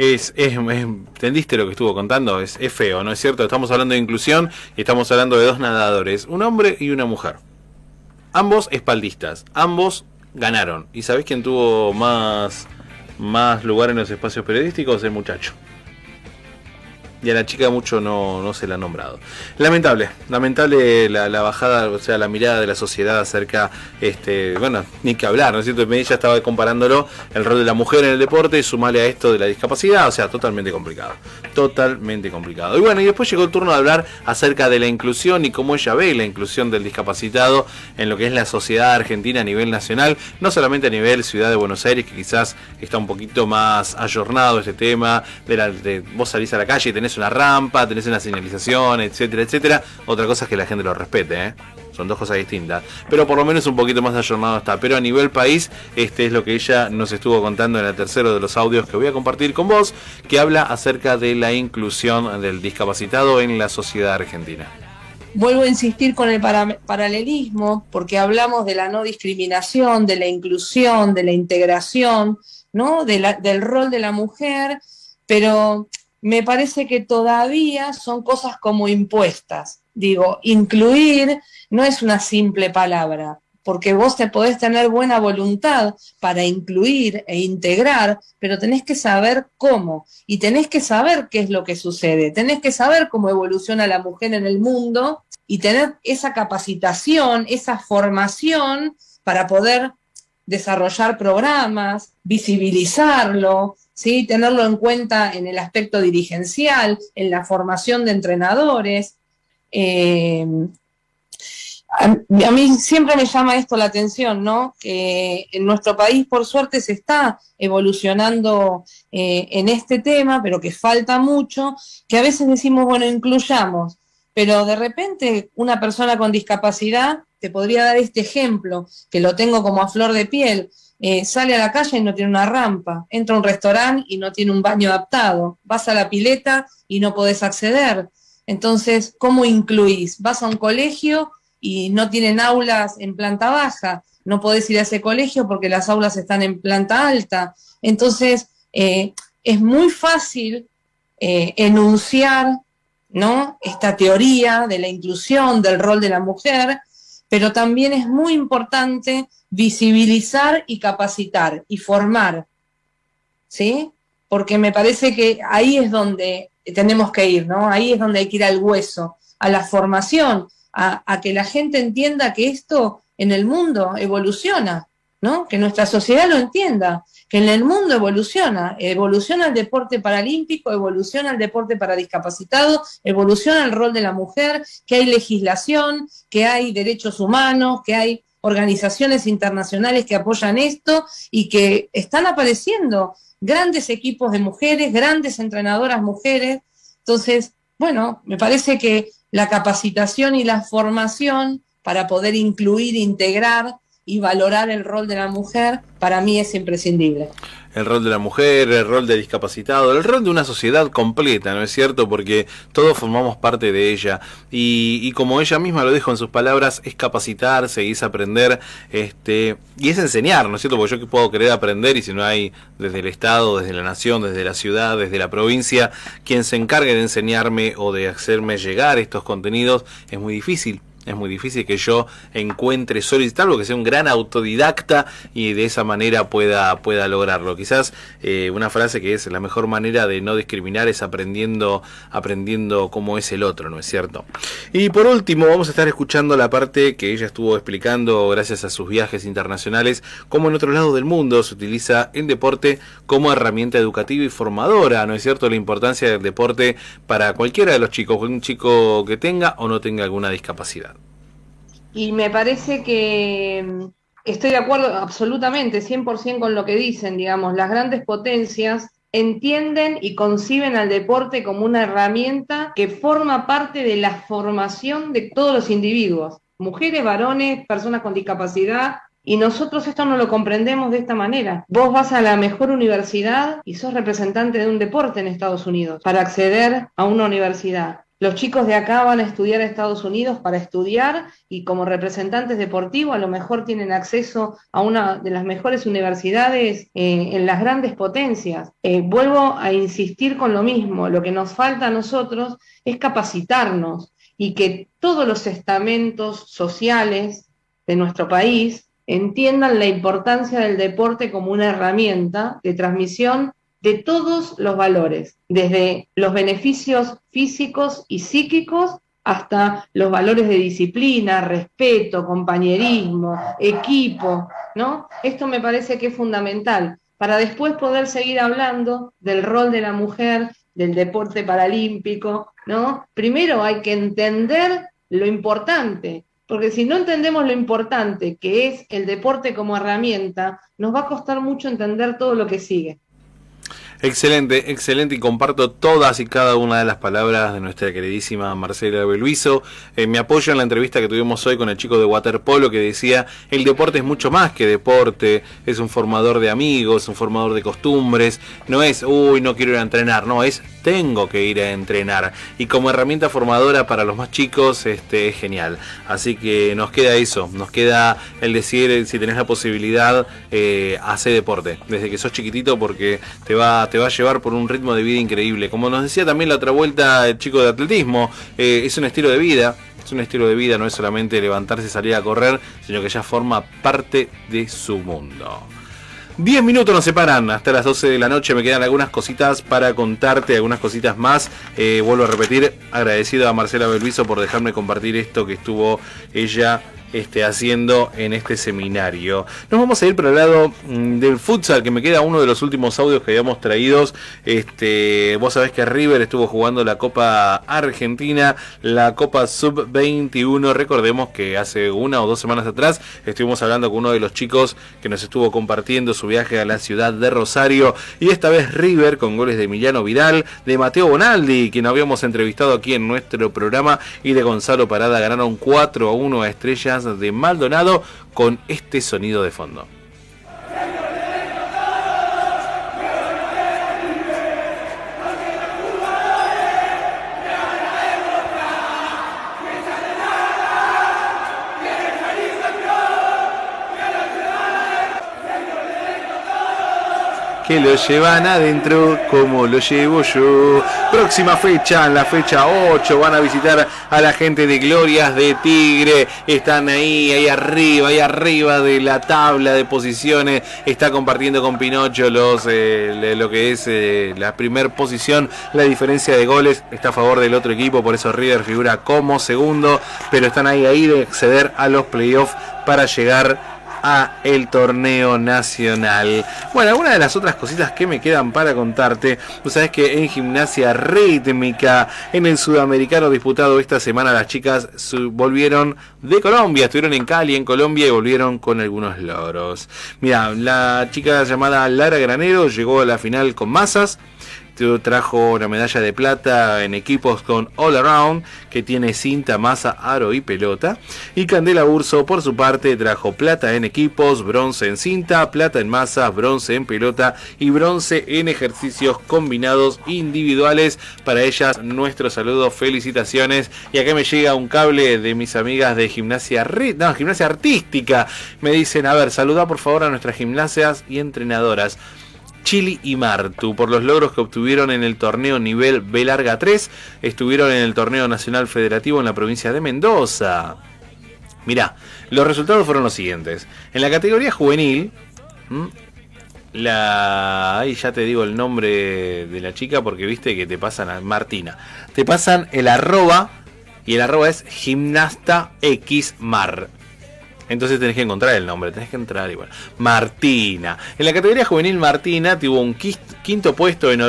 Es, es, ¿Entendiste lo que estuvo contando? Es, es feo, ¿no es cierto? Estamos hablando de inclusión y estamos hablando de dos nadadores, un hombre y una mujer. Ambos espaldistas, ambos ganaron. ¿Y sabés quién tuvo más, más lugar en los espacios periodísticos? El muchacho. Y a la chica mucho no, no se la ha nombrado. Lamentable, lamentable la, bajada, o sea, la mirada de la sociedad acerca, este, bueno, ni que hablar, ¿no es cierto? Ella estaba comparándolo, el rol de la mujer en el deporte, y sumarle a esto de la discapacidad, o sea, totalmente complicado. Totalmente complicado. Y bueno, y después llegó el turno de hablar acerca de la inclusión y cómo ella ve la inclusión del discapacitado en lo que es la sociedad argentina a nivel nacional, no solamente a nivel ciudad de Buenos Aires, que quizás está un poquito más ayornado este tema, de, la, de vos salís a la calle y una rampa, tenés una señalización, etcétera, etcétera. Otra cosa es que la gente lo respete, ¿eh? Son dos cosas distintas. Pero por lo menos un poquito más ayornado está. Pero a nivel país, este es lo que ella nos estuvo contando en el tercero de los audios que voy a compartir con vos, que habla acerca de la inclusión del discapacitado en la sociedad argentina. Vuelvo a insistir con el para- paralelismo porque hablamos de la no discriminación, de la inclusión, de la integración, ¿no? Del rol de la mujer, pero me parece que todavía son cosas como impuestas. Digo, incluir no es una simple palabra, porque vos te podés tener buena voluntad para incluir e integrar, pero tenés que saber cómo y tenés que saber qué es lo que sucede, tenés que saber cómo evoluciona la mujer en el mundo y tener esa capacitación, esa formación para poder desarrollar programas, visibilizarlo, ¿sí? tenerlo en cuenta en el aspecto dirigencial, en la formación de entrenadores. Eh, a, mí siempre me llama esto la atención, ¿no? Que en nuestro país, por suerte, se está evolucionando eh, en este tema, pero que falta mucho, que a veces decimos, bueno, incluyamos, pero de repente una persona con discapacidad, te podría dar este ejemplo, que lo tengo como a flor de piel, eh, sale a la calle y no tiene una rampa, entra a un restaurante y no tiene un baño adaptado, vas a la pileta y no podés acceder. Entonces, ¿cómo incluís? Vas a un colegio y no tienen aulas en planta baja, no podés ir a ese colegio porque las aulas están en planta alta. Entonces, eh, es muy fácil eh, enunciar ¿no? esta teoría de la inclusión, del rol de la mujer, pero también es muy importante visibilizar y capacitar y formar, ¿sí? Porque me parece que ahí es donde tenemos que ir, ¿no? Ahí es donde hay que ir al hueso, a la formación, a, a que la gente entienda que esto en el mundo evoluciona, ¿no? Que nuestra sociedad lo entienda, que en el mundo evoluciona, evoluciona el deporte paralímpico, evoluciona el deporte para discapacitados, evoluciona el rol de la mujer, que hay legislación, que hay derechos humanos, que hay organizaciones internacionales que apoyan esto y que están apareciendo grandes equipos de mujeres, grandes entrenadoras mujeres. Entonces, bueno, me parece que la capacitación y la formación para poder incluir, integrar y valorar el rol de la mujer, para mí es imprescindible. El rol de la mujer, el rol del discapacitado, el rol de una sociedad completa, ¿no es cierto? Porque todos formamos parte de ella. Y, y como ella misma lo dijo en sus palabras, es capacitarse y es aprender, este, y es enseñar, ¿no es cierto? Porque yo que puedo querer aprender y si no hay desde el Estado, desde la nación, desde la ciudad, desde la provincia, quien se encargue de enseñarme o de hacerme llegar estos contenidos, es muy difícil. Es muy difícil que yo encuentre salvo que sea un gran autodidacta y de esa manera pueda, pueda lograrlo. Quizás eh, una frase que es la mejor manera de no discriminar es aprendiendo, aprendiendo cómo es el otro, ¿no es cierto? Y por último, vamos a estar escuchando la parte que ella estuvo explicando gracias a sus viajes internacionales, cómo en otro lado del mundo se utiliza el deporte como herramienta educativa y formadora, ¿no es cierto? La importancia del deporte para cualquiera de los chicos, un chico que tenga o no tenga alguna discapacidad. Y me parece que mm, Estoy de acuerdo absolutamente, 100% con lo que dicen, digamos, las grandes potencias entienden y conciben al deporte como una herramienta que forma parte de la formación de todos los individuos, mujeres, varones, personas con discapacidad, y nosotros esto no lo comprendemos de esta manera. Vos vas a la mejor universidad y sos representante de un deporte en Estados Unidos para acceder a una universidad. Los chicos de acá van a estudiar a Estados Unidos para estudiar y como representantes deportivos a lo mejor tienen acceso a una de las mejores universidades eh, en las grandes potencias. Eh, vuelvo a insistir con lo mismo, lo que nos falta a nosotros es capacitarnos y que todos los estamentos sociales de nuestro país entiendan la importancia del deporte como una herramienta de transmisión de todos los valores, desde los beneficios físicos y psíquicos hasta los valores de disciplina, respeto, compañerismo, equipo, ¿no? Esto me parece que es fundamental para después poder seguir hablando del rol de la mujer, del deporte paralímpico, ¿no? Primero hay que entender lo importante, porque si no entendemos lo importante que es el deporte como herramienta, nos va a costar mucho entender todo lo que sigue. Excelente, excelente y comparto todas y cada una de las palabras de nuestra queridísima Marcela Beluiso. Eh, me apoyo en la entrevista que tuvimos hoy con el chico de waterpolo que decía, el deporte es mucho más que deporte, es un formador de amigos, un formador de costumbres, no es, uy, no quiero ir a entrenar, no, es, tengo que ir a entrenar. Y como herramienta formadora para los más chicos, este es genial. Así que nos queda eso, nos queda el decir, eh, si tenés la posibilidad, eh, hacer deporte, desde que sos chiquitito porque te va te va a llevar por un ritmo de vida increíble. Como nos decía también la otra vuelta el chico de atletismo, eh, es un estilo de vida. Es un estilo de vida, no es solamente levantarse y salir a correr, sino que ya forma parte de su mundo. 10 minutos nos separan hasta las 12 de la noche. Me quedan algunas cositas para contarte, algunas cositas más. Eh, vuelvo a repetir, agradecido a Marcela Belviso por dejarme compartir esto que estuvo ella este, haciendo en este seminario. Nos vamos a ir por el lado mm, del futsal, que me queda uno de los últimos audios que habíamos traídos. Este, vos sabés que River estuvo jugando la Copa Argentina, la Copa Sub-21. Recordemos que hace una o dos semanas atrás estuvimos hablando con uno de los chicos que nos estuvo compartiendo su viaje a la ciudad de Rosario. Y esta vez River con goles de Emiliano Vidal, de Mateo Bonaldi, quien habíamos entrevistado aquí en nuestro programa, y de Gonzalo Parada ganaron 4 a 1 a Estrellas de Maldonado con este sonido de fondo. Que lo llevan adentro como lo llevo yo. Próxima fecha, en la fecha 8, van a visitar a la gente de Glorias de Tigre. Están ahí, ahí arriba, ahí arriba de la tabla de posiciones. Está compartiendo con Pinocho los, eh, lo que es eh, la primer posición. La diferencia de goles está a favor del otro equipo, por eso River figura como segundo. Pero están ahí, ahí de acceder a los playoffs para llegar a el torneo nacional. Bueno, algunas de las otras cositas que me quedan para contarte, tú sabes que en gimnasia rítmica, en el sudamericano disputado esta semana, las chicas volvieron de Colombia, estuvieron en Cali, en Colombia, y volvieron con algunos logros. Mira, la chica llamada Lara Granero llegó a la final con masas trajo una medalla de plata en equipos con All Around, que tiene cinta, masa, aro y pelota. Y Candela Urso, por su parte, trajo plata en equipos, bronce en cinta, plata en masa, bronce en pelota y bronce en ejercicios combinados individuales. Para ellas, nuestro saludo, felicitaciones. Y acá me llega un cable de mis amigas de gimnasia, no, gimnasia artística. Me dicen, a ver, saluda por favor a nuestras gimnasias y entrenadoras. Chili y Martu por los logros que obtuvieron en el torneo nivel B larga 3, estuvieron en el torneo nacional federativo en la provincia de Mendoza. Mirá, los resultados fueron los siguientes. En la categoría juvenil, la ahí ya te digo el nombre de la chica porque viste que te pasan a Martina. Te pasan el arroba y el arroba es gimnasta X Mar. Entonces tenés que encontrar el nombre, tenés que entrar igual. Martina. En la categoría juvenil Martina tuvo un quinto puesto en,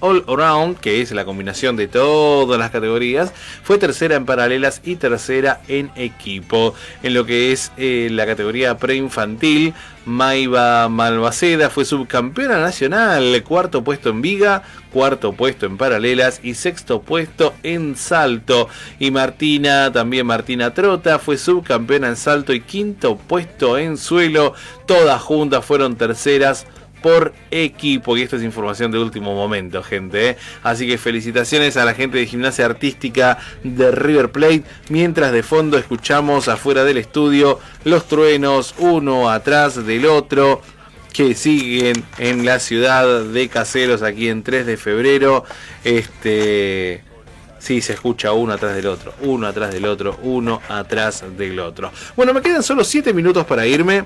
all- Around, que es la combinación de todas las categorías, fue tercera en paralelas y tercera en equipo. En lo que es eh, la categoría preinfantil, Maiva Malvaceda fue subcampeona nacional, cuarto puesto en viga, cuarto puesto en paralelas y sexto puesto en salto. Y Martina, también Martina Trota, fue subcampeona en salto y quinto puesto en suelo. Todas juntas fueron terceras por equipo. Y esto es información de último momento, gente. ¿eh? Así que felicitaciones a la gente de gimnasia artística de River Plate. Mientras de fondo escuchamos afuera del estudio los truenos, uno atrás del otro. Que siguen en la ciudad de Caseros, aquí en 3 de febrero. Este. Sí, se escucha uno atrás del otro, uno atrás del otro, uno atrás del otro. Bueno, me quedan solo 7 minutos para irme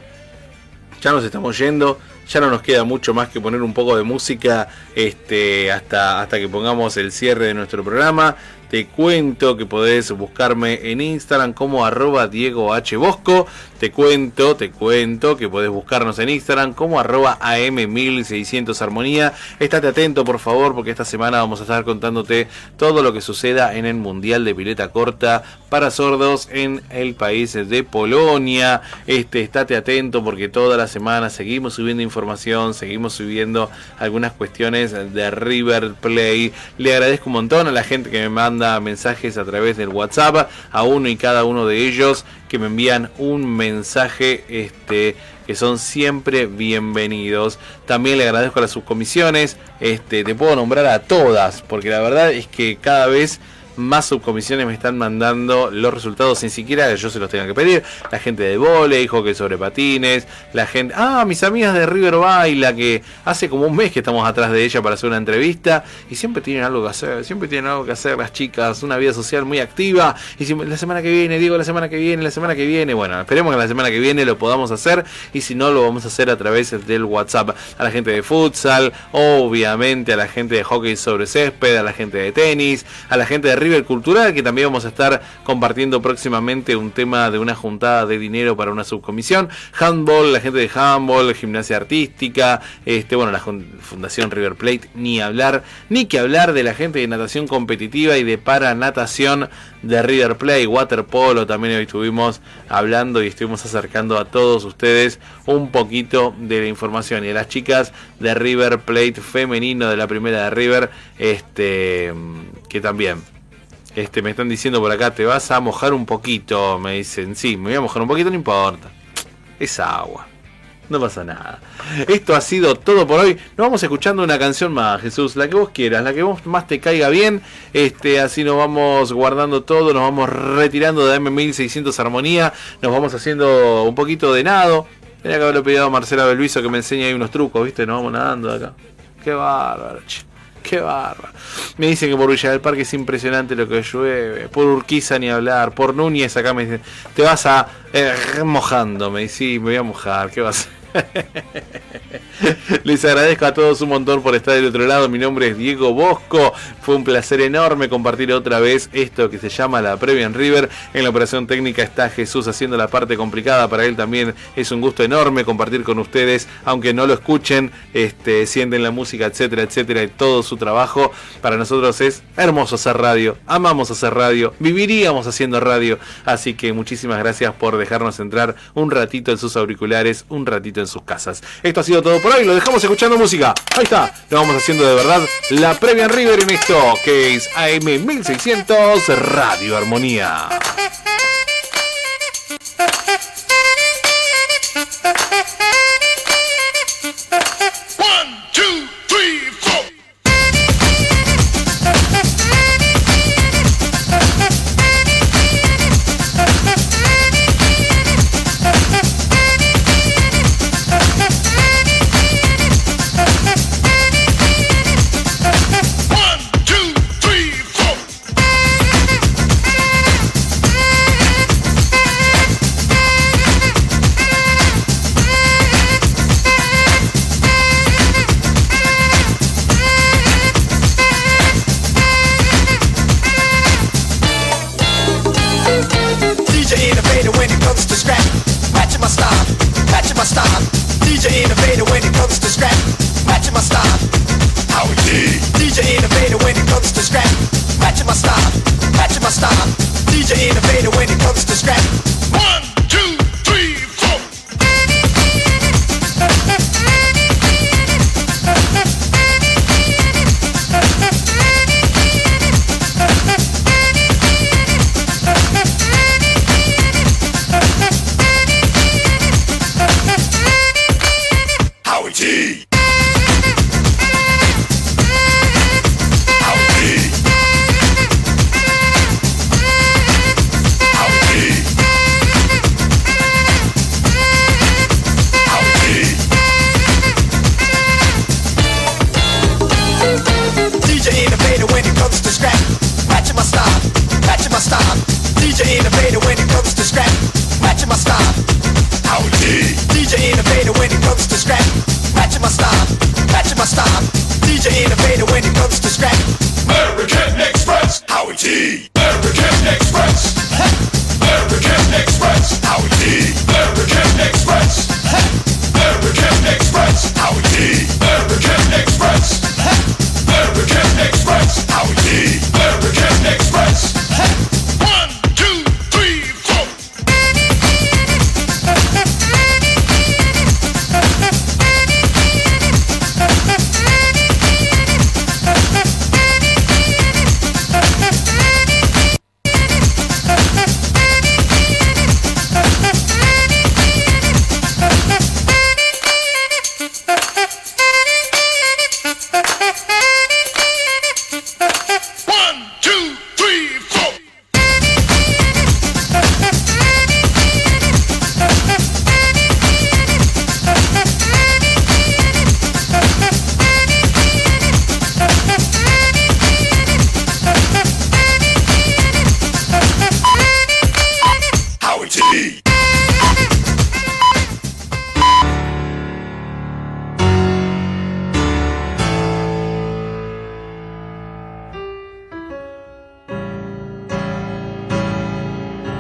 ya nos estamos yendo, ya no nos queda mucho más que poner un poco de música este, hasta, hasta que pongamos el cierre de nuestro programa. Te cuento que podés buscarme en Instagram como arroba Diego H. Bosco. Te cuento, te cuento que podés buscarnos en Instagram como arroba AM1600 Armonía. Estate atento por favor porque esta semana vamos a estar contándote todo lo que suceda en el Mundial de Pileta Corta para sordos en el país de Polonia. Este, estate atento porque toda la semana seguimos subiendo información, seguimos subiendo algunas cuestiones de River Play. Le agradezco un montón a la gente que me manda mensajes a través del WhatsApp, a uno y cada uno de ellos que me envían un mensaje este que son siempre bienvenidos. También le agradezco a las subcomisiones, este te puedo nombrar a todas porque la verdad es que cada vez más subcomisiones me están mandando los resultados sin siquiera que yo se los tenga que pedir. La gente de volei, hockey sobre patines, la gente... Ah, mis amigas de River Baila, que hace como un mes que estamos atrás de ella para hacer una entrevista y siempre tienen algo que hacer, siempre tienen algo que hacer las chicas, una vida social muy activa. Y siempre, la semana que viene, digo la semana que viene, la semana que viene, bueno, esperemos que la semana que viene lo podamos hacer y si no lo vamos a hacer a través del WhatsApp. A la gente de futsal, obviamente a la gente de hockey sobre césped, a la gente de tenis, a la gente de River Cultural, que también vamos a estar compartiendo próximamente un tema de una juntada de dinero para una subcomisión. Handball, la gente de handball, gimnasia artística, este, bueno, la Fundación River Plate, ni hablar, ni que hablar de la gente de natación competitiva y de paranatación de River Plate, waterpolo, también hoy estuvimos hablando y estuvimos acercando a todos ustedes un poquito de la información y a las chicas de River Plate femenino de la primera de River, este, que también este, me están diciendo por acá, te vas a mojar un poquito. Me dicen, sí, me voy a mojar un poquito, no importa. Es agua. No pasa nada. Esto ha sido todo por hoy. Nos vamos escuchando una canción más, Jesús. La que vos quieras, la que vos más te caiga bien. Este, así nos vamos guardando todo, nos vamos retirando de M1600 Armonía. Nos vamos haciendo un poquito de nado. Tenía que haberle pedido a Marcela Belviso que me enseñe ahí unos trucos, ¿viste? Nos vamos nadando de acá. Qué bárbaro. Qué bárbaro. Me dicen que por Villa del Parque es impresionante lo que llueve. Por Urquiza ni hablar. Por Núñez acá me dicen, te vas a eh, mojando. Me dicen, sí, me voy a mojar. ¿Qué vas a hacer? Les agradezco a todos un montón por estar del otro lado. Mi nombre es Diego Bosco. Fue un placer enorme compartir otra vez esto que se llama la previa River. En la operación técnica está Jesús haciendo la parte complicada. Para él también es un gusto enorme compartir con ustedes, aunque no lo escuchen, este, sienten la música, etcétera, etcétera, y todo su trabajo. Para nosotros es hermoso hacer radio. Amamos hacer radio. Viviríamos haciendo radio. Así que muchísimas gracias por dejarnos entrar un ratito en sus auriculares, un ratito en sus casas. Esto ha sido todo por hoy. Lo dejamos escuchando música. Ahí está. Lo vamos haciendo de verdad la previa en River en esto que es AM 1600 Radio Armonía.